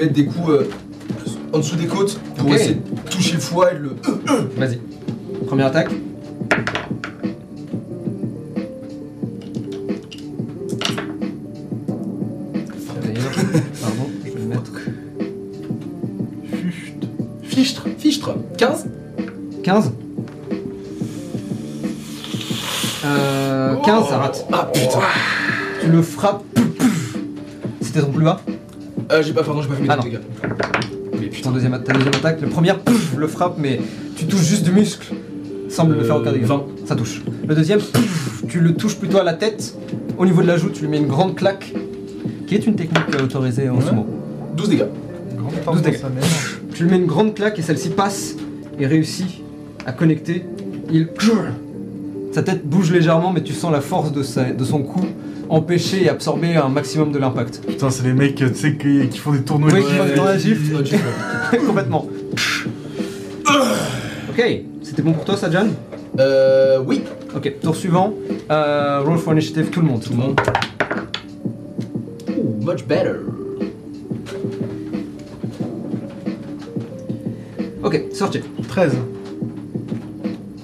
mettre des coups euh, en dessous des côtes pour Ok. essayer de toucher le foie et de le. Vas-y. Première attaque. D'ailleurs, pardon, je vais le mettre. Fichtre Fichtre 15 15 euh, 15, ça rate. Ah putain Tu le frappes. C'était ton plus bas euh, J'ai pas, pardon, j'ai pas fait mes Ah non. dégâts. Mais putain. deuxième, ta deuxième attaque, le premier pouf, le frappe, mais tu touches juste du muscle, me Euh, faire aucun dégât. 20. Ça touche. Le deuxième, pouf, tu le touches plutôt à la tête, au niveau de la joue, tu lui mets une grande claque, qui est une technique euh, autorisée en Ouais. sumo. 12 dégâts. Grande Douze part dans dégâts. sa mère. Tu lui mets une grande claque et celle-ci passe et réussit à connecter. Il. Sa tête bouge légèrement, mais tu sens la force de, sa- de son coup empêcher et absorber un maximum de l'impact. Putain, c'est les mecs, tu sais, qui, qui font des tournois. Oui, de- qui font des tournois de. Complètement. Ok, c'était bon pour toi, Sajan Euh, oui. Ok, tour suivant. Euh, roll for initiative, tout le monde. Tout le monde. Ooh, much better. Ok, sortez. 13.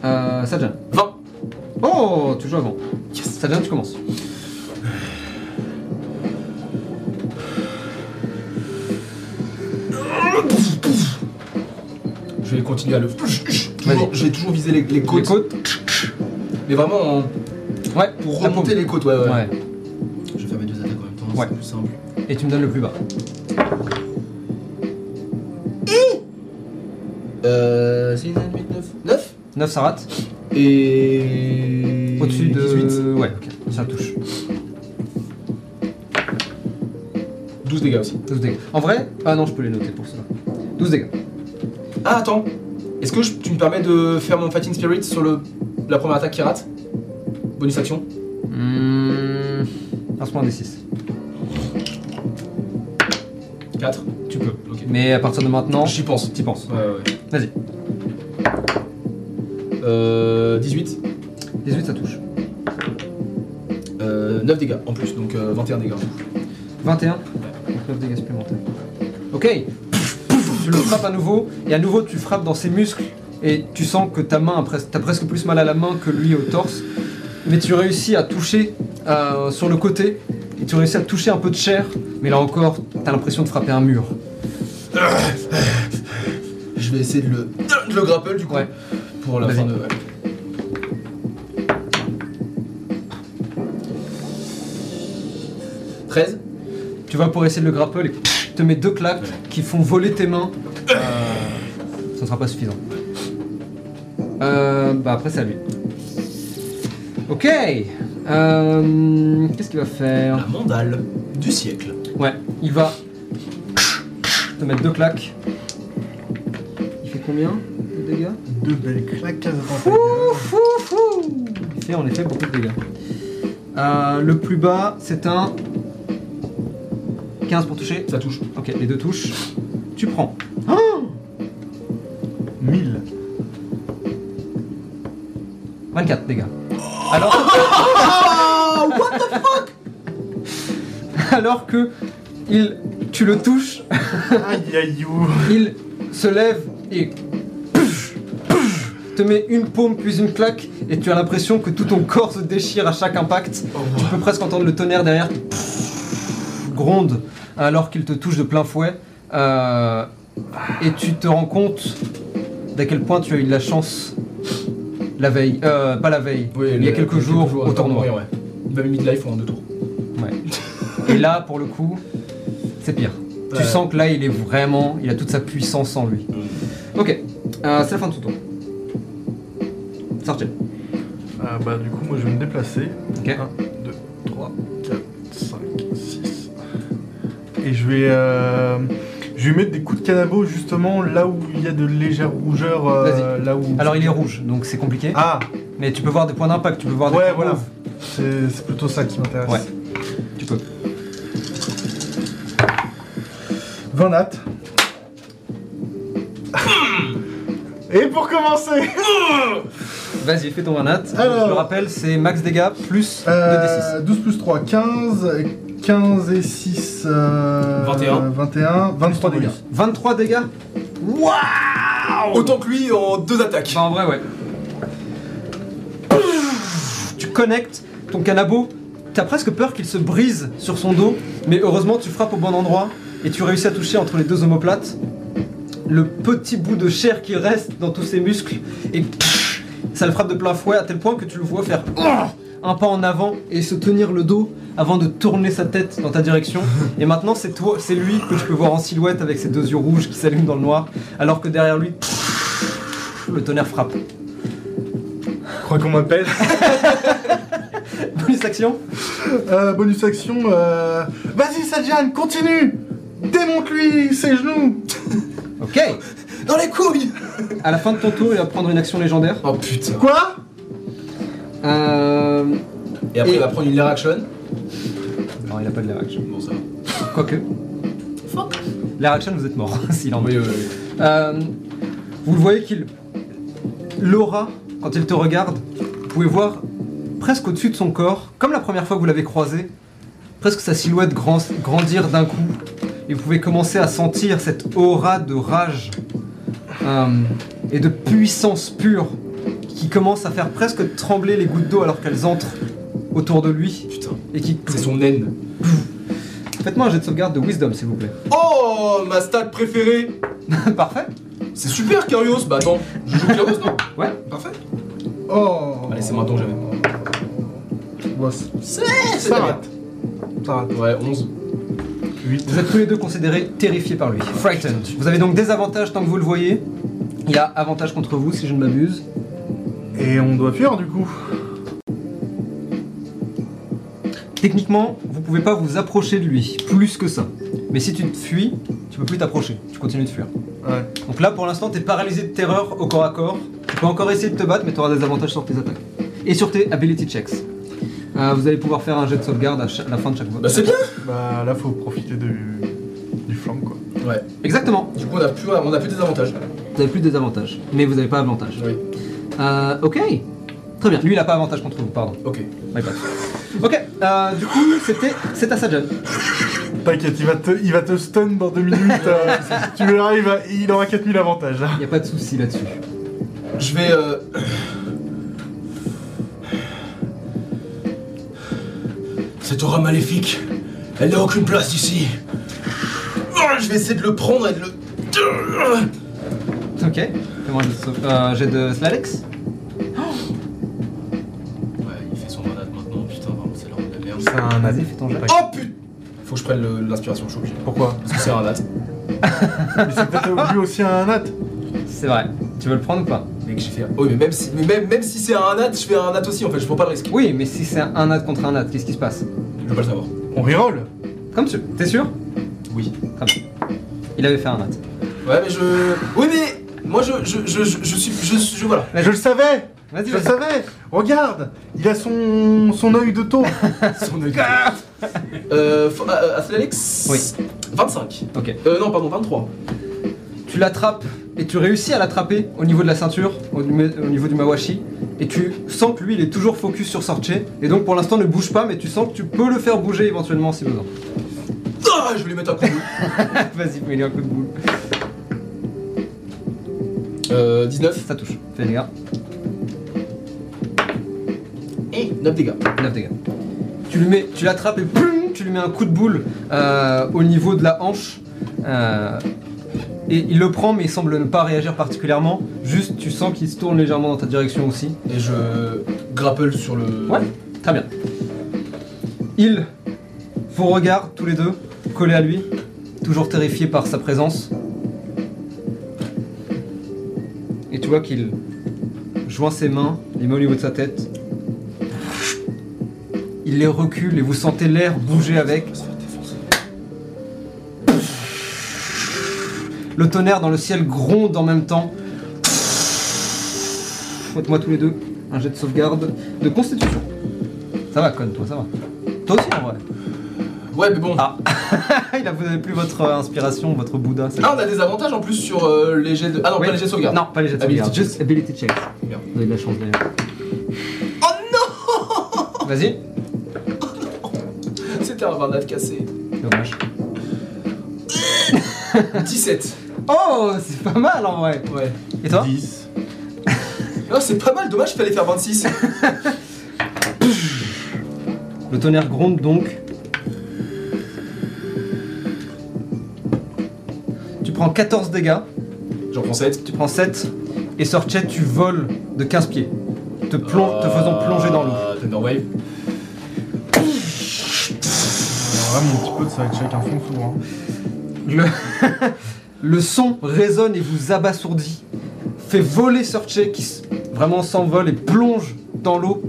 Euh, Sajan. 20. Oh, toujours avant. Yes. Sajan, tu commences. Continuer à le. Toujours, je vais toujours viser les, les côtes. Les côtes Mais vraiment en- Ouais, pour la remonter les côtes, ouais, ouais. Ouais. Je vais faire mes deux attaques en même temps, Ouais. c'est plus simple. Et tu me donnes le plus bas. Euh. 6, 8, 9. 9 9, ça rate. Et. Au-dessus de. 18. Ouais, ok, ça touche. 12 dégâts aussi. 12 dégâts. En vrai Ah non, je peux les noter pour cela. 12 dégâts. Ah, attends. Est-ce que je- tu me permets de faire mon Fighting Spirit sur le, la première attaque qui rate Bonus action Mmh. Lance-moi un des 6. 4. Tu peux. Ok. Mais à partir de maintenant, J'y pense. t'y penses. Ouais, ouais. Vas-y. Euh. 18. 18, ça touche. Euh, 9 dégâts en plus, donc euh, 21 dégâts. 21. Donc 9 dégâts supplémentaires. Ok. Tu le frappes à nouveau, et à nouveau tu frappes dans ses muscles, et tu sens que ta main, t'as presque plus mal à la main que lui au torse, mais tu réussis à toucher euh, sur le côté, et tu réussis à toucher un peu de chair, mais là encore, t'as l'impression de frapper un mur. Je vais essayer de le, de le grapple du coup. Ouais. Pour la fin de. ouais. « 13 Tu vas pour essayer de le grapple et te mets deux claques qui font voler tes mains. Euh, ça ne sera pas suffisant. Euh, bah après c'est à lui. Ok. Euh, Qu'est-ce qu'il va faire? La mandale du siècle. Ouais, il va te mettre deux claques. Il fait combien de dégâts? Deux belles claquages dans ta gueule. Il fait en effet beaucoup de dégâts. Euh, le plus bas, c'est un 15 pour toucher. Ça touche. Ok, les deux touches. Tu prends 1000. 24 dégâts. Alors. Alors que il, tu le touches, Aïe aïe il se lève et te met une paume puis une claque et tu as l'impression que tout ton corps se déchire à chaque impact. Tu peux presque entendre le tonnerre derrière qui gronde alors qu'il te touche de plein fouet. Euh, et tu te rends compte d'à quel point tu as eu de la chance la veille, euh, pas la veille, il y a quelques jours au tournoi. Ouais, ouais. Il m'a mis de life en deux tours. Ouais. Et là, pour le coup, c'est pire. Tu Ouais. sens que là, il est vraiment, il a toute sa puissance en lui. Ok, euh, c'est la fin de ton tour. Sortez. Ah bah du coup moi je vais me déplacer. Ok. 1, Et je vais, euh, je vais mettre des coups de canabo justement là où il y a de légères rougeurs. euh, là où... Alors, il est rouge, donc c'est compliqué. Ah Mais tu peux voir des points d'impact, tu peux voir des ouais points voilà. mauves. C'est c'est plutôt ça qui m'intéresse. Ouais. Tu peux. 20 nattes. Et pour commencer, Vas-y, fais ton 20 nat. Alors. Je le rappelle, c'est max dégâts plus 2d6. euh, 12 plus 3, 15. 15 et 6, euh, 21. 21, 23 dégâts. 23 dégâts Autant que lui en deux attaques. Bah, en vrai, ouais. Tu connectes ton canabo. T'as presque peur qu'il se brise sur son dos, mais heureusement tu frappes au bon endroit et tu réussis à toucher entre les deux omoplates le petit bout de chair qui reste dans tous ses muscles et ça le frappe de plein fouet à tel point que tu le vois faire un pas en avant et se tenir le dos avant de tourner sa tête dans ta direction. Et maintenant c'est toi, c'est lui que tu peux voir en silhouette avec ses deux yeux rouges qui s'allument dans le noir, alors que derrière lui le tonnerre frappe. Je crois qu'on m'appelle. Bonus action Euh, bonus action. Euh... Vas-y, Sadjan, continue Démonte-lui ses genoux Ok Dans les couilles À la fin de ton tour, il va prendre une action légendaire. Oh putain. Quoi? Euh... Et après, Et- il va prendre une lair action. Non, il a pas de l'air action. Bon, ça va. Quoique. L'air action, vous êtes mort, s'il en Oui, est. oui, oui. Euh, vous le voyez qu'il l'aura, quand il te regarde, vous pouvez voir presque au-dessus de son corps, comme la première fois que vous l'avez croisé, presque sa silhouette grand- grandir d'un coup. Et vous pouvez commencer à sentir cette aura de rage euh, et de puissance pure qui commence à faire presque trembler les gouttes d'eau alors qu'elles entrent autour de lui Putain, et qui... c'est son naine. Faites-moi un jet de sauvegarde de wisdom s'il vous plaît. Oh, ma stat préférée Parfait. C'est super, Kyrios Bah attends, je joue Kyrios, non Ouais. Parfait. Oh Allez, c'est maintenant que j'avais. Boss. C'est Ça rate. Ça rate. Ouais, 11. 8. Vous êtes tous les deux considérés terrifiés par lui. Frightened. Vous avez donc des avantages tant que vous le voyez. Il y a avantage contre vous si je ne m'abuse. Et on doit fuir du coup. Techniquement, vous pouvez pas vous approcher de lui, plus que ça. Mais si tu te fuis, tu peux plus t'approcher. Tu continues de fuir. Ouais. Donc là, pour l'instant, t'es paralysé de terreur au corps à corps. Tu peux encore essayer de te battre, mais tu auras des avantages sur tes attaques. Et sur tes ability checks. Euh, vous allez pouvoir faire un jet de sauvegarde à, la fin de chaque vote. Bah c'est bien Bah là faut profiter du, du flanc quoi. Ouais. Exactement. Du coup, on a plus, on a plus des avantages. Vous avez plus de désavantages, mais vous n'avez pas avantage. Oui. Euh, ok. Très bien. Lui, il a pas avantage contre vous, pardon. Ok. My bad. Ok. euh, du coup, c'était, c'est à Sajan. T'inquiète, il va te, il va te stun dans deux minutes. euh, tu il, va, il aura 4000 avantages. Il y a pas de souci là-dessus. Je vais. Euh... Cette aura maléfique, elle n'a aucune place ici. Ah, Je vais essayer de le prendre et de le. Ok. Fais-moi un jet de sauve- euh, jet de Slalex. Ouais, il fait son manade maintenant, putain, vraiment, c'est là de la merde. C'est un Vas-y, fais ton jet. Oh putain Faut que je prenne l'inspiration, je suis obligé. Pourquoi? Parce que c'est un nat. Mais c'est peut-être lui aussi un nat. C'est vrai. Tu veux le prendre ou pas? Mec, j'ai fait un. Oui, mais même si, mais même, même si c'est un nat, je fais un nat aussi en fait, je prends pas le risque. Oui, mais si c'est un nat contre un nat, qu'est-ce qui se passe? Je veux pas le savoir. On reroll? Comme tu. T'es sûr? Oui. Très bien. Il avait fait un nat. Ouais, mais je. Oui, mais. Moi, je. Je, je, je, je suis. Je, je, voilà. Je le savais Vas-y, Je le savais Regarde Il a son, son œil de taupe Son œil. euh. faut- euh, Athletics Oui. 25. Ok. Euh, non, pardon, 23. Tu l'attrapes et tu réussis à l'attraper au niveau de la ceinture, au niveau du mawashi, et tu sens que lui il est toujours focus sur Sorche, et donc pour l'instant ne bouge pas, mais tu sens que tu peux le faire bouger éventuellement si besoin. Ah, je vais lui mettre un coup de boule. Vas-y, mets-lui un coup de boule. Euh, 19. Ça touche. Fais les gars. Et 9 dégâts. 9 dégâts. Tu lui mets, tu l'attrapes et boum, tu lui mets un coup de boule euh, au niveau de la hanche. euh, et il le prend, mais il semble ne pas réagir particulièrement. Juste, tu sens qu'il se tourne légèrement dans ta direction aussi. Et je grapple sur le. Ouais. Très bien. Il vous regarde tous les deux, collés à lui, toujours terrifié par sa présence. Et tu vois qu'il joint ses mains, les met au niveau de sa tête. Il les recule et vous sentez l'air bouger avec. Le tonnerre dans le ciel gronde en même temps. Faites-moi tous les deux un jet de sauvegarde de constitution. Ça va, Con, toi, ça va. Toi aussi, en vrai. Ouais, mais bon. Ah. Il a, vous n'avez plus votre euh, inspiration, votre Bouddha. c'est Ah, on a des avantages en plus sur euh, les jets de. Ah non, Oui. pas les jets de sauvegarde. Non, pas les jets de Ability sauvegarde, juste ability checks. Merde. Vous avez de la chance d'ailleurs. Oh non Vas-y. C'était un Varnat cassé. Dommage. 17. Oh, c'est pas mal en vrai. Ouais. Et toi 10. Non, c'est pas mal, dommage, il fallait faire 26. Le tonnerre gronde donc. Prends 14 dégâts, J'en prends 7. tu prends 7, et Sorchet, tu voles de 15 pieds, te, faisant plonger dans l'eau. Thunderwave. Alors là, mon petit pote, ça va être chacun son tour. hein. Le, le son résonne et vous abasourdit. Fait voler Sorche qui s- vraiment s'envole et plonge dans l'eau.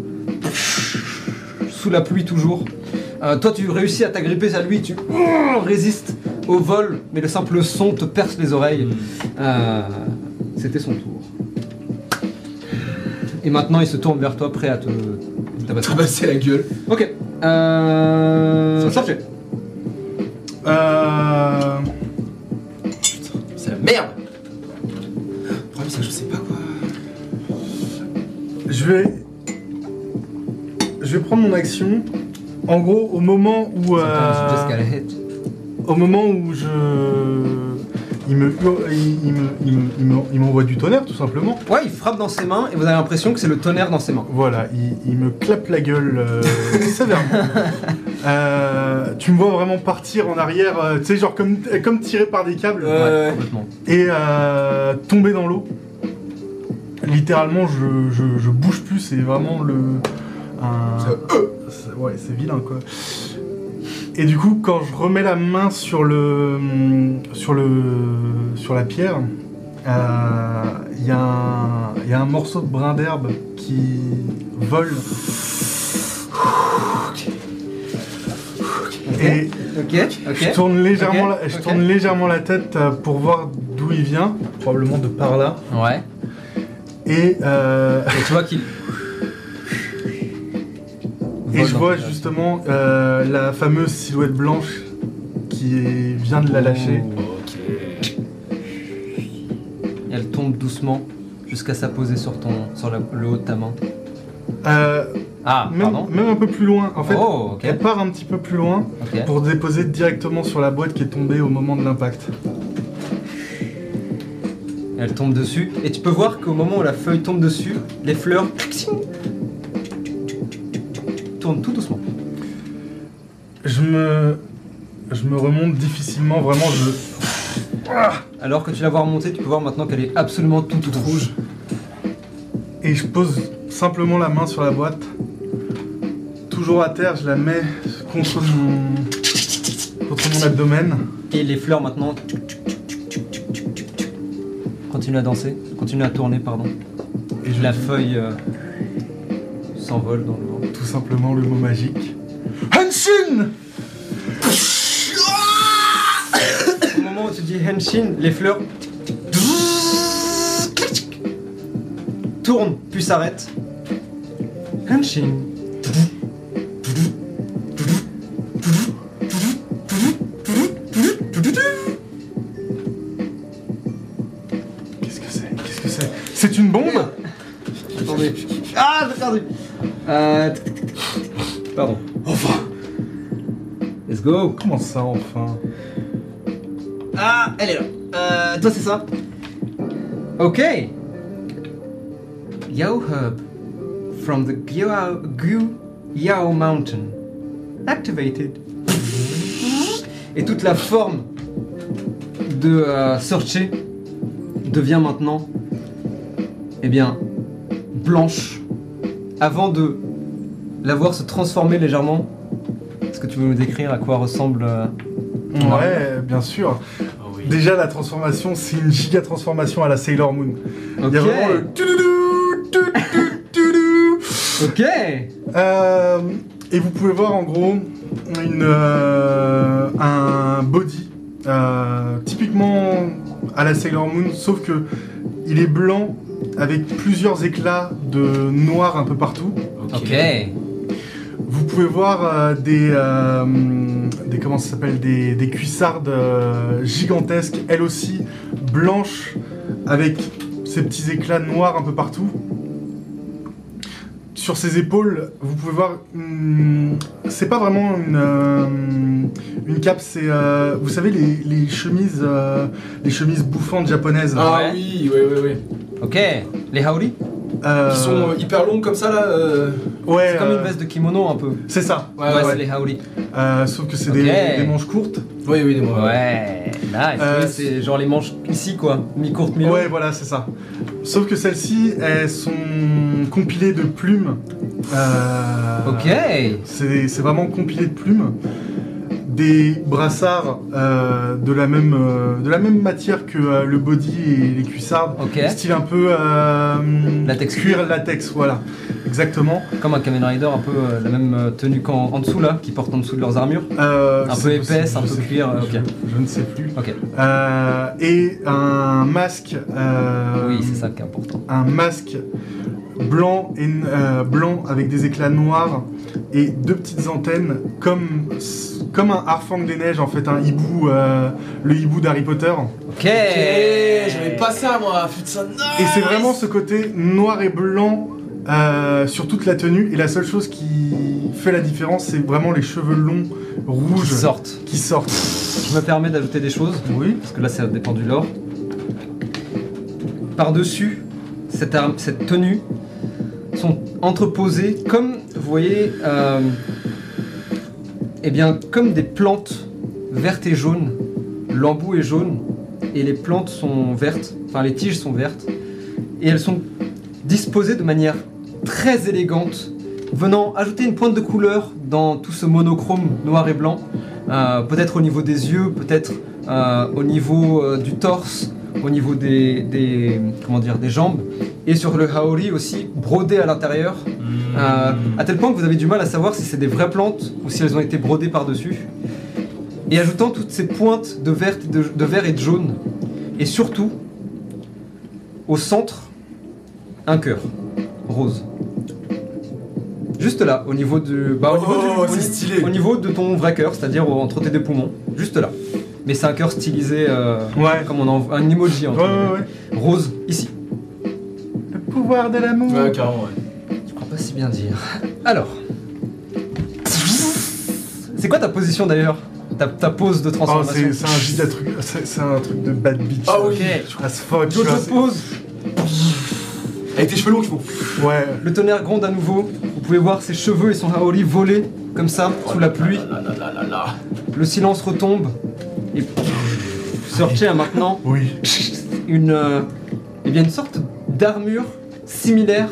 Sous la pluie toujours. Euh, toi tu réussis à t'agripper à lui, tu euh, résistes au vol, mais le simple son te perce les oreilles. Euh, C'était son tour. Et maintenant il se tourne vers toi prêt à te tabasser. Trabasser la gueule. Ok. Euh... Sorche. Euh... C'est la merde. Le problème, c'est que je sais pas quoi. Je vais. Je vais prendre mon action. En gros, au moment où. euh, au moment où je. Il me, il, il me, il me- il me- il m'envoie du tonnerre, tout simplement. Ouais, il frappe dans ses mains et vous avez l'impression que c'est le tonnerre dans ses mains. Voilà, il, il me clappe la gueule euh, sévèrement. Euh, tu me vois vraiment partir en arrière, euh, tu sais, genre comme, comme tiré par des câbles, Ouais. complètement. et euh, tomber dans l'eau. Littéralement, je, je, je bouge plus, c'est vraiment le. Un, c'est- ouais, c'est vilain quoi. Et du coup, quand je remets la main sur le sur le sur la pierre, euh, il y, a un- il y a un morceau de brin d'herbe qui vole. Et je tourne légèrement, la, je tourne légèrement la tête euh, pour voir d'où il vient, probablement de par là. Ouais. Et, euh, Et tu vois qu'il. Et je vois justement euh, la fameuse silhouette blanche qui est- vient de la lâcher. Et elle tombe doucement jusqu'à s'apposer sur ton, sur la- le haut de ta main. Euh, Ah, même, pardon. même un peu plus loin. En fait, oh, ok. elle part un petit peu plus loin Ok. pour déposer directement sur la boîte qui est tombée au moment de l'impact. Elle tombe dessus. Et tu peux voir qu'au moment où la feuille tombe dessus, les fleurs tout doucement. Je me, je me remonte difficilement, vraiment. Je, Alors que tu la vois remonter, tu peux voir maintenant qu'elle est absolument toute, toute rouge. et je pose simplement la main sur la boîte. Toujours à terre, je la mets contre mon, contre mon abdomen. Et les fleurs maintenant continuent à danser, continuent à tourner, pardon. Et je La dis feuille euh, s'envole dans le vent. tout simplement le mot magique. Hanshin Au moment où tu dis Henshin, les fleurs tournent puis s'arrêtent. Henshin. Qu'est-ce que c'est? Qu'est-ce que c'est? C'est une bombe? Attendez. Ah, j'ai perdu. Euh... Pardon. Enfin Let's go. Comment ça, enfin? Ah, elle est là. Euh, toi, c'est ça? Ok. Yao Hub from the Gyao, Gu Yao Mountain. Activated. Et toute la forme de euh, Searcher devient maintenant, eh bien, blanche. Avant de la voir se transformer légèrement, est-ce que tu veux nous décrire à quoi ressemble euh, Ouais, bien sûr. Déjà, la transformation, c'est une giga transformation à la Sailor Moon. Il y a vraiment le tudoudou, tudoudou, tudoudou. Ok. Euh, et vous pouvez voir en gros une, euh, un body euh, typiquement à la Sailor Moon, sauf que il est blanc avec plusieurs éclats de noir un peu partout. Ok. Vous pouvez voir euh, des, euh, des comment ça s'appelle des, des cuissardes euh, gigantesques, elles aussi blanches avec ces petits éclats noirs un peu partout. Sur ses épaules, vous pouvez voir, c'est pas vraiment une, euh, une cape, c'est, euh, vous savez, les, les chemises, euh, les chemises bouffantes japonaises. Ah Ouais. oui, ouais, ouais, ouais. Ok. Les Haori Euh, Qui sont euh, hyper longues comme ça là. euh, ouais, C'est comme euh, une veste de kimono un peu. C'est ça. Ouais, Ouais, ouais. c'est les Haori. Euh, sauf que c'est des, des manches courtes. Oui, oui, moi. Ouais. Nice. Euh, c'est genre les manches ici quoi. Mi-courte, mi Ouais, voilà, c'est ça. Sauf que celles-ci, elles sont compilées de plumes. Euh, Ok. C'est c'est vraiment compilé de plumes. Des brassards euh, de, la même, euh, de la même matière que euh, le body et les cuissardes. Ok. Style un peu. Latex. Cuir latex, voilà. Exactement. Comme un Kamen Rider, un peu la même tenue qu'en en dessous là, qui portent en dessous de leurs armures. Un peu épaisse, un peu cuir. Je, je ne sais plus. Et un masque. Oui, c'est ça qui est important. un masque blanc et euh, blanc avec des éclats noirs et deux petites antennes comme comme un harfang des neiges en fait un hibou euh, le hibou d'Harry Potter Ok. J'avais pas ça moi, putain, et c'est vraiment ce côté noir et blanc euh, sur toute la tenue. Et la seule chose qui fait la différence, c'est vraiment les cheveux longs, rouges, Qui sortent. qui sortent. Je me permets d'ajouter des choses. Oui. parce que là ça dépend du lore. Par-dessus cette, arme- cette tenue sont entreposées comme, vous voyez, euh, eh bien, comme des plantes vertes et jaunes. L'embout est jaune et les plantes sont vertes, enfin les tiges sont vertes, et elles sont disposées de manière très élégante, venant ajouter une pointe de couleur dans tout ce monochrome noir et blanc, euh, peut-être au niveau des yeux, peut-être euh, au niveau du torse, au niveau des, des- comment dire, des jambes, et sur le haori aussi, brodé à l'intérieur, euh, à tel point que vous avez du mal à savoir si c'est des vraies plantes ou si elles ont été brodées par-dessus. Et ajoutant toutes ces pointes de vert, et de, de vert et de jaune, et surtout, au centre, un cœur rose. Juste là, au niveau du. Bah, au, niveau du- Oh, au stylé. au niveau de ton vrai cœur, c'est-à-dire entre tes deux poumons. Juste là. Mais c'est un cœur stylisé euh, Ouais. comme on en, un emoji entre Ouais, ouais. Rose, ici. Pouvoir de l'amour. Ouais, carrément, ouais. Je crois pas si bien dire. Alors. C'est quoi ta position d'ailleurs? Ta, ta pose de Oh, transformation c'est c'est un truc, c'est un truc de bad bitch. Ah oui. Je as fuck. Jojo pose, Avec tes cheveux longs, faut. c'est- Ouais. le tonnerre gronde à nouveau. Vous pouvez voir ses cheveux et son haori voler comme ça sous la pluie. Le silence retombe. Et Sorche a maintenant Oui. une, euh, eh bien une sorte d'armure similaire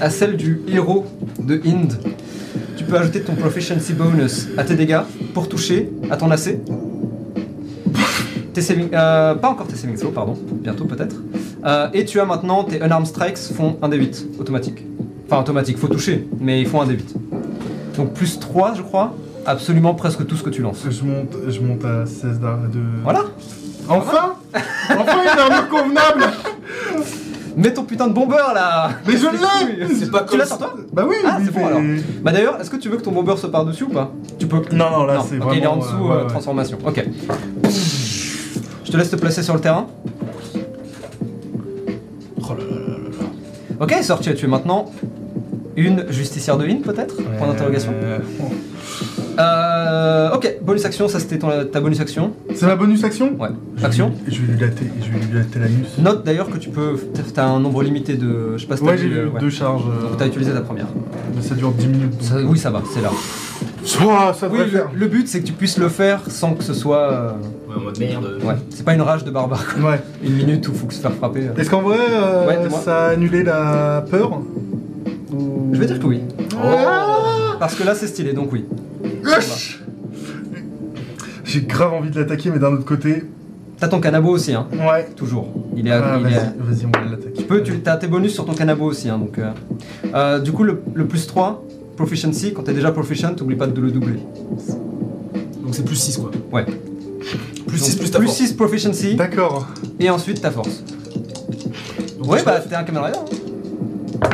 à celle du héros de Hind. Tu peux ajouter ton proficiency bonus à tes dégâts pour toucher à ton AC. Tes saving, euh, pas encore tes saving throws, pardon, bientôt peut-être. Euh, et tu as maintenant tes unarmed strikes font un D8 automatique. Enfin automatique, faut toucher, mais ils font un D8. Donc plus 3 je crois, absolument presque tout ce que tu lances. Je monte, je monte à 16 d'ar- de. Voilà, Enfin Enfin une armure convenable mets ton putain de bombeur là Mais je l'ai l'ai C'est pas Tu l'as sur toi Bah oui, Ah, c'est bon, alors. Bah d'ailleurs, est-ce que tu veux que ton bomber se par-dessus ou pas Tu peux. Non, non, là Non, c'est ok, vraiment. il est en dessous, euh, ouais, euh, ouais. transformation. Ok. Je te laisse te placer sur le terrain. Oh là là là là là. Ok, sorti, tu es maintenant une justicière de Hind peut-être? Point d'interrogation. Euh, Euh, ok, bonus action, ça c'était ton- ta bonus action. C'est ma bonus action Ouais. Je vais Action. lui- Je vais lui latter, je vais lui latter l'anus. Note d'ailleurs que tu peux. T'as un nombre limité de. Je sais pas si t'as Ouais, j'ai ouais. deux charges. euh, Donc t'as utilisé ta première. Ça dure 10 minutes. donc- Ça- oui, ça va, c'est là. Ouah, ça Oui, devrait le, faire. le but c'est que tu puisses le faire sans que ce soit. euh, Ouais, en mode merde. ouais, c'est pas une rage de barbare. quoi. Ouais. Une minute où faut que se faire frapper. euh. Est-ce qu'en vrai, euh, Ouais, dis-moi. ça a annulé la peur? Je vais dire que oui. Ah Parce que là c'est stylé, donc oui. Wesh J'ai grave envie de l'attaquer, mais d'un autre côté, T'as ton canabo aussi, hein, ouais. toujours. Il est, à- Ah, il est à- vas-y, on va l'attaquer. Tu peux, tu as tes bonus sur ton canabo aussi, hein, donc. euh, euh, du coup, le, le plus 3, proficiency, quand t'es déjà proficient, t'oublies pas de le doubler. Donc c'est plus 6 quoi. Ouais. Plus Donc, 6 plus ta plus force. 6 proficiency, D'accord. et ensuite ta force. Donc, Ouais, bah t'es un Kamen Rider. hein.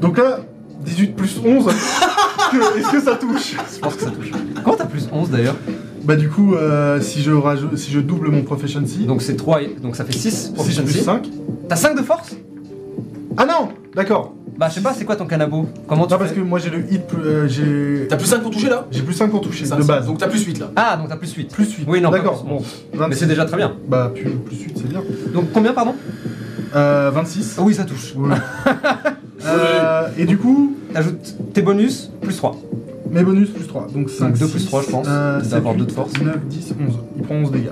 Donc là, 18 plus 11. Que- Est-ce que ça touche Je pense que ça touche. Comment t'as plus 11 d'ailleurs Bah du coup, euh, si, je rajoute, si je double mon proficiency, Donc c'est 3, et- donc ça fait 6 6 plus proficiency. 5. T'as 5 de force Ah non D'accord. Bah je sais pas, c'est quoi ton canabo Comment tu Non, parce fais que moi j'ai le hit, plus- euh, j'ai T'as plus 5 pour toucher là j'ai plus 5 pour toucher, Ça, de base. Donc t'as plus 8 là. Ah, donc t'as plus 8. plus 8. Oui, non, pas D'accord, plus. bon. Mais 26. c'est déjà très bien. Bah plus, plus 8, c'est bien. Donc combien, pardon Euh, 26. Ah Oui, ça touche. Oui. Euh, et du coup, T'ajoutes tes bonus, plus 3. mes bonus plus 3. Donc 5, 2 plus 3, je pense, Euh, d'avoir 7, deux de force. 9, 10, 11. Il prend 11 dégâts.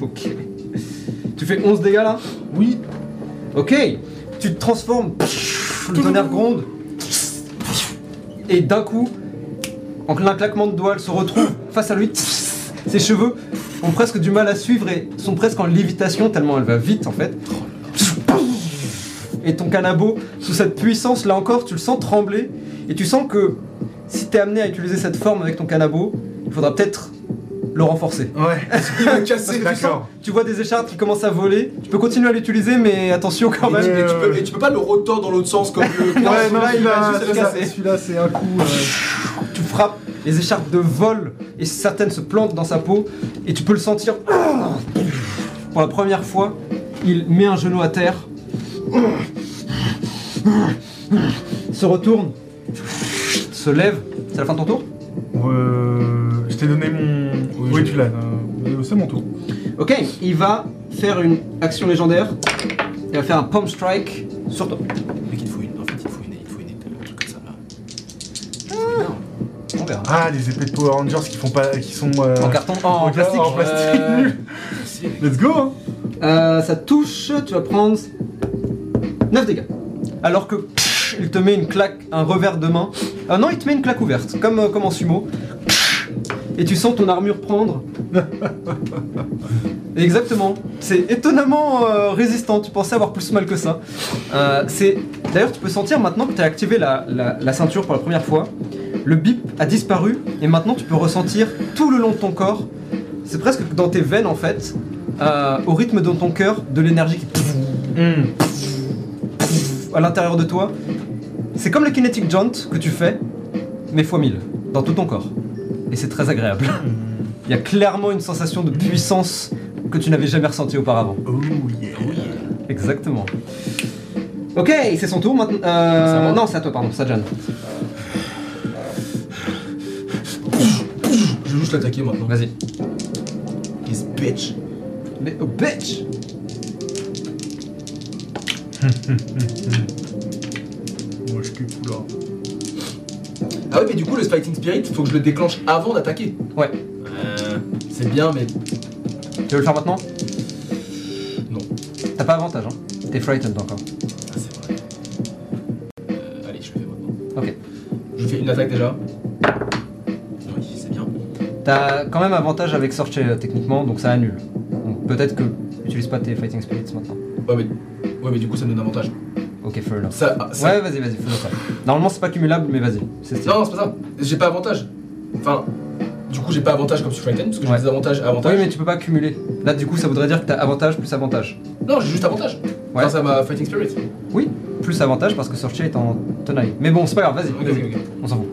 Ok. Tu fais 11 dégâts là? Oui. Ok. Tu te transformes. Le tonnerre gronde. Et d'un coup, en un claquement de doigts, elle se retrouve face à lui. Ses cheveux ont presque du mal à suivre et sont presque en lévitation tellement elle va vite en fait. Et ton canabo, sous cette puissance, là encore, tu le sens trembler et tu sens que si t'es amené à utiliser cette forme avec ton canabo, il faudra peut-être le renforcer. Ouais. Il va casser. D'accord. Tu vois des écharpes qui commencent à voler. Tu peux continuer à l'utiliser, mais attention quand même. tu- et tu peux, et tu peux pas le retordre dans l'autre sens comme le. Ouais, non, celui-là, il va celui-là, juste se celui-là, casser. celui-là, c'est un coup. euh, Tu frappes, les écharpes de vol et certaines se plantent dans sa peau et tu peux le sentir. Pour la première fois, il met un genou à terre se retourne, se lève. C'est la fin de ton tour Euh, je t'ai donné mon. Oui, tu l'as. euh, C'est mon tour. Ok, il va faire une action légendaire. Il va faire un palm strike sur toi. Qu'il te faut une. En fait, il te faut une. Il te faut une épée, un truc comme ça là. On verra. Ah, les épées de Power Rangers qui font pas, qui sont euh, En carton, en, plastique. En plastique nul. Let's go. Hein. Euh, ça touche, tu vas prendre 9 dégâts. Alors que il te met une claque, un revers de main. Ah non, il te met une claque ouverte, comme, euh, comme en sumo. Et tu sens ton armure prendre. Exactement. C'est étonnamment euh, résistant. Tu pensais avoir plus mal que ça. Euh, D'ailleurs, tu peux sentir maintenant que tu as activé la, ceinture pour la première fois. Le bip a disparu et maintenant tu peux ressentir tout le long de ton corps. C'est presque dans tes veines en fait, au rythme de ton cœur, de l'énergie qui Hmm. À l'intérieur de toi. C'est comme le kinetic jaunt que tu fais, mais fois 1000, dans tout ton corps. Et c'est très agréable. Il y a clairement une sensation de puissance que tu n'avais jamais ressentie auparavant. Oh yeah. Exactement. Ok, c'est son tour maintenant. Euh, non, c'est à toi, pardon, c'est à Jan. Je vais juste l'attaquer maintenant. Vas-y. His bitch. Mais oh bitch Moi, je là. Ah oui, mais du coup, le Fighting Spirit, faut que je le déclenche avant d'attaquer. Ouais. Euh, c'est bien, mais. Tu veux le faire maintenant? Non. T'as pas avantage, hein T'es frightened encore. Ah, c'est vrai. Euh, allez, je le fais maintenant. Ok. Je fais une attaque déjà. Oui, c'est bien. T'as quand même avantage avec Sorche euh, techniquement, donc ça annule. Donc peut-être que utilise pas tes fighting spirits maintenant. Ouais, mais. Ouais, mais du coup, ça me donne avantage. Ok, fair enough. Ça. ah, ça- Ouais, vas-y, vas-y, fais ça. Normalement, c'est pas cumulable, mais vas-y. C'est. Non, non, c'est pas ça. J'ai pas avantage. Enfin. Du coup, j'ai pas avantage comme sur Frighten, parce que Ouais. j'ai des avantages avantages. Oui, mais tu peux pas cumuler. Là, du coup, ça voudrait dire que t'as avantage plus avantage. Non, j'ai juste avantage. Ouais. Grâce à ma Fighting Spirit. Oui, plus avantage parce que Sorche est en tenaille. Mais bon, c'est pas grave, vas-y, ok. On s'en fout.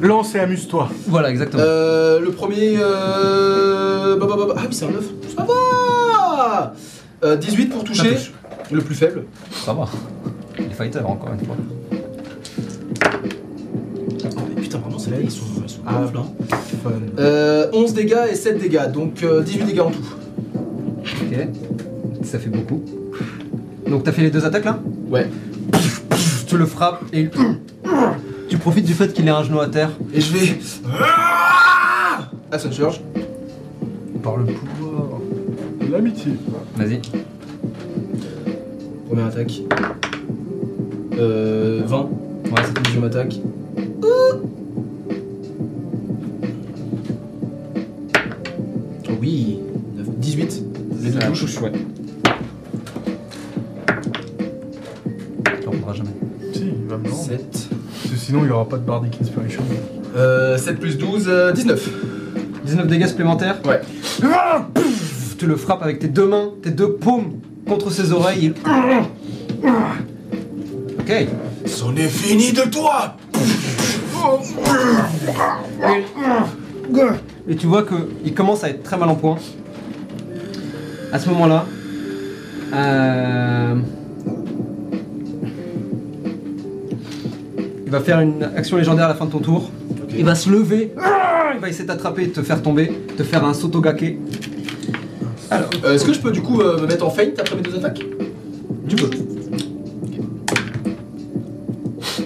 Lance et amuse-toi. Voilà, exactement. Euh, le premier. Euh... bah, bah, bah, bah. Ah oui, c'est un 9. Ça va euh, 18 pour toucher. Ça touche. Le plus faible. Ça va. Les fighters, encore une fois. Oh, mais putain, vraiment, celles-là, ils sont, ils sont Ah. ouf, là. Euh, 11 dégâts et 7 dégâts. Donc euh, 18 dégâts en tout. Ok. Ça fait beaucoup. Donc, t'as fait les deux attaques là? Ouais. Tu le frappes et. Tu profites du fait qu'il ait un genou à terre. Et je vais. Ah Assault Surge. Par le pouvoir l'amitié. Vas-y. Première attaque. Euh. 20. Ouais, c'est tout. Deuxième attaque. Oh oui 9, 18. Les deux touches. touche, ouais. Tu le reprendras jamais. Si, il va me rendre. 7. Parce que sinon, il n'y aura pas de Bardic Inspiration. Euh, 7 plus 12, euh, 19. 19 dégâts supplémentaires. Ouais. Ah, Pouf Tu le frappes avec tes deux mains, tes deux paumes contre ses oreilles. il- Ok. C'en est fini de toi Et tu vois qu'il commence à être très mal en point. À ce moment-là, euh, il va faire une action légendaire à la fin de ton tour. Il va se lever, il va essayer de t'attraper te faire tomber, te faire un sotogake. Alors, Euh, Est-ce que je peux du coup euh, me mettre en feint après mes deux attaques tu peux.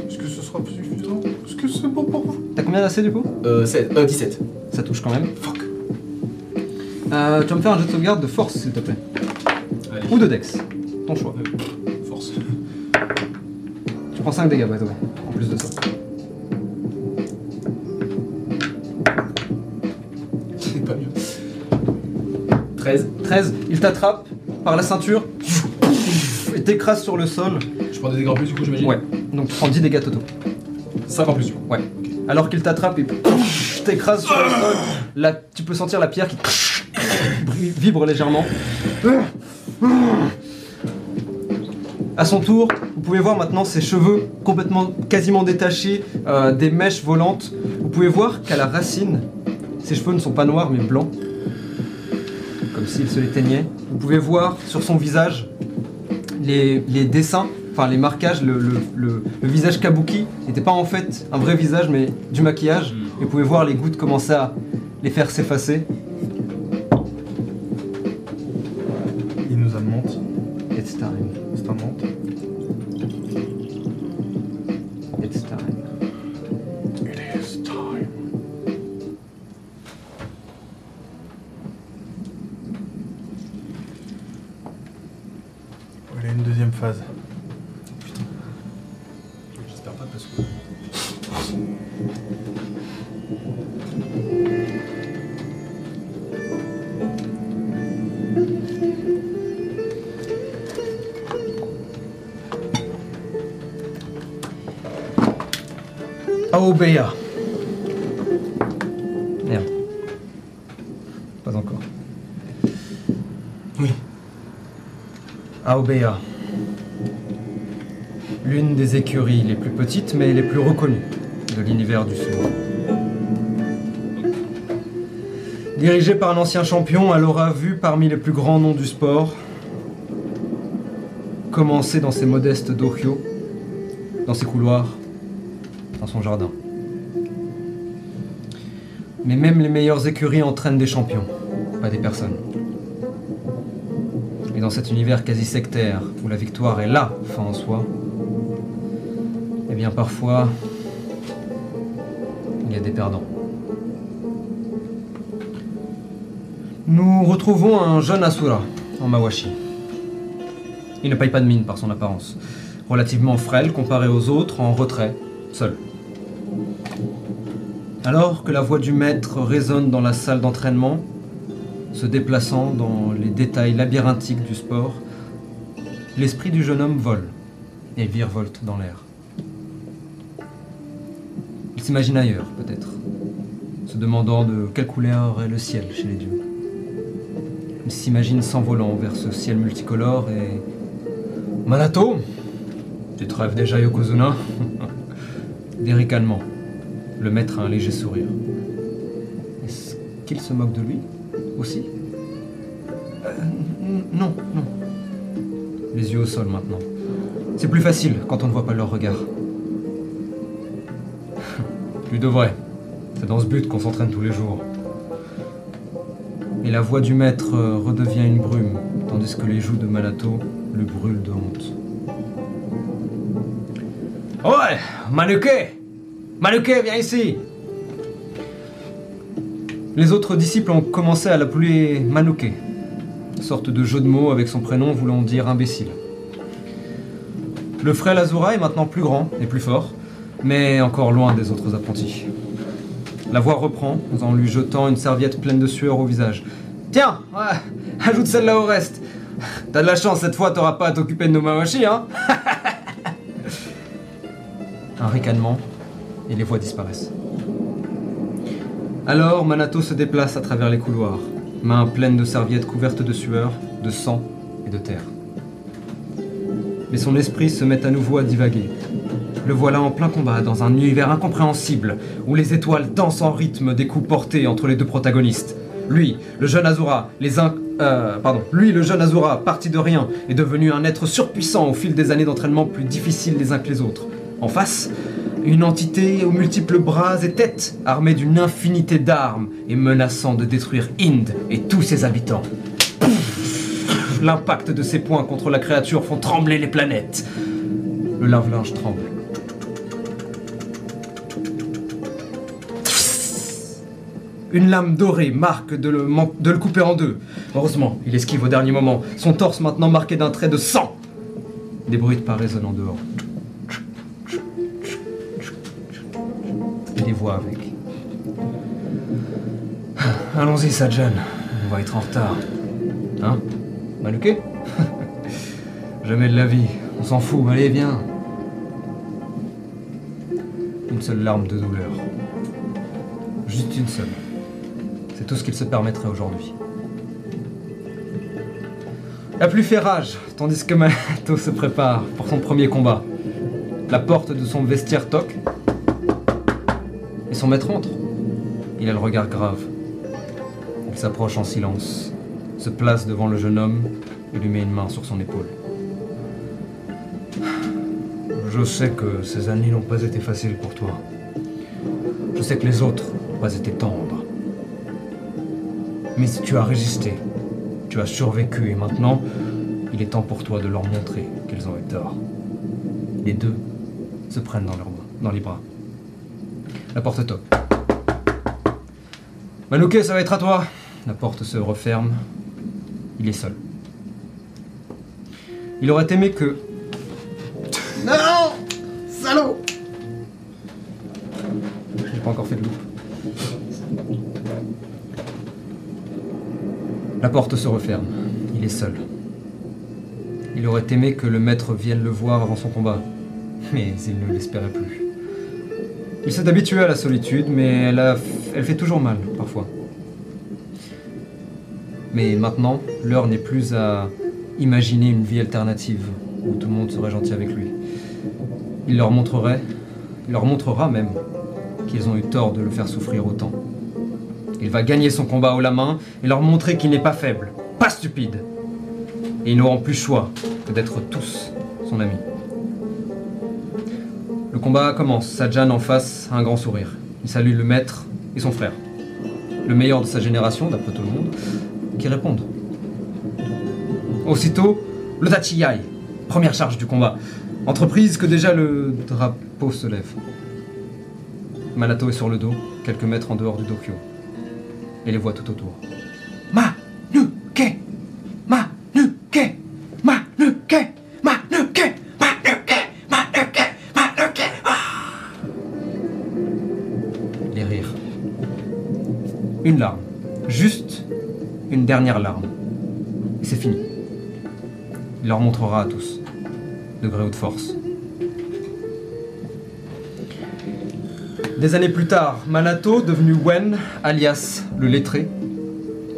Est-ce que ce sera suffisant Est-ce que c'est bon pour vous T'as combien d'AC du coup euh, 16, euh, 17. Ça touche quand même. Fuck. Euh, tu vas me faire un jet de sauvegarde de force s'il te plaît. Allez. Ou de dex. Ton choix. Force. Tu prends 5 dégâts, by the way, en plus de ça. 13. 13, il t'attrape par la ceinture et t'écrase sur le sol. Je prends des dégâts en plus du coup, j'imagine Ouais, donc tu prends 10 dégâts totaux. 5 en plus du coup. Ouais. Alors qu'il t'attrape et t'écrase sur le sol, là, tu peux sentir la pierre qui vibre légèrement. À son tour, vous pouvez voir maintenant ses cheveux complètement, quasiment détachés, euh, des mèches volantes. Vous pouvez voir qu'à la racine, ses cheveux ne sont pas noirs mais blancs, comme s'il se les teignait. Vous pouvez voir sur son visage les, les dessins, enfin les marquages, le, le- le- le visage kabuki n'était pas en fait un vrai visage, mais du maquillage. Et vous pouvez voir les gouttes commencer à les faire s'effacer. L'une des écuries les plus petites mais les plus reconnues de l'univers du Sud. Dirigée par un ancien champion, elle aura vu parmi les plus grands noms du sport commencer dans ses modestes dohyo, dans ses couloirs, dans son jardin. Mais même les meilleures écuries entraînent des champions, pas des personnes. Dans cet univers quasi sectaire, où la victoire est la fin en soi, eh bien parfois, il y a des perdants. Nous retrouvons un jeune Asura en Mawashi. Il ne paye pas de mine par son apparence. Relativement frêle comparé aux autres, en retrait, seul. Alors que la voix du maître résonne dans la salle d'entraînement, se déplaçant dans les détails labyrinthiques du sport, l'esprit du jeune homme vole et virevolte dans l'air. Il s'imagine ailleurs, peut-être, se demandant de quelle couleur est le ciel chez les dieux. Il s'imagine s'envolant vers ce ciel multicolore et... Manato Tu te rêves déjà Yokozuna Allemand. Le maître a un léger sourire. Est-ce qu'il se moque de lui? Aussi Euh, Non, non. Les yeux au sol maintenant. C'est plus facile quand on ne voit pas leur regard. Plus de vrai. C'est dans ce but qu'on s'entraîne tous les jours. Et la voix du maître euh, redevient une brume, tandis que les joues de Malato le brûlent de honte. Ouais, Manuke Manuke, viens ici Les autres disciples ont commencé à l'appeler Manuke, sorte de jeu de mots avec son prénom voulant dire imbécile. Le frère Azura est maintenant plus grand et plus fort, mais encore loin des autres apprentis. La voix reprend en lui jetant une serviette pleine de sueur au visage. Tiens, ajoute celle-là au reste. T'as de la chance, cette fois t'auras pas à t'occuper de nos mawashi, hein Un ricanement, et les voix disparaissent. Alors Manato se déplace à travers les couloirs, mains pleines de serviettes couvertes de sueur, de sang et de terre. Mais son esprit se met à nouveau à divaguer. Le voilà en plein combat dans un univers incompréhensible où les étoiles dansent en rythme des coups portés entre les deux protagonistes. Lui, le jeune Azura, les un... euh, pardon, lui, le jeune Azura, parti de rien, est devenu un être surpuissant au fil des années d'entraînement plus difficiles les uns que les autres. En face, une entité aux multiples bras et têtes, armée d'une infinité d'armes et menaçant de détruire Inde et tous ses habitants. L'impact de ses poings contre la créature font trembler les planètes. Le lave-linge tremble. Une lame dorée marque de le, de le couper en deux. Heureusement, il esquive au dernier moment. Son torse maintenant marqué d'un trait de sang. Des bruits de pas résonnent en dehors. Voix avec. Allons-y, Sajan. On va être en retard. Hein Maluqué Jamais de la vie. On s'en fout. Allez, viens. Une seule larme de douleur. Juste une seule. C'est tout ce qu'il se permettrait aujourd'hui. La pluie fait rage, tandis que Mato se prépare pour son premier combat. La porte de son vestiaire toque. Et son maître entre. Il a le regard grave. Il s'approche en silence, se place devant le jeune homme et lui met une main sur son épaule. Je sais que ces années n'ont pas été faciles pour toi. Je sais que les autres n'ont pas été tendres. Mais tu as résisté. Tu as survécu et maintenant, il est temps pour toi de leur montrer qu'ils ont eu tort. Les deux se prennent dans, leurs dans les bras. La porte toque. Manouké, ça va être à toi. La porte se referme. Il est seul. Il aurait aimé que Non Salaud J'ai pas encore fait de loup. La porte se referme. Il est seul. Il aurait aimé que le maître vienne le voir avant son combat, mais il ne l'espérait plus. Il s'est habitué à la solitude, mais elle, fait toujours mal, parfois. Mais maintenant, l'heure n'est plus à imaginer une vie alternative où tout le monde serait gentil avec lui. Il leur montrerait, il leur montrera même qu'ils ont eu tort de le faire souffrir autant. Il va gagner son combat haut la main et leur montrer qu'il n'est pas faible, pas stupide. Et ils n'auront plus choix que d'être tous son ami. Le combat commence. Sajan en face a un grand sourire. Il salue le maître et son frère. Le meilleur de sa génération, d'après tout le monde, qui répondent. Aussitôt, le Tachiyai, première charge du combat. Entreprise que déjà le drapeau se lève. Manato est sur le dos, quelques mètres en dehors du Dokyo. Et les voix tout autour. Dernière larme. Et c'est fini. Il leur montrera à tous. Degré haute force. Des années plus tard, Manato, devenu Wen, alias le lettré,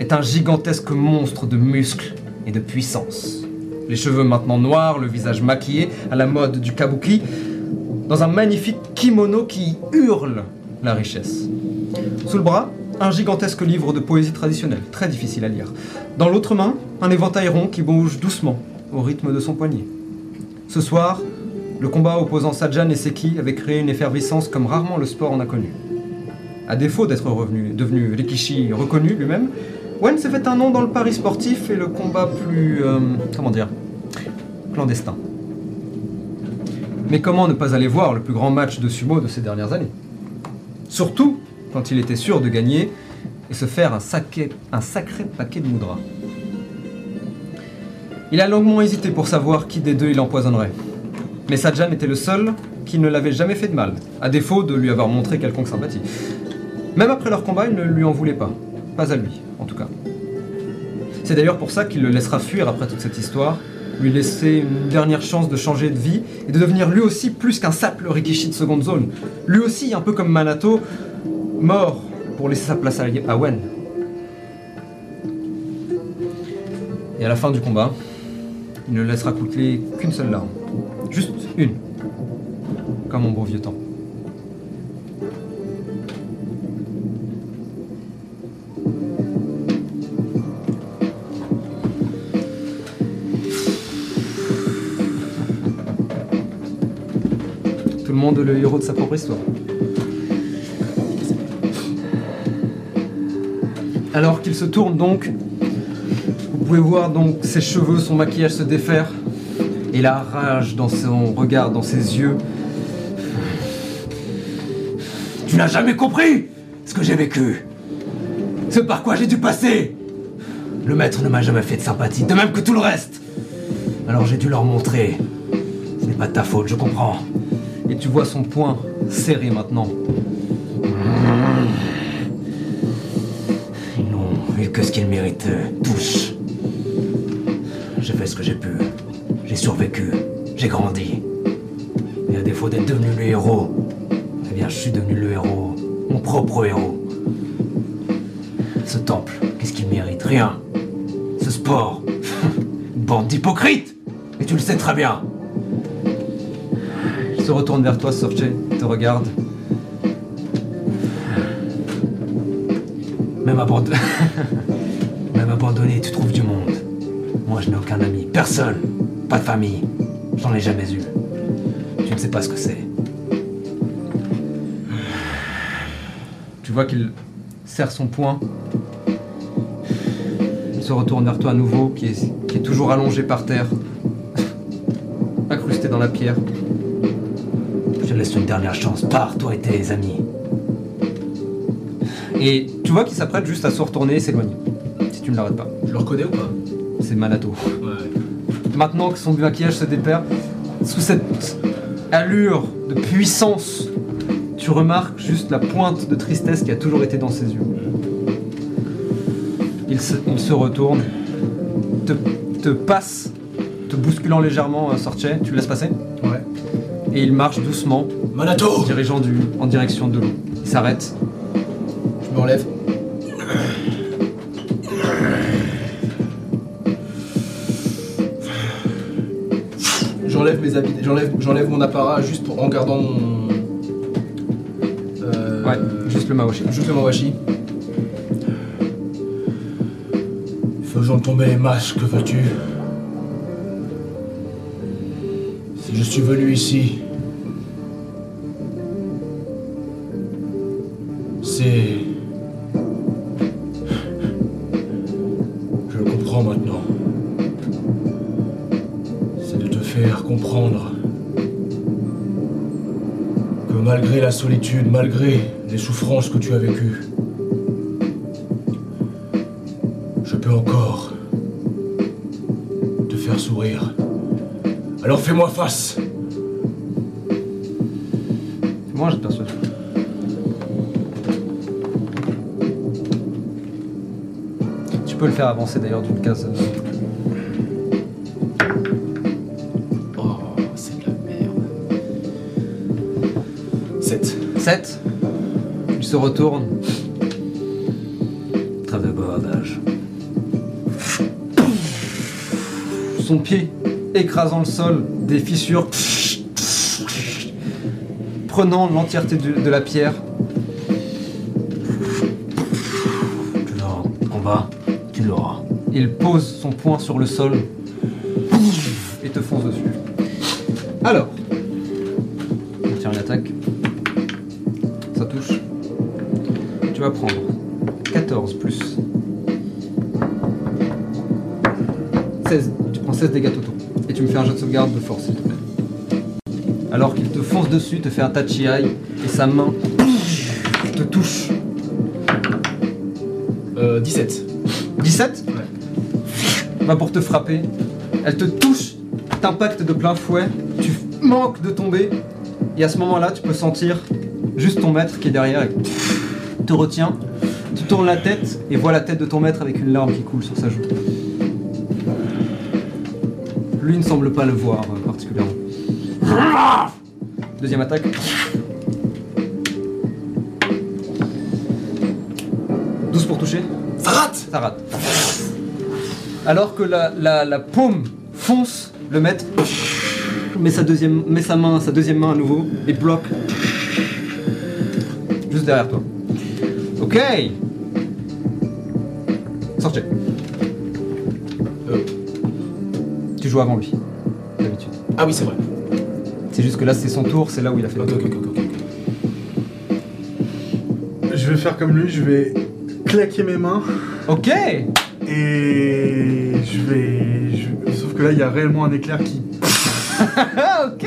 est un gigantesque monstre de muscles et de puissance. Les cheveux maintenant noirs, le visage maquillé, à la mode du kabuki, dans un magnifique kimono qui hurle la richesse. Sous le bras, un gigantesque livre de poésie traditionnelle, très difficile à lire. Dans l'autre main, un éventail rond qui bouge doucement, au rythme de son poignet. Ce soir, le combat opposant Sajan et Seki avait créé une effervescence comme rarement le sport en a connu. À défaut d'être revenu, devenu Rikishi reconnu lui-même, Wen s'est fait un nom dans le pari sportif et le combat plus. euh, comment dire clandestin. Mais comment ne pas aller voir le plus grand match de sumo de ces dernières années? Surtout quand il était sûr de gagner et se faire un, sacré- paquet de moudras. Il a longuement hésité pour savoir qui des deux il empoisonnerait. Mais Sajan était le seul qui ne l'avait jamais fait de mal, à défaut de lui avoir montré quelconque sympathie. Même après leur combat, il ne lui en voulait pas. Pas à lui, en tout cas. C'est d'ailleurs pour ça qu'il le laissera fuir après toute cette histoire, lui laisser une dernière chance de changer de vie et de devenir lui aussi plus qu'un simple Rikishi de seconde zone. Lui aussi, un peu comme Manato, mort pour laisser sa place à Wen. Et à la fin du combat, il ne laissera couler qu'une seule larme. Juste une. Comme en beau vieux temps. Tout le monde est le héros de sa propre histoire. Alors qu'il se tourne donc, vous pouvez voir donc ses cheveux, son maquillage se défaire, et la rage dans son regard, dans ses yeux. Tu n'as jamais compris ce que j'ai vécu. Ce par quoi j'ai dû passer. Le maître ne m'a jamais fait de sympathie, de même que tout le reste. Alors j'ai dû leur montrer. Ce n'est pas de ta faute, je comprends. Et tu vois son poing serré maintenant. Que ce qu'ils méritaient, tous. J'ai fait ce que j'ai pu. J'ai survécu. J'ai grandi. Et à défaut d'être devenu le héros, eh bien, je suis devenu le héros. Mon propre héros. Ce temple, qu'est-ce qu'il mérite? Rien. Ce sport, bande d'hypocrites Et tu le sais très bien. Il se retourne vers toi, Sorche, te regarde. Même abandonné. Même abandonné, tu trouves du monde. Moi, je n'ai aucun ami. Personne. Pas de famille. J'en ai jamais eu. Tu ne sais pas ce que c'est. Tu vois qu'il serre son poing. Il se retourne vers toi à nouveau, qui est, qui est toujours allongé par terre, incrusté dans la pierre. Je te laisse une dernière chance. Pars, toi et tes amis. Et tu vois qu'il s'apprête juste à se retourner et s'éloigner. Si tu ne l'arrêtes pas. Je le reconnais ou pas C'est Manato. Ouais. Maintenant que son maquillage se dépère, sous cette allure de puissance, tu remarques juste la pointe de tristesse qui a toujours été dans ses yeux. Il se, il se retourne, te, te passe, te bousculant légèrement, Sorche, tu le laisses passer Ouais. Et il marche doucement, Manato dirigeant du, en direction de l'eau. Il s'arrête. Je me relève. J'enlève mes habits, j'enlève, j'enlève mon apparat juste pour, en gardant mon. Euh, Ouais, juste le Maoshi. Juste le Mawashi. Faisons tomber les masques, que veux-tu? Si je suis venu ici, solitude, malgré les souffrances que tu as vécues, je peux encore te faire sourire. Alors fais-moi face. Moi, je te persuade. Tu peux le faire avancer d'ailleurs d'une case. 7. 7. Il se retourne. Trêve de bavardage. Son pied écrasant le sol, des fissures. Prenant l'entièreté de, de la pierre. Tu l'auras. Combat, tu l'auras. Il pose son poing sur le sol. 16. Tu prends 16 dégâts totaux. Et tu me fais un jet de sauvegarde de force, s'il te plaît. Alors qu'il te fonce dessus, te fait un tachi et sa main te touche. Euh, 17. 17 Va pour te frapper. Elle te touche, t'impacte de plein fouet, tu manques de tomber, et à ce moment-là, tu peux sentir juste ton maître qui est derrière et te retient. Tu tournes la tête et vois la tête de ton maître avec une larme qui coule sur sa joue. Lui ne semble pas le voir euh, particulièrement. Deuxième attaque. « 12 pour toucher. Ça rate Ça rate. Alors que la, la, la paume fonce, le maître met sa, deuxième, met sa main, sa deuxième main à nouveau et bloque juste derrière toi. Ok Sortez. Tu joues avant lui, d'habitude. Ah oui, c'est vrai. C'est juste que là c'est son tour, c'est là où il a fait Ok, le ok, tour. ok, ok. ok. Je vais faire comme lui, je vais claquer mes mains Ok et je vais. je- Sauf que là, il y a réellement un éclair qui. Ok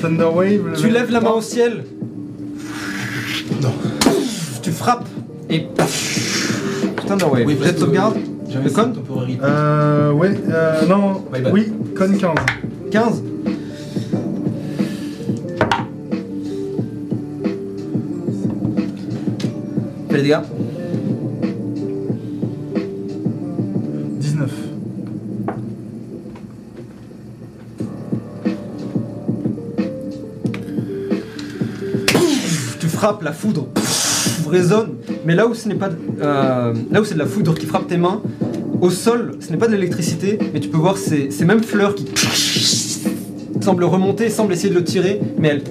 Thunderwave. Tu lèves la main au ciel. Non. Tu frappes et Thunderwave. Oui, Jet parce de que- sauvegarde J'avais Le ça, con temporary. Euh. Ouais, euh. Non. Bye bye. Oui, con 15. 15 Fais les dégâts 19. Tu frappes, la foudre pff, résonne, mais là où ce n'est pas, euh, là où c'est de la foudre qui frappe tes mains, au sol, ce n'est pas de l'électricité, mais tu peux voir ces, ces mêmes fleurs qui semblent remonter, semblent essayer de le tirer, mais elles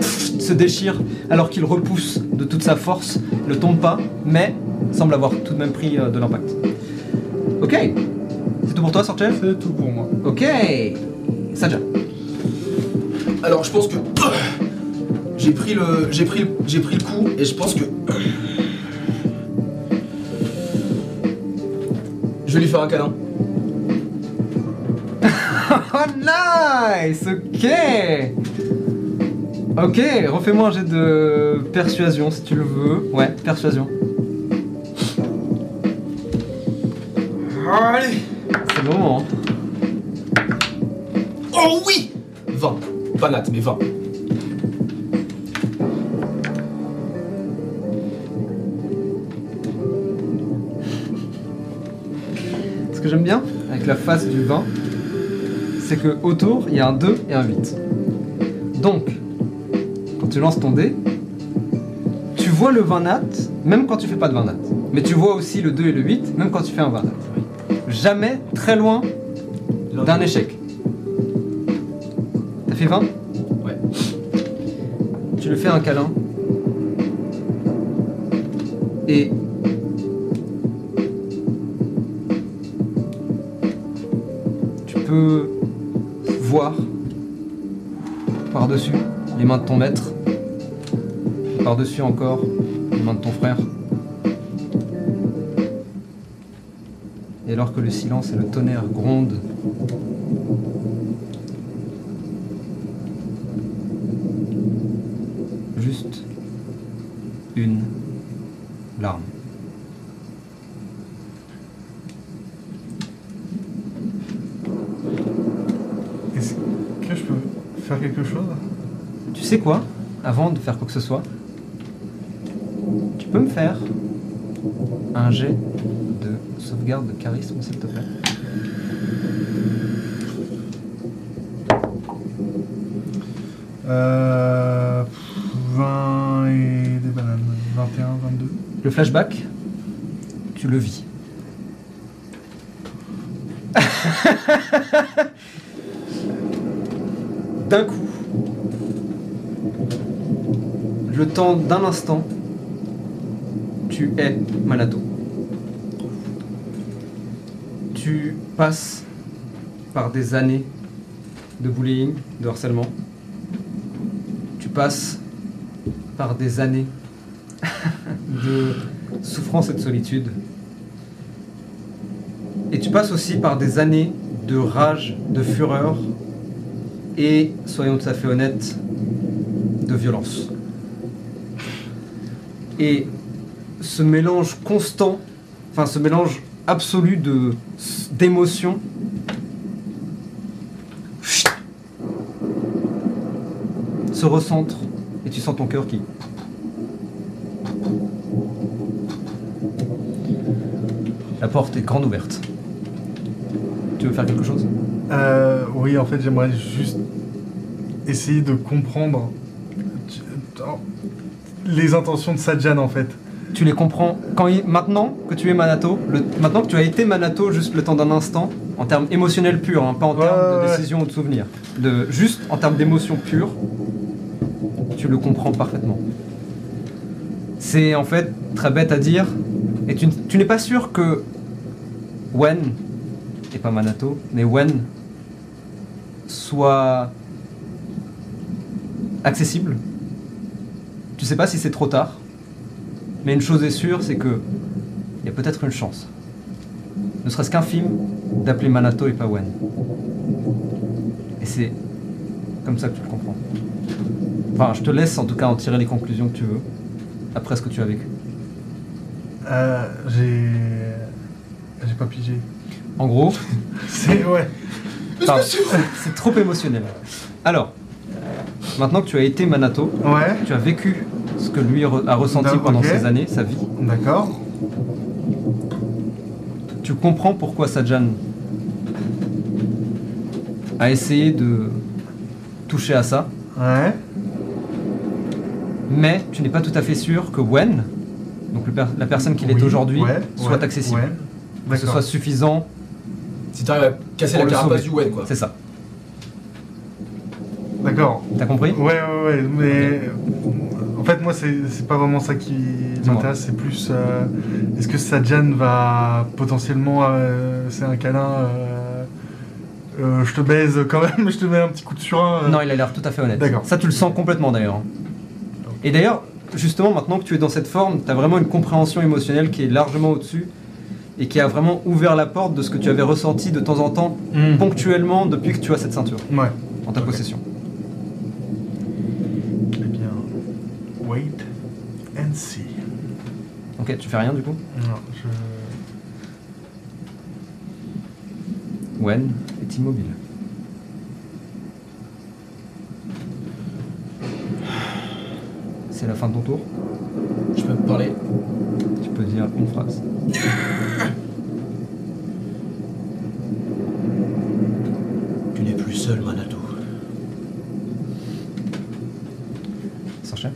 se déchirent alors qu'il repousse de toute sa force, ne tombe pas, mais semble avoir tout de même pris euh, de l'impact. Ok, c'est tout pour toi, Sorchel C'est tout pour moi. Ok, Saja. Alors je pense que j'ai pris le j'ai pris le- j'ai pris le coup et je pense que je vais lui faire un câlin. Oh nice Ok Ok, refais-moi un jet de persuasion si tu le veux. Ouais, persuasion. Allez. C'est le moment. hein. Oh oui 20. Pas nat, mais 20. Avec la face du 20, c'est que autour il y a un 2 et un 8. Donc, quand tu lances ton dé, tu vois le 20 nat, même quand tu fais pas de 20 nat. Mais tu vois aussi le 2 et le 8, même quand tu fais un 20 nat. Jamais très loin d'un échec. T'as fait 20 Ouais. Tu lui fais un câlin. Et les mains de ton maître, par-dessus encore les mains de ton frère. Et alors que le silence et le tonnerre grondent, juste une larme. Est-ce que je peux faire quelque chose Tu sais quoi Avant de faire quoi que ce soit, tu peux me faire un jet de sauvegarde de charisme, s'il te plaît. Euh. 20 et des bananes. 21, 22. Le flashback, tu le vis. D'un coup, le d'un instant, tu es Manato. Tu passes par des années de bullying, de harcèlement. Tu passes par des années de souffrance et de solitude. Et tu passes aussi par des années de rage, de fureur et, soyons tout à fait honnêtes, de violence. Et ce mélange constant, enfin ce mélange absolu de d'émotions, se recentre et tu sens ton cœur qui La porte est grande ouverte. Tu veux faire quelque chose? Euh, oui, en fait, j'aimerais juste essayer de comprendre les intentions de Sadjan, en fait. Tu les comprends quand il- maintenant que tu es Manato, le- maintenant que tu as été Manato juste le temps d'un instant, en termes émotionnels purs, hein, pas en Ouais, termes de ouais. décision ou de souvenir, de, juste en termes d'émotion pure, tu le comprends parfaitement. C'est en fait très bête à dire, et tu, tu n'es pas sûr que Wen, et pas Manato, mais Wen soit accessible. Tu sais pas si c'est trop tard, mais une chose est sûre, c'est que il y a peut-être une chance. Ne serait-ce qu'un film d'appeler Manato et pas Wen. Et c'est comme ça que tu le comprends. Enfin, je te laisse en tout cas en tirer les conclusions que tu veux, après ce que tu as vécu. Euh, j'ai. J'ai pas pigé. En gros, C'est. Ouais. c'est trop émotionnel. Alors, maintenant que tu as été Manato, Ouais. tu as vécu que lui a ressenti D'accord, pendant ces années, sa vie. D'accord. Tu comprends pourquoi Sajan a essayé de toucher à ça, Ouais. mais tu n'es pas tout à fait sûr que Wen, donc per- la personne qu'il est aujourd'hui, ouais, soit ouais, accessible. ouais. Que ce soit suffisant, Si t'arrives à casser la carapace du Wen, quoi. c'est ça. D'accord. T'as compris? Ouais, ouais, ouais, mais fait, moi, c'est pas vraiment ça qui m'intéresse, c'est plus euh, est-ce que Sadjan va potentiellement, euh, c'est un câlin, euh, je te baise quand même, je te mets un petit coup de surin. Non, il a l'air tout à fait honnête. D'accord. Ça, tu le sens complètement d'ailleurs. Et d'ailleurs, justement, maintenant que tu es dans cette forme, tu as vraiment une compréhension émotionnelle qui est largement au-dessus et qui a vraiment ouvert la porte de ce que tu avais ressenti de temps en temps, Hmm. ponctuellement, depuis que tu as cette ceinture Ouais. en ta possession. Eh bien, wait and see. Ok, tu fais rien du coup Non, je... Wen est immobile. C'est la fin de ton tour. Je peux parler Tu peux dire une phrase. Tu n'es plus seul, Manatou. S'enchaîne.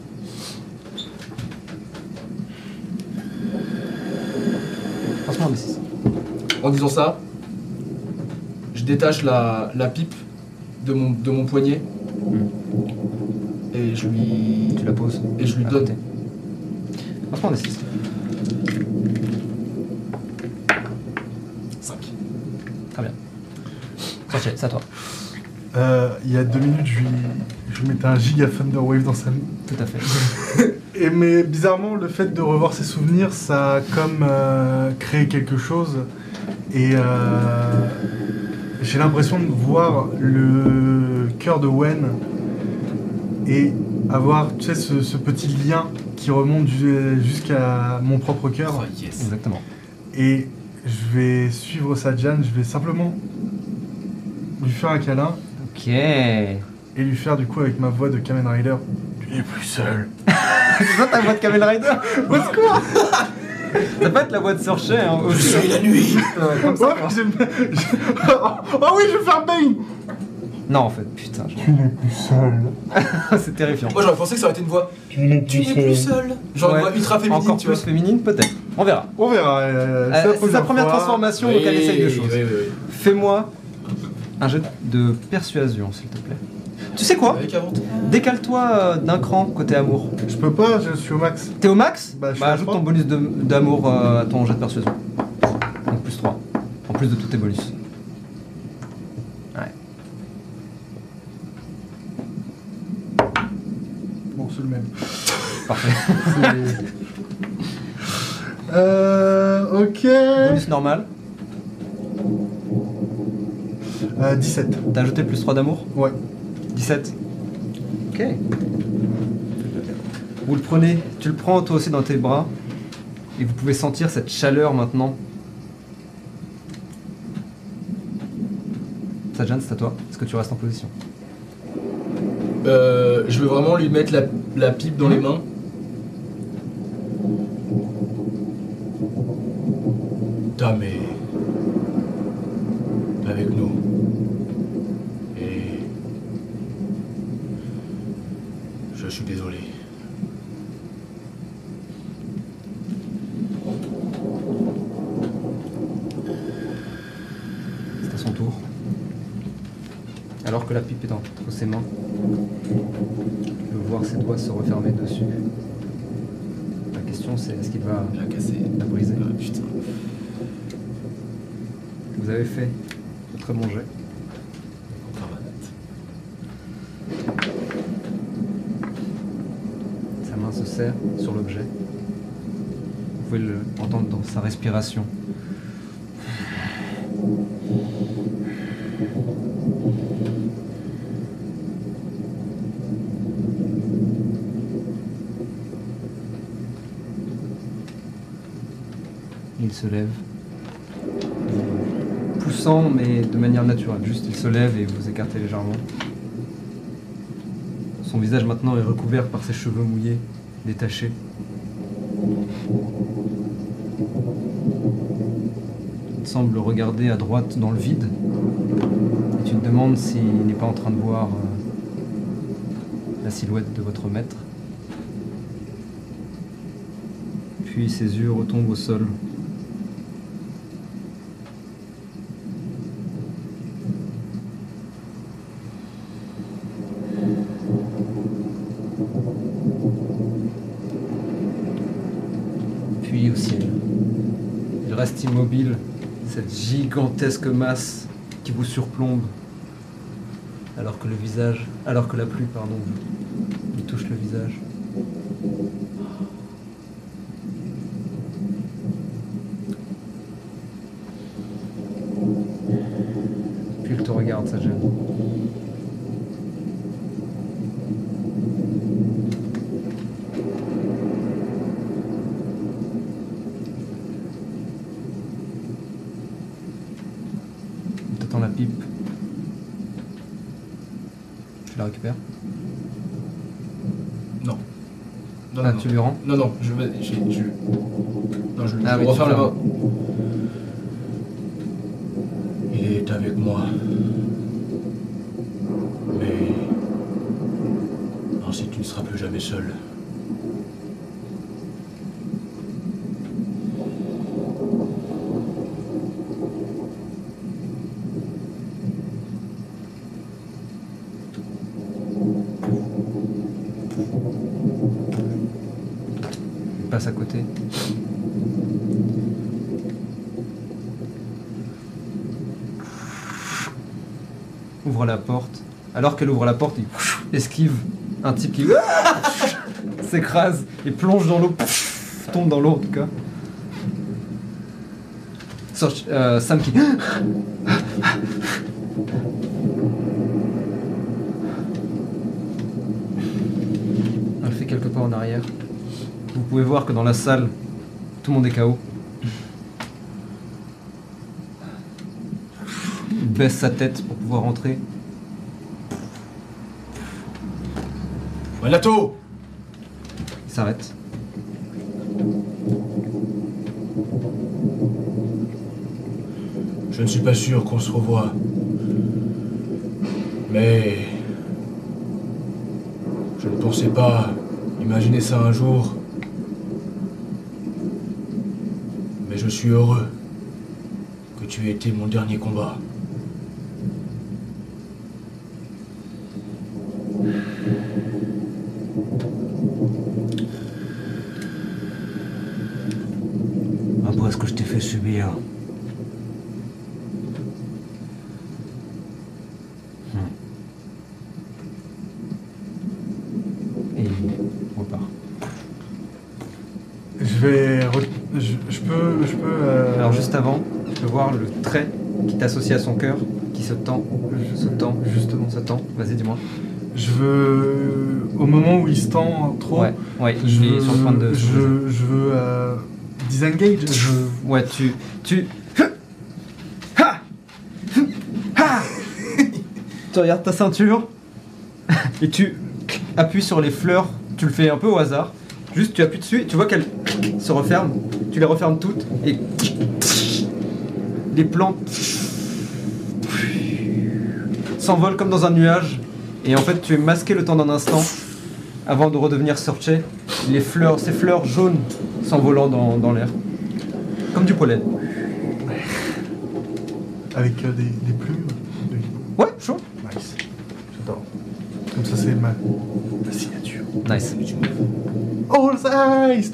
Franchement, mais c'est En disant ça, je détache la, la pipe de mon, de mon poignet et je lui. Tu la poses. Et je lui à donne. côté. Franchement, des 6. 5. Très bien. C'est à toi. Euh, il y a deux minutes, je lui, je lui mettais un giga Thunderwave dans sa Tout à fait. Et mais bizarrement, le fait de revoir ses souvenirs, ça a comme euh, créé quelque chose. Et euh, j'ai l'impression de voir le cœur de Wen et avoir, tu sais, ce, ce petit lien qui remonte ju- jusqu'à mon propre cœur. Oh yes. Exactement. Et je vais suivre sa Jan, je vais simplement lui faire un câlin Ok. et lui faire du coup avec ma voix de Kamen Rider. Tu n'es plus seul. C'est ça ta voix de Kamen Rider? Au secours Ça peut être la voix de Sorchet, hein, Je suis la nuit. Ouais, comme ça, bien. oh oui, je vais faire Bane Non, en fait, putain, je- Tu n'es plus seul. c'est terrifiant. Moi j'aurais pensé que ça aurait été une voix. Tu n'es n'es plus seul. Genre Ouais. une voix ultra féminine, Encore tu plus vois. féminine, peut-être. On verra. On verra. euh, Euh, c'est sa première fois. transformation, donc elle essaye de choses. Oui, oui, oui. Fais-moi un jet de persuasion, s'il te plaît. Tu sais quoi. Décale-toi euh, d'un cran côté amour. Je peux pas, je suis au max. T'es au max Bah, je suis à ajoute trois. ton bonus de- d'amour euh, à ton jet de persuasion. Donc plus 3. En plus de tous tes bonus. Ouais. Bon, c'est le même. Parfait. euh. Ok. bonus normal. Euh, 17. T'as ajouté plus 3 d'amour Ouais. 17. Ok. Vous le prenez, tu le prends toi aussi dans tes bras. Et vous pouvez sentir cette chaleur maintenant. Sajan, c'est à toi. Est-ce que tu restes en position? Euh, je veux vraiment lui mettre la, la pipe dans les mains. Tam est avec nous. Et je suis désolé. C'est à son tour. Alors que la pipe est entre ses mains, tu peux voir ses doigts se refermer dessus. La question c'est est-ce qu'il va La casser. la briser Ah, putain. Vous avez fait très bon jet. Sa main se serre sur l'objet. Vous pouvez le entendre dans sa respiration. Il lève. Poussant, mais de manière naturelle. Juste, il se lève et vous écartez légèrement. Son visage maintenant est recouvert par ses cheveux mouillés, détachés. Il semble regarder à droite dans le vide. Et tu te demandes s'il n'est pas en train de voir euh, la silhouette de votre maître. Puis ses yeux retombent au sol. au ciel. Il reste immobile, cette gigantesque masse qui vous surplombe alors que le visage, alors que la pluie, pardon, lui touche le visage. Puis il te regarde, ça gêne. La pipe. Tu la récupères Non. Non, Ah, non, tu lui rends non, non, je vais. Je, je... Non, je, Ah je oui, vais refaire main. Il est avec moi. Mais. Ainsi tu ne seras plus jamais seul. Il passe à côté. La porte. Alors qu'elle ouvre la porte, il esquive un type qui s'écrase et plonge dans l'eau. Tombe dans l'eau en tout cas. Euh, Sam qui. Elle fait quelques pas en arrière. Vous pouvez voir que dans la salle, tout le monde est KO. Baisse sa tête pour pouvoir entrer. Manato Il s'arrête. Je ne suis pas sûr qu'on se revoie. Mais. Je ne pensais pas imaginer ça un jour. Mais je suis heureux que tu aies été mon dernier combat. Après ce que je t'ai fait subir. Et il repart. Je vais. re- Je, je peux. Je peux. euh, Alors juste avant, tu peux voir le trait t'associe à son cœur, qui se tend, se tend, Justement. se tend. Vas-y, dis-moi. Je veux. Au moment où il se tend trop. Ouais, ouais, Je veux, sur le point de. je, je veux euh, disengage. Je, Ouais, tu. Tu. tu regardes ta ceinture et tu appuies sur les fleurs. Tu le fais un peu au hasard. Juste, tu appuies dessus et tu vois qu'elles se referment. Tu les refermes toutes et. Les plantes s'envolent comme dans un nuage. Et en fait, tu es masqué le temps d'un instant avant de redevenir Sorche. Les fleurs, ces fleurs jaunes s'envolant dans, dans l'air. Comme du pollen. avec euh, des, des plumes. de- Ouais, chaud. Nice. J'adore. Comme ça, c'est ma, ma signature. Nice. All eyes.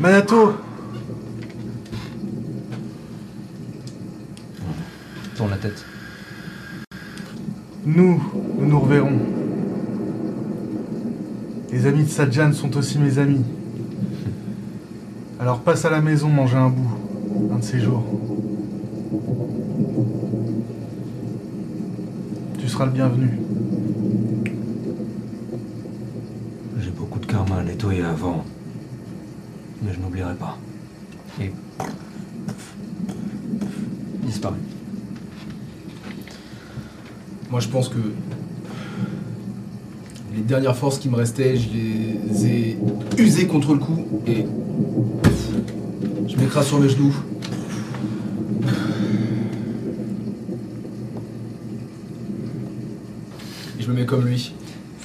Manato Tourne la tête. Nous, nous nous reverrons. Les amis de Sadjan sont aussi mes amis. Alors passe à la maison manger un bout, un de ces jours. Tu seras le bienvenu. J'ai beaucoup de karma à nettoyer avant. Mais je n'oublierai pas. Et. Il disparaît. Moi, je pense que les dernières forces qui me restaient, je les ai usées contre le coup et je m'écrase sur mes genoux. Et je me mets comme lui.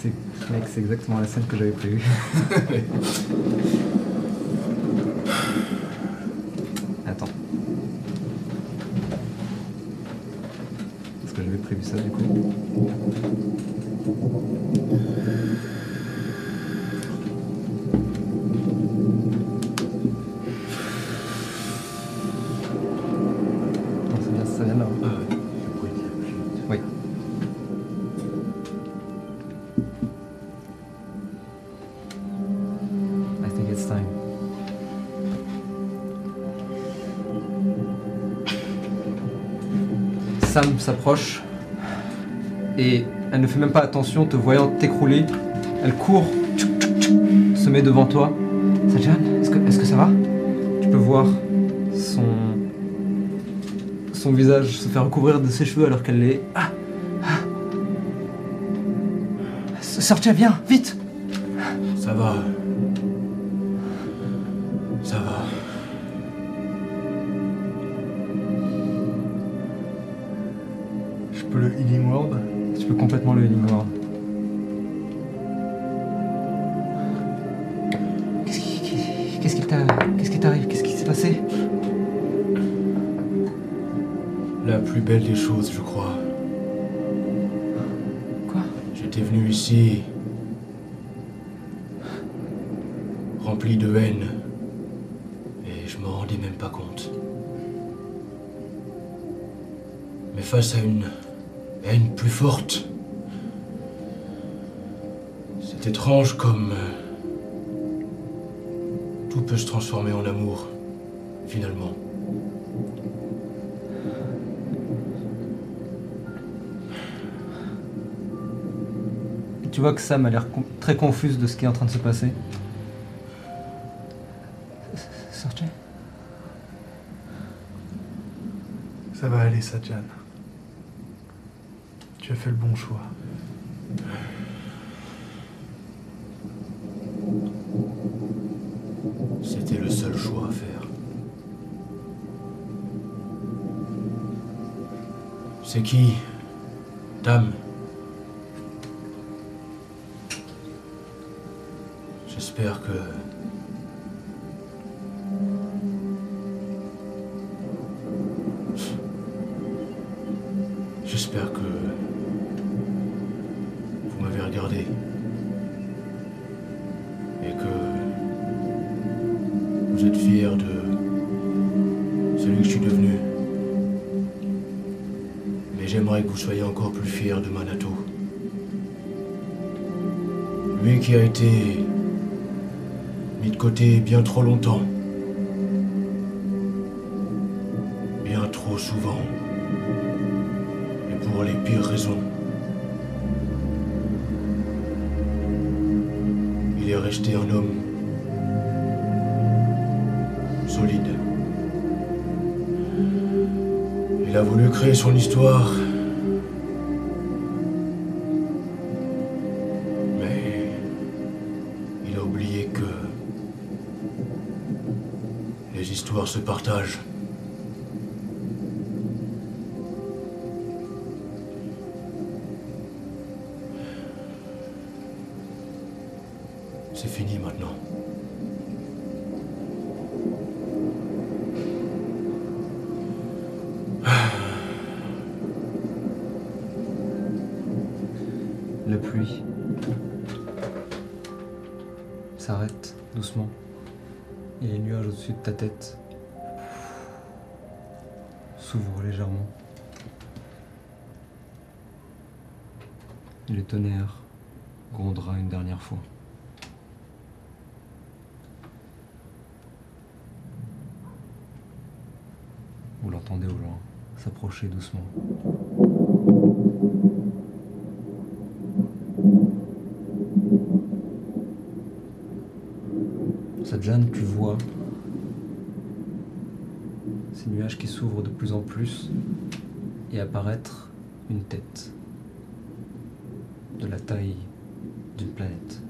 C'est, mec, c'est exactement la scène que j'avais prévue. s'approche et elle ne fait même pas attention, te voyant t'écrouler. Elle court, se met devant toi. Sajan, est-ce que, est-ce que ça va? Tu peux voir son, son visage se faire recouvrir de ses cheveux alors qu'elle est. Ah, ah. Viens, vite Mais face à une haine plus forte, c'est étrange comme euh, tout peut se transformer en amour, finalement. Tu vois que Sam a l'air très confuse de ce qui est en train de se passer. Sortez. Ça va aller, Satjan. As fait le bon choix. C'était le seul choix à faire. C'est qui Dame? J'espère que... qui a été mis de côté bien trop longtemps. Doucement. Sadjan, tu vois ces nuages qui s'ouvrent de plus en plus et apparaître une tête de la taille d'une planète.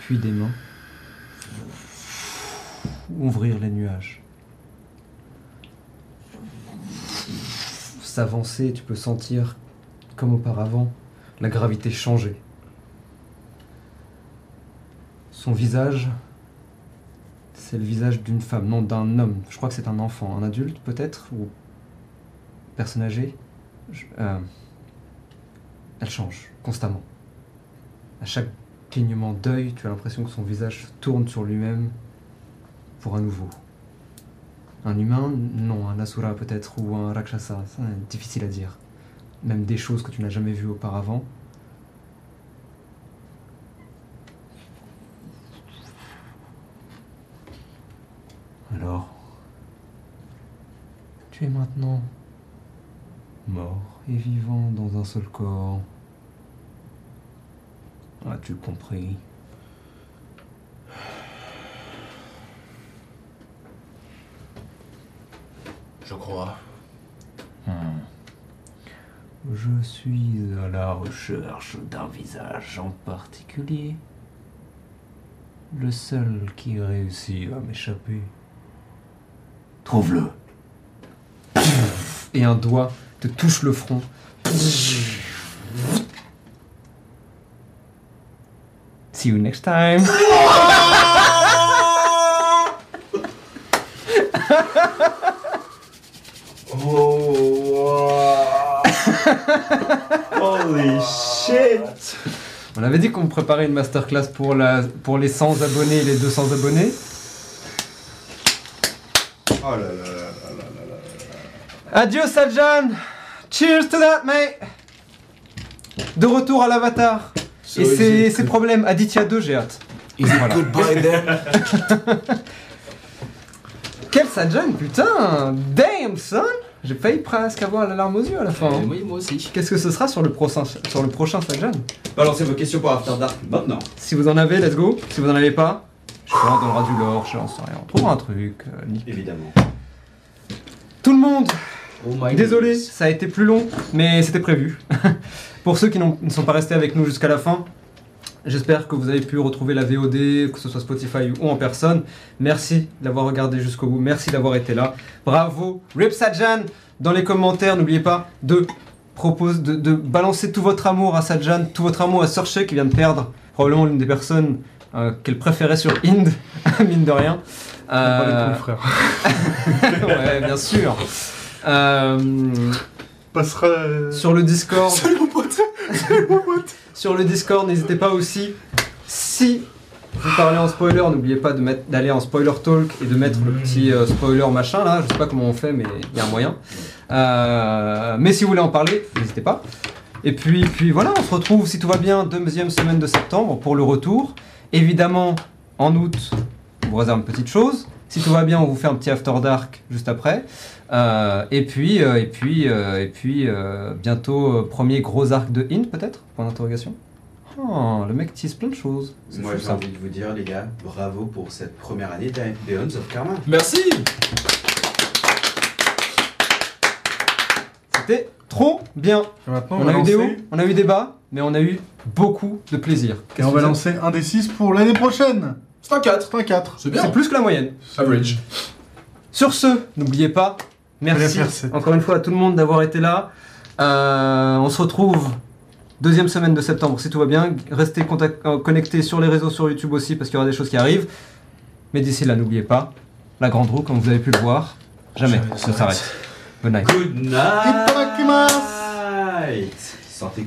Puis des mains ouvrir les nuages. Tu peux sentir, comme auparavant, la gravité changer. Son visage, c'est le visage d'une femme, non d'un homme. Je crois que c'est un enfant, un adulte peut-être, ou personne âgée. Euh, elle change constamment. À chaque clignement d'œil, tu as l'impression que son visage tourne sur lui-même pour un nouveau. Un humain, non, un asura peut-être, ou un rakshasa, ça, c'est difficile à dire. Même des choses que tu n'as jamais vues auparavant. Alors, Tu es maintenant mort et vivant dans un seul corps. As-tu compris? Je crois. Hmm. Je suis à la recherche d'un visage en particulier. Le seul qui réussit à m'échapper. Trouve-le. Et un doigt te touche le front. See you next time. Holy shit On avait dit qu'on préparait une masterclass pour, la, pour les 100 abonnés et les 200 abonnés. Oh là là là là là là là. Adieu Sajan Cheers to that mate De retour à l'avatar So Et ses, ses problèmes, Aditya 2 j'ai hâte. Is it Voilà. goodbye there? Quel Sajan putain Damn son J'ai failli presque avoir la larme aux yeux à la fin. hein. Euh, oui, moi aussi. Qu'est-ce que ce sera sur le prochain, sur le prochain Balancez vos questions pour After Dark maintenant. Si vous en avez, let's go. Si vous en avez pas, je sais pas, on donnera du lore, je sais rien. On trouvera un truc. euh. Évidemment. Tout le monde Oh my Désolé, goodness. ça a été plus long, mais c'était prévu. Pour ceux qui n'ont- ne sont pas restés avec nous jusqu'à la fin, j'espère que vous avez pu retrouver la VOD, que ce soit Spotify ou en personne. Merci d'avoir regardé jusqu'au bout, merci d'avoir été là. Bravo, Rip Sajan Dans les commentaires, n'oubliez pas de, propose, de, de balancer tout votre amour à Sajan, tout votre amour à Searcher qui vient de perdre probablement l'une des personnes euh, qu'elle préférait sur Ind, mine de rien. Pas les Euh, couilles, frère. ouais, bien sûr. Euh, Passera. euh, sur le Discord, sur le Discord, n'hésitez pas aussi. Si vous parlez en spoiler, n'oubliez pas d'aller en spoiler talk et de mettre le petit euh, spoiler machin là. Je sais pas comment on fait, mais il y a un moyen. Euh, mais si vous voulez en parler, n'hésitez pas. Et puis, puis voilà, on se retrouve si tout va bien deuxième semaine de septembre pour le retour. Évidemment, en août, on vous réserve une petite chose. Si tout va bien, on vous fait un petit after dark juste après. Euh, et puis, euh, et puis, euh, et puis, euh, bientôt euh, premier gros arc de Int peut-être Point d'interrogation. Oh, le mec tease plein de choses. Moi j'ai ça. envie de vous dire les gars, bravo pour cette première année d'Eons of Karma. Merci C'était trop bien. Maintenant, On, on, a eu des hauts, on a eu des bas, mais on a eu beaucoup de plaisir. Et on que va lancer un des 6 pour l'année prochaine. C'est un 4. C'est un 4. C'est bien. C'est plus que la moyenne. Average. Sur ce, n'oubliez pas, merci encore une fois à tout le monde d'avoir été là. Euh, on se retrouve deuxième semaine de septembre si tout va bien. Restez contact- euh, connectés sur les réseaux, sur YouTube aussi parce qu'il y aura des choses qui arrivent. Mais d'ici là, n'oubliez pas, la grande roue, comme vous avez pu le voir, jamais Jamais ne s'arrête. Good night. Good night. Santé.